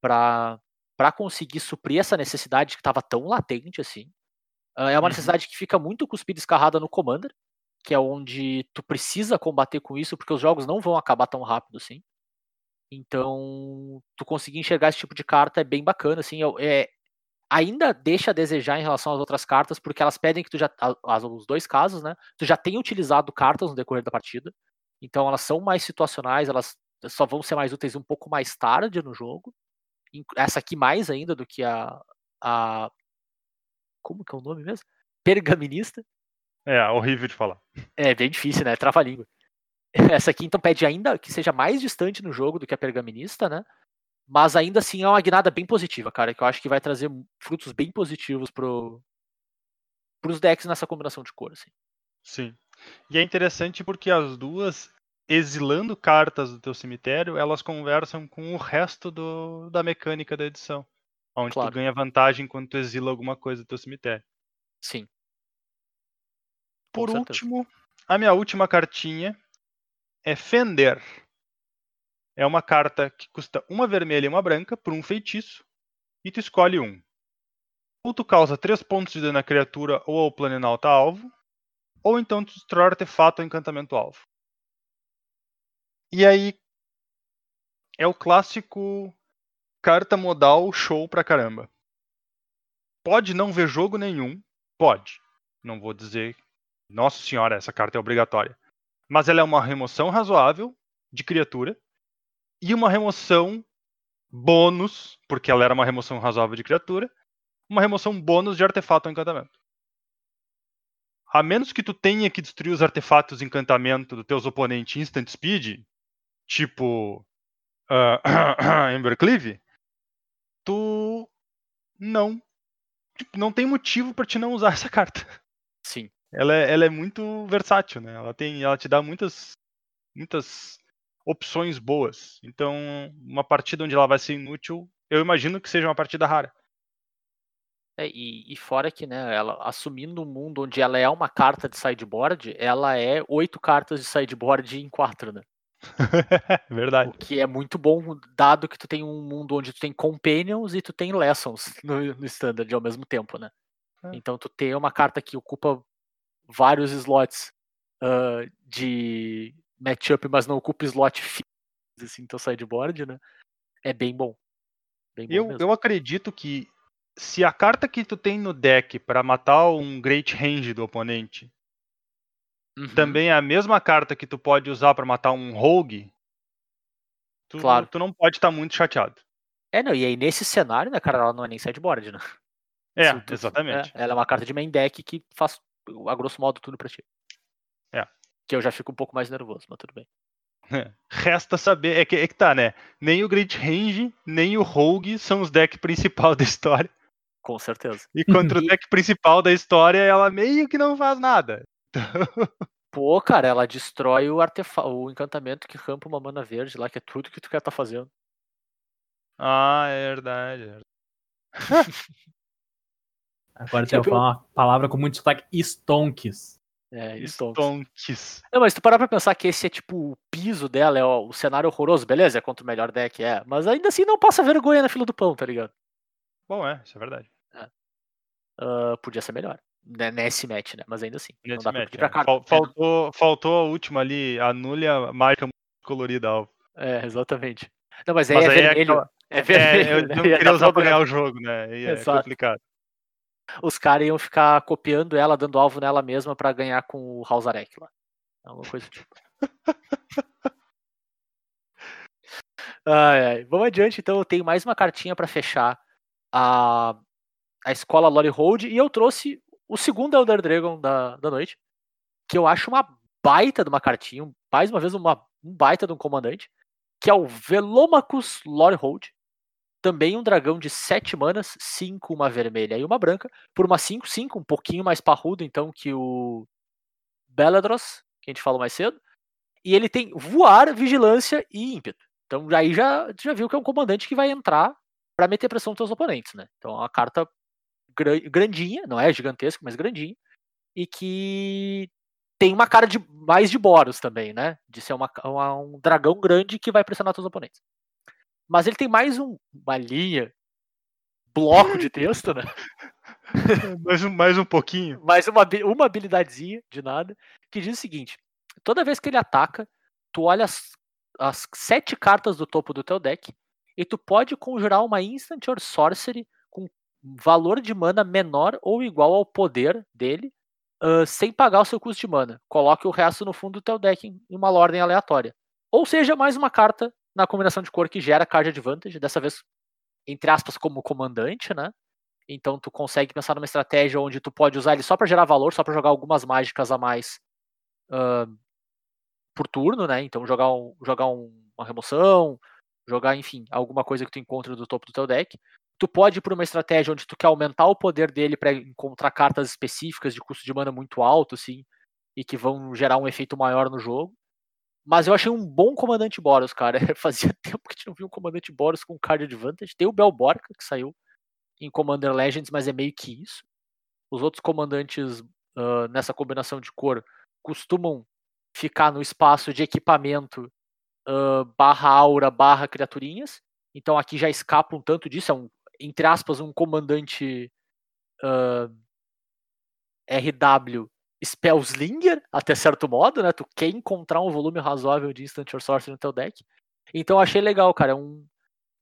para para conseguir suprir essa necessidade que estava tão latente assim. Uh, é uma Uhum. necessidade que fica muito cuspida e escarrada no Commander, que é onde tu precisa combater com isso, porque os jogos não vão acabar tão rápido assim. Então, tu conseguir enxergar esse tipo de carta é bem bacana, assim. É, ainda deixa a desejar em relação às outras cartas, porque elas pedem que tu já. as- Os dois casos, né? Tu já tenha utilizado cartas no decorrer da partida. Então elas são mais situacionais, elas só vão ser mais úteis um pouco mais tarde no jogo. Essa aqui mais ainda do que a. a como que é o nome mesmo? Pergaminista. É, horrível de falar. É bem difícil, né? Trava a língua. <laughs> Essa aqui então pede ainda que seja mais distante no jogo do que a pergaminista, né? Mas ainda assim é uma guinada bem positiva, cara, que eu acho que vai trazer frutos bem positivos pro pros decks nessa combinação de cor, assim. Sim. E é interessante porque as duas, exilando cartas do teu cemitério, elas conversam com o resto do, da mecânica da edição. Onde Claro. tu ganha vantagem quando tu exila alguma coisa do teu cemitério. Sim. Por Com certeza. último, a minha última cartinha é Fender. É uma carta que custa uma vermelha e uma branca por um feitiço. E tu escolhe um. Ou tu causa 3 pontos de dano à criatura ou ao planalto alvo. Ou então tu destrói artefato ou encantamento alvo. E aí, é o clássico carta modal show pra caramba. Pode não ver jogo nenhum, pode. Não vou dizer, nossa senhora, essa carta é obrigatória. Mas ela é uma remoção razoável de criatura e uma remoção bônus, porque ela era uma remoção razoável de criatura, uma remoção bônus de artefato ou encantamento. A menos que tu tenha que destruir os artefatos de encantamento dos teus oponentes instant speed, tipo <clears throat> uh, tu não tipo, não tem motivo para te não usar <laughs> essa carta. Sim. Ela é, ela é muito versátil, né? Ela tem, ela te dá muitas muitas opções boas. Então, uma partida onde ela vai ser inútil, eu imagino que seja uma partida rara. É, e, e, fora que, né, ela assumindo um mundo onde ela é uma carta de sideboard, ela é oito cartas de sideboard em quatro, né? <laughs> Verdade. O que é muito bom, dado que tu tem um mundo onde tu tem companions e tu tem lessons <laughs> no, no standard ao mesmo tempo, né? É. Então tu tem uma carta que ocupa vários slots uh, de matchup, mas não ocupa slot fixo, assim, teu sideboard, né? É bem bom. Bem bom eu, mesmo. eu acredito que se a carta que tu tem no deck para matar um Great Range do oponente uhum. também é a mesma carta que tu pode usar para matar um Rogue, tu, claro. tu não pode estar tá muito chateado. É, não, e aí nesse cenário, né, cara, ela não é nem sideboard, né? É, tu, exatamente. É, ela é uma carta de main deck que faz, a grosso modo, tudo pra ti. É. Que eu já fico um pouco mais nervoso, mas tudo bem. Resta saber, é que, é que tá, né? Nem o Great Range, nem o Rogue são os decks principais <laughs> da história. Com certeza. E contra o <laughs> deck principal da história, ela meio que não faz nada. Pô, cara, ela destrói o artefato, o encantamento que rampa uma mana verde lá, que é tudo que tu quer tá fazendo. Ah, é verdade. É <laughs> Agora você vai falar uma palavra com muito sotaque, stonks. É, stonks. stonks. Não, mas tu parar pra pensar que esse é tipo o piso dela, é o, o cenário horroroso, beleza, é contra o melhor deck, é. Mas ainda assim não passa vergonha na fila do pão, tá ligado? Bom, é, isso é verdade. É. Uh, podia ser melhor. Né, nesse match, né? Mas ainda assim. Nesse não dá match, pra é. Fal faltou, faltou a última ali, anule a marca colorida alvo. É, exatamente. Não, mas aí, mas é, aí vermelho, é, aquela... é vermelho. É, eu não <laughs> queria usar pra ganhar o jogo, né? E é complicado. Os caras iam ficar copiando ela, dando alvo nela mesma pra ganhar com o Halzarek lá. Alguma coisa do tipo. <laughs> ai, ai. Vamos adiante, então eu tenho mais uma cartinha para fechar a, a escola Lore Hold e eu trouxe o segundo Elder Dragon da, da noite, que eu acho uma baita de uma cartinha, mais uma vez uma, um baita de um comandante, que é o Velomachus Lore Hold. Também um dragão de 7 manas, 5 uma vermelha e uma branca, por uma 5, 5, um pouquinho mais parrudo então que o Beladros, que a gente falou mais cedo. E ele tem voar, vigilância e ímpeto. Então aí já, já viu que é um comandante que vai entrar para meter pressão nos seus oponentes, né? Então é uma carta grandinha, não é gigantesca, mas grandinha, e que tem uma cara de mais de Boros também, né? De ser uma, uma, um dragão grande que vai pressionar seus oponentes. Mas ele tem mais um, uma linha, bloco de texto, né? <laughs> mais, um, mais um pouquinho. Mais uma, uma habilidadezinha de nada, que diz o seguinte: toda vez que ele ataca, tu olha as, as sete cartas do topo do teu deck e tu pode conjurar uma Instant or Sorcery valor de mana menor ou igual ao poder dele, uh, sem pagar o seu custo de mana. Coloque o resto no fundo do teu deck em uma ordem aleatória. Ou seja, mais uma carta na combinação de cor que gera card advantage, dessa vez, entre aspas, como comandante, né? Então tu consegue pensar numa estratégia onde tu pode usar ele só para gerar valor, só para jogar algumas mágicas a mais uh, por turno, né? Então jogar, um, jogar um, uma remoção, jogar, enfim, alguma coisa que tu encontra do topo do teu deck. Tu pode ir por uma estratégia onde tu quer aumentar o poder dele para encontrar cartas específicas de custo de mana muito alto, assim, e que vão gerar um efeito maior no jogo. Mas eu achei um bom comandante Boros, cara. <laughs> Fazia tempo que a gente não viu um comandante Boros com card advantage. Tem o Belborca, que saiu em Commander Legends, mas é meio que isso. Os outros comandantes uh, nessa combinação de cor costumam ficar no espaço de equipamento uh, barra aura, barra criaturinhas. Então aqui já escapa um tanto disso, é um, entre aspas, um comandante uh, RW Spellslinger, até certo modo, né? Tu quer encontrar um volume razoável de Instant or Sorcery no teu deck. Então eu achei legal, cara. É, um...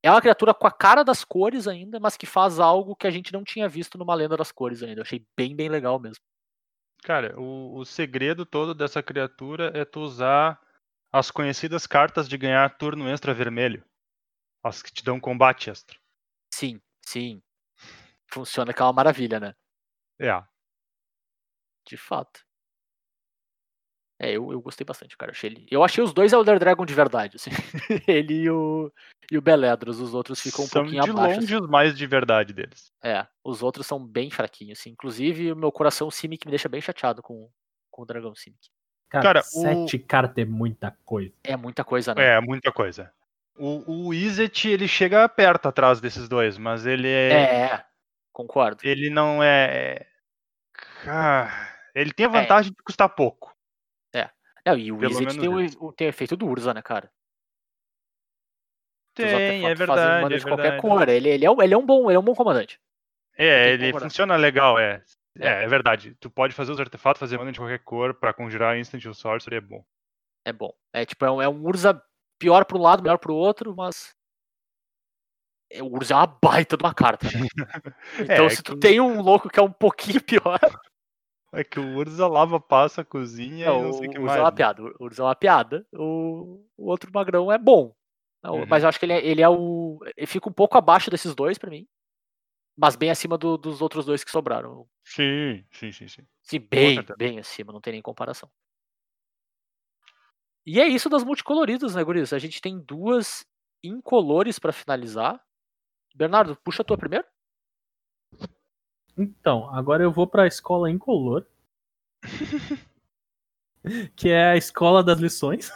é uma criatura com a cara das cores ainda, mas que faz algo que a gente não tinha visto numa lenda das cores ainda. Eu achei bem, bem legal mesmo. Cara, o, o segredo todo dessa criatura é tu usar as conhecidas cartas de ganhar turno extra vermelho. As que te dão combate extra. Sim, sim. Funciona que é uma maravilha, né? É. De fato. É, eu, eu gostei bastante, cara. Eu achei, ele... eu achei os dois Elder Dragon de verdade, assim. <laughs> ele e o, e o Beledros. Os outros ficam um São pouquinho de abaixo. longe assim. os mais de verdade deles. É, os outros são bem fraquinhos, assim. Inclusive, o meu coração Simic me deixa bem chateado com, com o Dragão Simic. Cara, Cara, o- sete cartas é muita coisa. É muita coisa, né? É, muita coisa. O, o Izzet, ele chega perto atrás desses dois, mas ele é. É, concordo. Ele não é. Cara, ele É. tem a vantagem de custar pouco. É, e o Wizard tem o, tem o efeito do Urza, né, cara? Tem, é fazem verdade. É de qualquer verdade. cor. Ele, ele, é um, ele é um bom, ele é um bom comandante. É, ele funciona legal, é. É. É, é verdade. Tu pode fazer os artefatos, fazer mana de qualquer cor pra conjurar instant ou sorcery, é bom. É bom. É tipo, é um, é um Urza pior pro lado, melhor pro outro, mas. é, O Urza é uma baita de uma carta, né? <laughs> Então, É, se tu que- tem um louco que é um pouquinho <laughs> pior, É que o Urza lava, passa, cozinha não, e não o sei o que mais. é uma né? piada. O Urza é uma piada. O, o outro magrão é bom. Uhum. Mas eu acho que ele é, ele é o. Ele fica um pouco abaixo desses dois pra mim. Mas bem acima do- dos outros dois que sobraram. Sim, sim, sim, sim. Sim, bem, bem acima, não tem nem comparação. E é isso das multicoloridas, né, Guris? A gente tem duas incolores pra finalizar. Bernardo, puxa a tua primeiro. Então, agora eu vou pra escola incolor. <laughs> que é a escola das lições.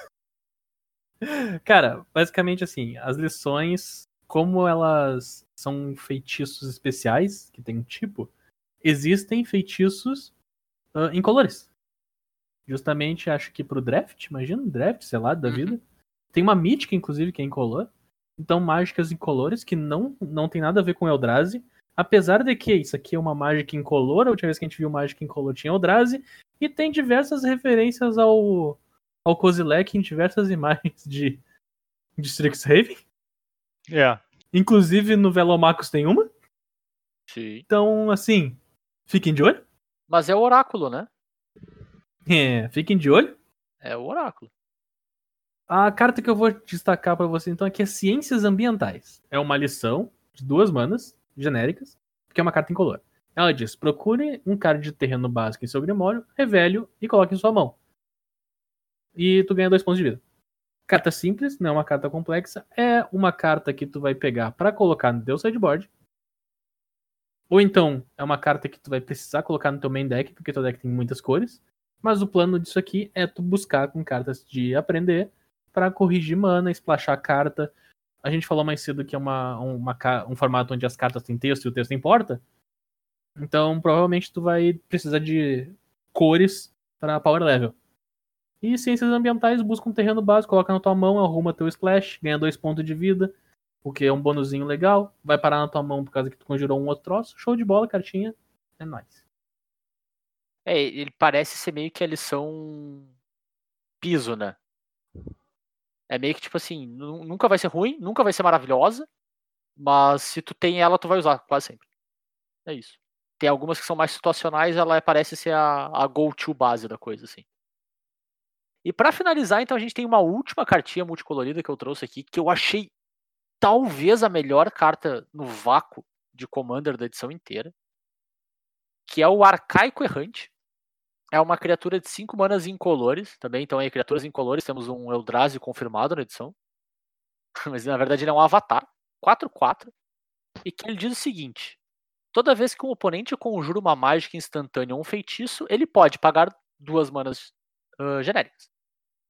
Cara, basicamente assim, as lições, como elas são feitiços especiais, que tem um tipo, existem feitiços ah, incolores. Justamente, acho que pro draft, imagina, um draft, sei lá, da Uhum. vida. Tem uma mítica, inclusive, que é incolor. Então, mágicas incolores, que não, não tem nada a ver com Eldrazi. Apesar de que isso aqui é uma mágica incolor, a última vez que a gente viu mágica incolor tinha Eldrazi, e tem diversas referências ao, ao Kozilek em diversas <laughs> imagens de, de Strixhaven. É. Inclusive no Velomacos tem uma. Sim. Então, assim, fiquem de olho. Mas é o oráculo, né? É, fiquem de olho. É o oráculo. A carta que eu vou destacar pra você então aqui é Ciências Ambientais. É uma lição de duas manas genéricas, que é uma carta incolor. Ela diz: procure um card de terreno básico em seu grimório, revele e coloque em sua mão. E tu ganha dois pontos de vida. Carta simples, não é uma carta complexa, é uma carta que tu vai pegar pra colocar no teu sideboard. Ou então é uma carta que tu vai precisar colocar no teu main deck, porque teu deck tem muitas cores. Mas o plano disso aqui é tu buscar com cartas de aprender para corrigir mana, splashar carta. A gente falou mais cedo que é uma, uma um formato onde as cartas têm texto e o texto importa. Então, provavelmente tu vai precisar de cores para power level. E ciências ambientais, busca um terreno básico, coloca na tua mão, arruma teu splash, ganha dois pontos de vida, o que é um bonuzinho legal. Vai parar na tua mão por causa que tu conjurou um outro troço. Show de bola, cartinha. É nóis. É, ele parece ser meio que a lição piso, né? É meio que tipo assim, nu- nunca vai ser ruim, nunca vai ser maravilhosa, mas se tu tem ela, tu vai usar, quase sempre. É isso. Tem algumas que são mais situacionais, ela parece ser a, a go-to base da coisa, assim. E pra finalizar, então, a gente tem uma última cartinha multicolorida que eu trouxe aqui, que eu achei talvez a melhor carta no vácuo de Commander da edição inteira, que é o Arcaico Errante. É uma criatura de 5 manas incolores, também, então aí criaturas incolores, temos um Eldrazi confirmado na edição. <laughs> Mas na verdade ele é um avatar, 4-4, e que ele diz o seguinte: toda vez que um oponente conjura uma mágica instantânea ou um feitiço, ele pode pagar duas manas ah, genéricas.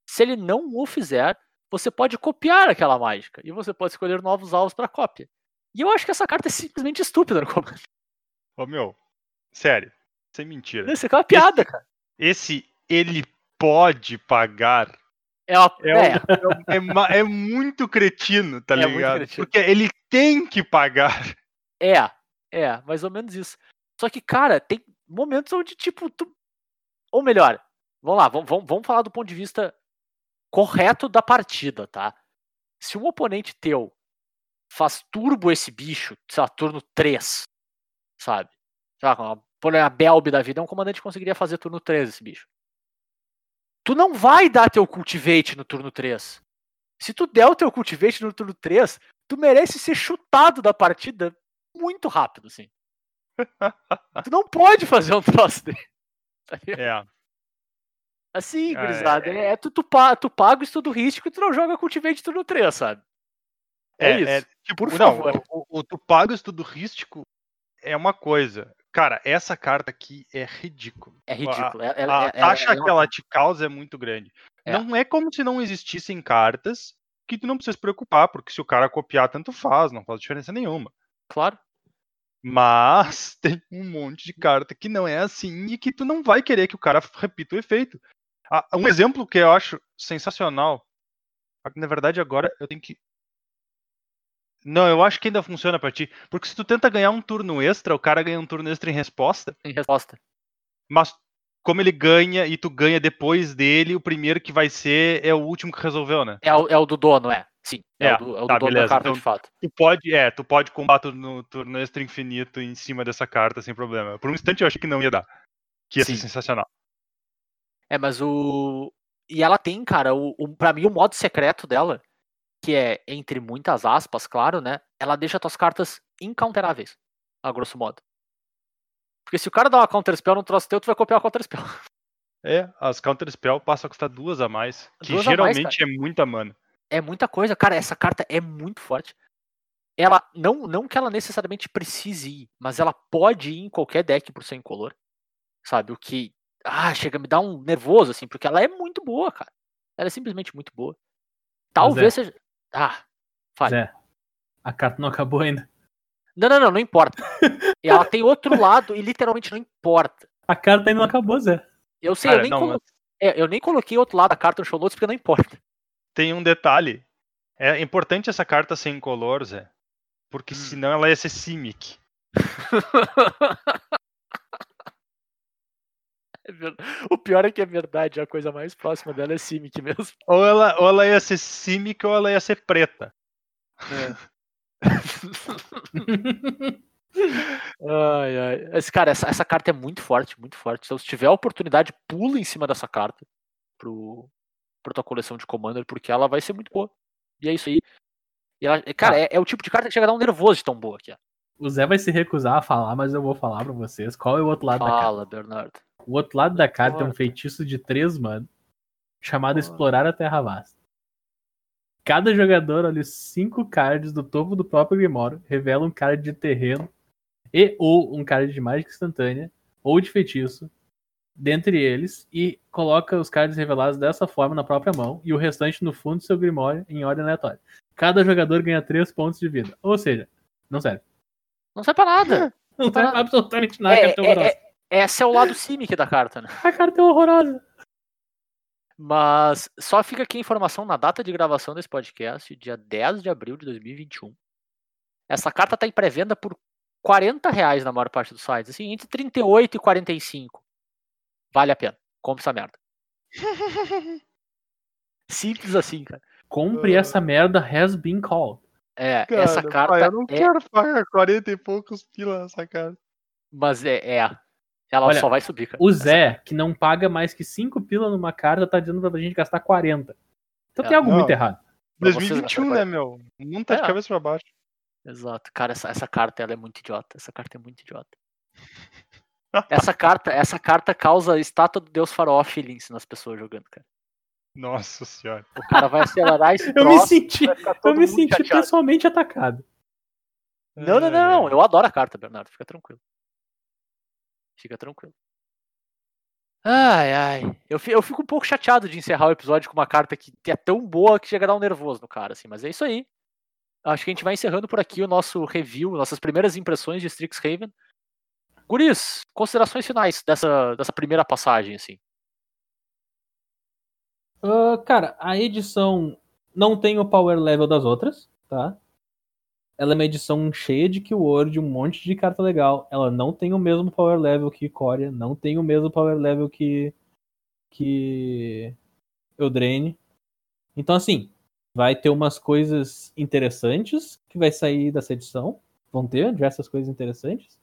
Se ele não o fizer, você pode copiar aquela mágica e você pode escolher novos alvos para cópia. E eu acho que essa carta é simplesmente estúpida no Commander. Ô meu, sério, sem mentira. Isso é uma piada, cara. Esse ele pode pagar É uma. é, é, é é muito cretino, tá É ligado? cretino. Porque ele tem que pagar. É, é, mais ou menos isso. Só que, cara, tem momentos onde, tipo, tu... Ou melhor, vamos lá, vamos, vamos, falar do ponto de vista correto da partida, tá? se um oponente teu faz turbo esse bicho, sei lá, turno 3, sabe? Sei lá, por a Belb da vida, um comandante conseguiria fazer turno 3 esse bicho. Tu não vai dar teu cultivate no turno 3. Se tu der o teu cultivate no turno 3, tu merece ser chutado da partida muito rápido, assim. <laughs> tu não pode fazer um troço dele. É. Assim, Ah, gurizada. É, é tu, tu, pa- tu paga o estudo risco e tu não joga cultivate turno 3, sabe? É, É, isso. é, tipo, Por não, favor. o, o, tu paga o estudo rístico é uma coisa. Cara, essa carta aqui é ridícula. É ridículo. É, A é- é- taxa é uma- que ela te causa é muito grande. É. Não é como se não existissem cartas que tu não precisa se preocupar, porque se o cara copiar, tanto faz, não faz diferença nenhuma. Claro. Mas <laughs> tem um monte de carta que não é assim e que tu não vai querer que o cara repita o efeito. Ah, Um exemplo que eu acho sensacional. Na verdade, agora eu tenho que. Não, eu acho que ainda funciona pra ti. Porque se tu tenta ganhar um turno extra, o cara ganha um turno extra em resposta. Em resposta. Mas como ele ganha e tu ganha depois dele, o primeiro que vai ser é o último que resolveu, né? É o, é o do dono, é. Sim. É, É, o do, é o tá, do dono da carta Então- de fato. Tu pode, é, tu pode combater no turno extra infinito em cima dessa carta sem problema. Por um instante eu achei que não ia dar. Que ia ser Sim. sensacional. É, mas o. E ela tem, cara, o, o, pra mim o modo secreto dela, que é, entre muitas aspas, claro, né? Ela deixa tuas cartas incounteráveis, a grosso modo. Porque se o cara dá uma counter spell no troço teu, tu vai copiar a counter spell. <laughs> É, as Counter Spell passam a custar duas a mais. Que Duas a mais, geralmente é muita mana. É muita coisa, cara. Essa carta é muito forte. Ela, não, não que ela necessariamente precise ir, mas ela pode ir em qualquer deck por ser incolor. Sabe? O que. Ah, chega a me dar um nervoso, assim, porque ela é muito boa, cara. Ela é simplesmente muito boa. Talvez seja. Ah, fale. Zé, a carta não acabou ainda. Não, não, não, não importa. <laughs> Ela tem outro lado e literalmente não importa. A carta ainda não acabou, Zé. Eu sei, Cara, eu, nem não, colo- mas é, eu nem coloquei outro lado da carta no show notes porque não importa. tem um detalhe. É importante essa carta ser incolor, Zé. Porque Hum. senão ela ia ser Simic. <laughs> É O pior é que é verdade, a coisa mais próxima dela é Simic mesmo. Ou ela, ou ela ia ser Simic ou ela ia ser preta. <laughs> Ai, ai. Esse, cara, essa, essa carta é muito forte, muito forte. Então, se tiver a oportunidade, pula em cima dessa carta pro, pra tua coleção de Commander, porque ela vai ser muito boa. E é isso aí. E ela- cara, é, é o tipo de carta que chega a dar um nervoso de tão boa que é. O Zé vai se recusar a falar, mas eu vou falar pra vocês qual é o outro lado da carta. Fala, Bernardo. O outro lado da carta é um feitiço de três mano chamado. Explorar a Terra Vasta. Cada jogador olha cinco cards do topo do próprio Grimório, revela um card de terreno e ou um card de mágica instantânea ou de feitiço dentre eles e coloca os cards revelados dessa forma na própria mão e o restante no fundo do seu Grimório em ordem aleatória. Cada jogador ganha três pontos de vida. Ou seja, não serve. Não serve pra nada. <laughs> Não serve pra absolutamente nada. É, é é, é, esse é o lado Simic da carta, né? A carta é horrorosa. Mas só fica aqui a informação na data de gravação desse podcast, dia 10 de abril de 2021. Essa carta tá em pré-venda por 40 reais na maior parte dos sites. Assim, entre 38 e 45. Vale a pena. Compre essa merda. <laughs> Simples assim, cara. Compre Ah. essa merda has been called. É, essa Cara, carta pai, eu não é. quero pagar 40 e poucos pila nessa carta. Mas é. é. Ela Olha, só vai subir, cara. O Zé, que não paga mais que 5 pila numa carta, tá dizendo pra gente gastar 40. Então É, tem algo não. muito errado. Pra vocês, 2021, essa né, meu? O mundo tá de É. cabeça pra baixo. Exato. Cara, essa, essa carta ela é muito idiota. Essa carta é muito idiota. <laughs> Essa carta, essa carta causa estátua do Deus Faraó feelings nas pessoas jogando, cara. Nossa senhora. O cara vai acelerar <laughs> esse Eu me troço, senti, eu me senti chateado. pessoalmente atacado. Não, não, não. ai. Eu adoro a carta, Bernardo. Fica tranquilo. Fica tranquilo. Ai, ai. Eu, eu fico um pouco chateado de encerrar o episódio com uma carta que é tão boa que chega a dar um nervoso no cara, assim. Mas é isso aí. Acho que a gente vai encerrando por aqui o nosso review, nossas primeiras impressões de Strixhaven. Guris, considerações finais dessa, dessa primeira passagem, assim. Ah, cara, a edição não tem o power level das outras, tá? Ela é uma edição cheia de keyword, um monte de carta legal. Ela não tem o mesmo power level que Coria, não tem o mesmo power level que que Eldraine. Então assim, vai ter umas coisas interessantes que vai sair dessa edição. Vão ter diversas coisas interessantes.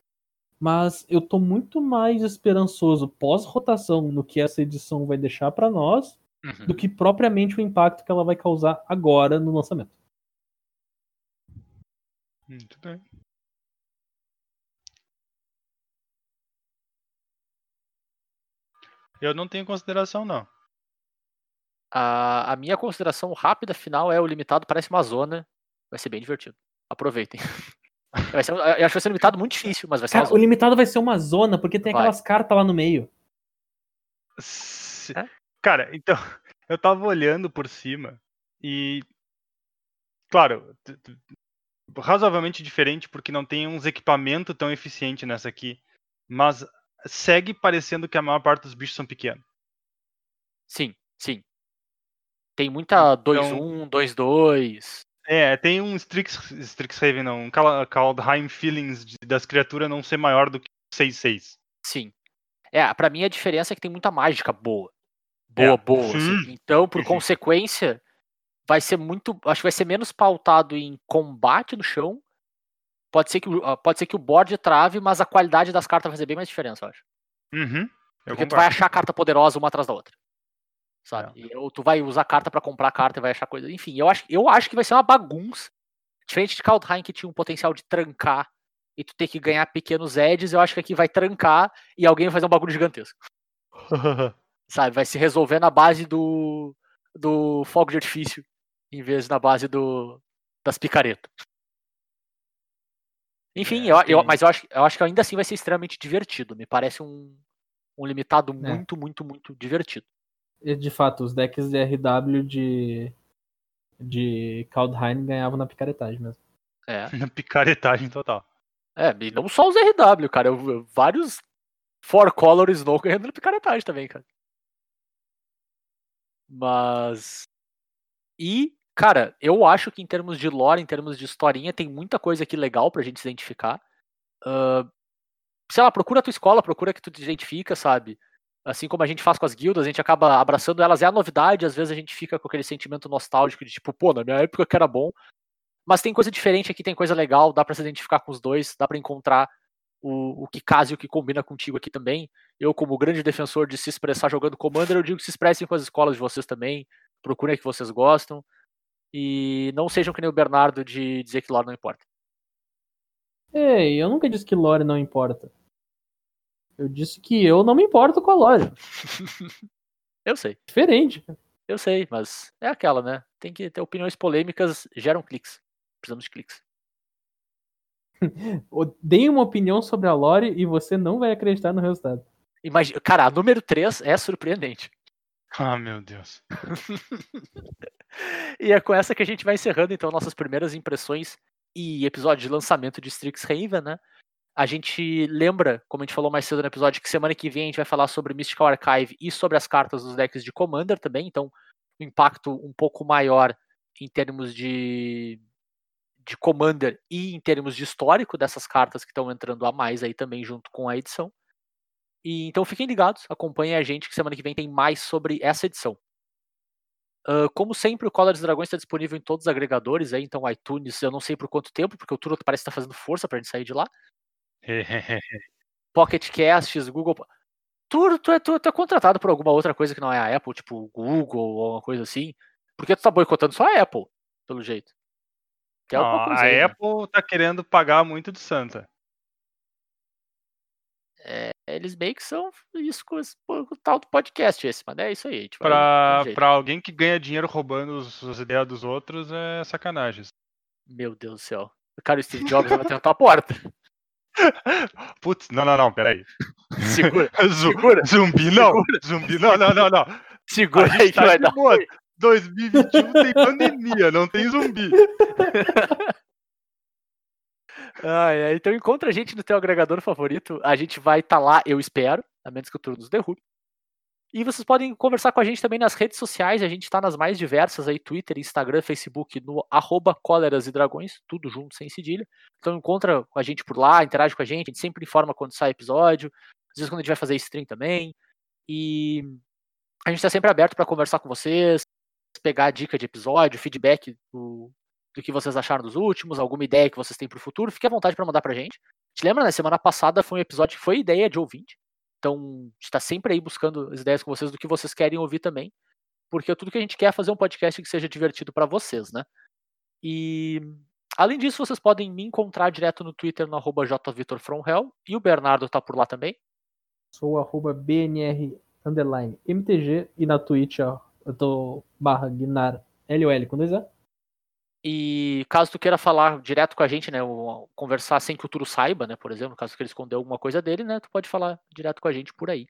Mas eu tô muito mais esperançoso pós-rotação no que essa edição vai deixar para nós Uhum. do que propriamente o impacto que ela vai causar agora no lançamento. Muito bem. Eu não tenho consideração, não. A, a minha consideração rápida final é o limitado parece uma zona. Vai ser bem divertido. Aproveitem. <laughs> Vai ser, eu acho que vai ser um limitado muito difícil, mas vai ser uma Cara, o limitado vai ser uma zona, porque tem Vai. aquelas cartas lá no meio. Se- É? Cara, então, <laughs> eu tava olhando por cima e. Claro, razoavelmente diferente porque não tem uns equipamentos tão eficientes nessa aqui. Mas segue parecendo que a maior parte dos bichos são pequenos. Sim, sim. Tem muita Então- 2-1, 2-2. É, tem um Strix, Strixhaven, não, um Kal- Kaldheim Feelings de- das criaturas não ser maior do que 6-6. Sim. É, pra mim a diferença é que tem muita mágica boa. Boa, É, boa. sim. assim. Então, por consequência, vai ser muito. Acho que vai ser menos pautado em combate no chão. Pode ser que, o- ah, pode ser que o board trave, mas a qualidade das cartas vai fazer bem mais diferença, eu acho. Uhum, eu Porque tu vai achar carta poderosa uma atrás da outra. Sabe? E- Ou tu vai usar carta pra comprar carta e vai achar coisa. Enfim, eu acho, eu acho que vai ser uma bagunça. Diferente de Kaldheim, que tinha um potencial de trancar e tu ter que ganhar pequenos edges, eu acho que aqui vai trancar e alguém vai fazer um bagulho gigantesco. <laughs> Sabe? Vai se resolver na base do, do fogo de artifício, em vez na base do, das picaretas. Enfim, É, eu, eu- tem- mas eu acho, eu acho que ainda assim vai ser extremamente divertido. Me parece um, um limitado É. muito, muito, muito divertido. E, de fato, os decks de RW de, de Kaldheim ganhavam na picaretagem mesmo. É. <laughs> Na picaretagem total. É, e não só os RW, cara. Eu, eu- vários Four Color Snow ganhando na picaretagem também, cara. Mas. E, cara, eu acho que em termos de lore, em termos de historinha, tem muita coisa aqui legal pra gente se identificar. Ah, sei lá, procura a tua escola, procura que tu te identifica, sabe? Assim como a gente faz com as guildas, a gente acaba abraçando elas, é a novidade, às vezes a gente fica com aquele sentimento nostálgico de tipo, pô, na minha época que era bom. Mas tem coisa diferente aqui, tem coisa legal, dá pra se identificar com os dois, dá pra encontrar o, o que casa e o que combina contigo aqui também. Eu, como grande defensor de se expressar jogando Commander, eu digo que se expressem com as escolas de vocês também, procurem a que vocês gostam. E não sejam que nem o Bernardo de dizer que lore não importa. Ei, eu nunca disse que lore não importa. Eu disse que eu não me importo com a lore. <laughs> Eu sei, Diferente. eu sei, mas é aquela, né? Tem que ter opiniões polêmicas, geram cliques. Precisamos de cliques. <laughs> Dei uma opinião sobre a lore e você não vai acreditar no resultado. Imagina, cara, a número 3 é surpreendente. Ah, meu Deus. <laughs> E é com essa que a gente vai encerrando então nossas primeiras impressões e episódio de lançamento de Strixhaven, né? A gente lembra, como a gente falou mais cedo no episódio, que semana que vem a gente vai falar sobre Mystical Archive e sobre as cartas dos decks de Commander também, então um impacto um pouco maior em termos de, de Commander e em termos de histórico dessas cartas que estão entrando a mais aí também junto com a edição. E então fiquem ligados, acompanhem a gente que semana que vem tem mais sobre essa edição. Ah, como sempre, o Cola dos Dragões está disponível em todos os agregadores, aí, então iTunes, eu não sei por quanto tempo, porque o Turo parece estar fazendo força pra gente sair de lá. <laughs> Pocket Casts, Google. Turo, tu é, tu, tu é contratado por alguma outra coisa que não é a Apple, tipo Google ou alguma coisa assim. Porque tu tá boicotando só a Apple, pelo jeito. É Não, a aí, né? Apple tá querendo pagar muito de Santa. É, eles meio que são isso com, o tal do podcast esse, mas é isso aí. Tipo, Pra, pra alguém que ganha dinheiro roubando os- as ideias dos outros é sacanagem. Meu Deus do céu. Cara, o Steve Jobs vai bater na tua porta. <laughs> Putz, não, não, não, peraí. Segura, <laughs> segura, Zumbi não, zumbi não, não, não, não. segura A aí que tá vai dar. boa. 2021 tem pandemia, não tem zumbi. <laughs> Ah, é, então encontra a gente no teu agregador favorito. A gente vai estar lá, eu espero, a menos que o turno nos derrube. E vocês podem conversar com a gente também nas redes sociais. A gente está nas mais diversas aí, Twitter, Instagram, Facebook, no arroba Cóleras e Dragões, tudo junto, sem cedilha. Então encontra a gente por lá, interage com a gente, a gente sempre informa quando sai episódio, às vezes quando a gente vai fazer stream também. E a gente está sempre aberto para conversar com vocês, pegar dica de episódio, feedback do, do que vocês acharam dos últimos, alguma ideia que vocês têm pro futuro, fique à vontade para mandar pra gente. Te lembra, né? Semana passada foi um episódio que foi ideia de ouvinte. Então, a gente tá sempre aí buscando as ideias com vocês do que vocês querem ouvir também. Porque tudo que a gente quer é fazer um podcast que seja divertido para vocês, né? E além disso, vocês podem me encontrar direto no Twitter no arroba jvitorfromhell. E o Bernardo tá por lá também. Sou arroba BNR underline MTG e na Twitch, ó, eu tô barra Guinar LOL com dois A. E caso tu queira falar direto com a gente, né, conversar sem que o Turo saiba, né, por exemplo, caso que ele escondeu alguma coisa dele, né, tu pode falar direto com a gente por aí.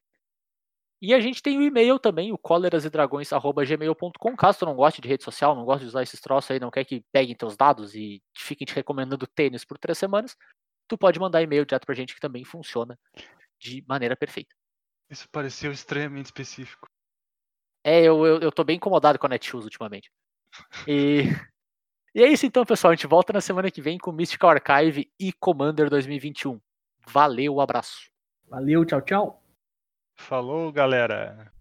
E a gente tem o e-mail também, o colerasedragões.gmail.com, caso tu não goste de rede social, não goste de usar esses troços aí, não quer que peguem teus dados e fiquem te recomendando tênis por três semanas, tu pode mandar e-mail direto pra gente que também funciona de maneira perfeita. Isso pareceu extremamente específico. É, eu, eu, eu tô bem incomodado com a Netshoes ultimamente. E, e é isso então, pessoal. A gente volta na semana que vem com Mystical Archive e Commander 2021. Valeu, abraço. Valeu, tchau, tchau. Falou, galera.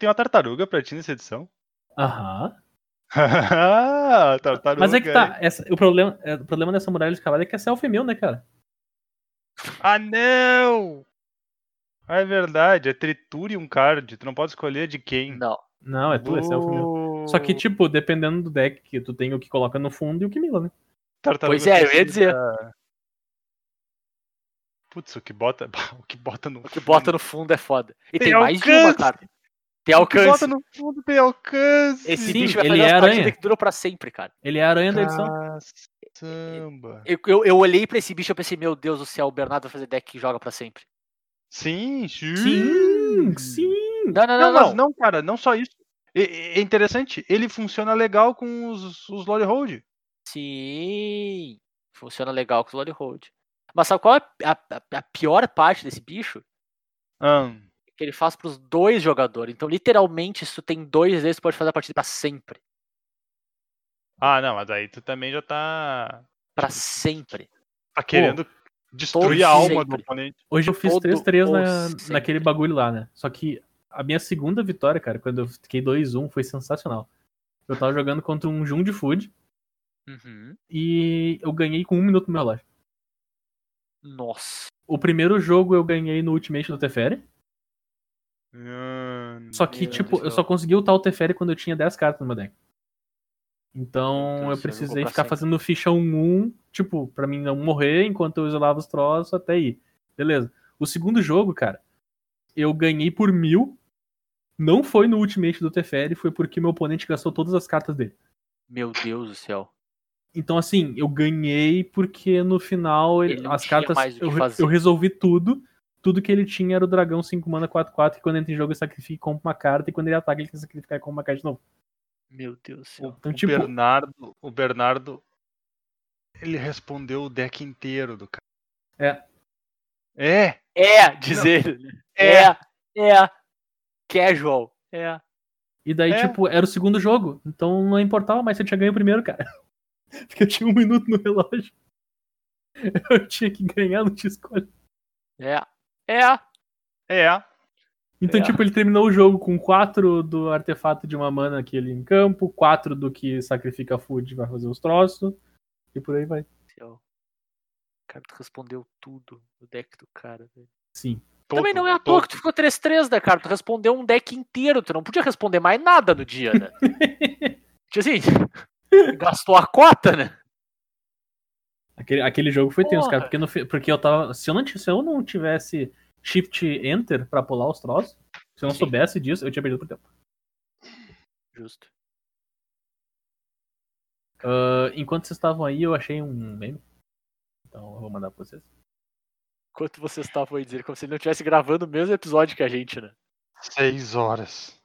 Tem uma tartaruga pra ti nessa edição? <laughs> Aham. tartaruga. Mas é que tá, essa, o, problema, é, o problema dessa muralha escalada é que é selfie meu, né, cara? Ah, não! Ah, é verdade, é triture um card, tu não pode escolher de quem. Não. Não, é tu, é selfie meu. Só que, tipo, dependendo do deck que tu tem o que coloca no fundo e o que mila, né? Tartaruga Pois é, eu ia dizer. Putz, o que bota, <laughs> o que bota no O que bota no fundo é foda. E tem, Tem mais de uma, cara. Tem alcance. bota no fundo tem alcance. Esse Sim, bicho vai ele fazer é as aranha. que duram pra sempre, cara. Ele é a aranha da edição. Samba. Eu, eu, eu olhei pra esse bicho e pensei, meu Deus do céu, o Bernardo vai fazer deck que joga pra sempre. Sim, sim. Sim, sim. Não, não, Não, não, mas não. não, cara, não só isso. É, é interessante, ele funciona legal com os, os Lord Hold. Sim. Funciona legal com o Lord Hold. Mas sabe qual é a, a- a pior parte desse bicho? Ah, Que ele faz pros dois jogadores. Então, literalmente, se tu tem dois deles, tu pode fazer a partida pra sempre. ah, não, mas aí tu também já tá, Pra sempre. tá querendo destruir a alma do sempre. oponente. Hoje eu fiz Todo 3-3 ou na, sempre. naquele bagulho lá, né? Só que a minha segunda vitória, cara, quando eu fiquei 2-1, foi sensacional. Eu tava jogando contra um Jun de Food Uhum. e eu ganhei com um minuto no meu relógio. Nossa. O primeiro jogo eu ganhei no Ultimate do Teferi. Ah, Só que, tipo, eu só consegui ultar o Teferi quando eu tinha 10 cartas no meu deck. Então Deus, eu precisei ficar sempre. fazendo ficha 1-1, tipo, pra mim não morrer enquanto eu isolava os troços até ir. Beleza. O segundo jogo, cara, eu ganhei por mil. Não foi no Ultimate do Teferi, foi porque meu oponente gastou todas as cartas dele. Meu Deus do céu. Então, assim, eu ganhei porque no final ele- Ele as cartas. eu, eu resolvi tudo. Tudo que ele tinha era o dragão 5 mana 4-4, que quando entra em jogo ele sacrifica e compra uma carta, e quando ele ataca ele tem que sacrificar e compra uma carta de novo. Meu Deus do O, céu. Então, o tipo- Bernardo, o Bernardo, ele respondeu o deck inteiro do cara. É, É, dizer. né? É. É, é. Casual. É. E daí, É. tipo, era o segundo jogo. Então não importava mais se eu tinha ganho o primeiro, cara. <laughs> Porque eu tinha um minuto no relógio. <laughs> Eu tinha que ganhar, não tinha escolha. É. É. é. Então, É. tipo, ele terminou o jogo com 4 do artefato de uma mana aquele em campo, 4 do que sacrifica food vai fazer os troços, e por aí vai. O cara tu respondeu tudo no deck do cara, velho. Sim. Também Todo, não é à todo. toa que tu ficou 3-3, né, cara? Tu respondeu um deck inteiro, tu não podia responder mais nada no dia, né? <laughs> Tipo assim, <laughs> gastou a cota, né? Aquele, aquele jogo foi tenso, cara, porque, no porque eu tava. Se eu, não, se eu não tivesse Shift Enter pra pular os troços, se eu não Sim. soubesse disso, eu tinha perdido por tempo. Justo. Ah, enquanto vocês estavam aí, eu achei um meme. Então eu vou mandar pra vocês. Enquanto vocês estavam aí dizer como se ele não estivesse gravando o mesmo episódio que a gente, né? Seis horas.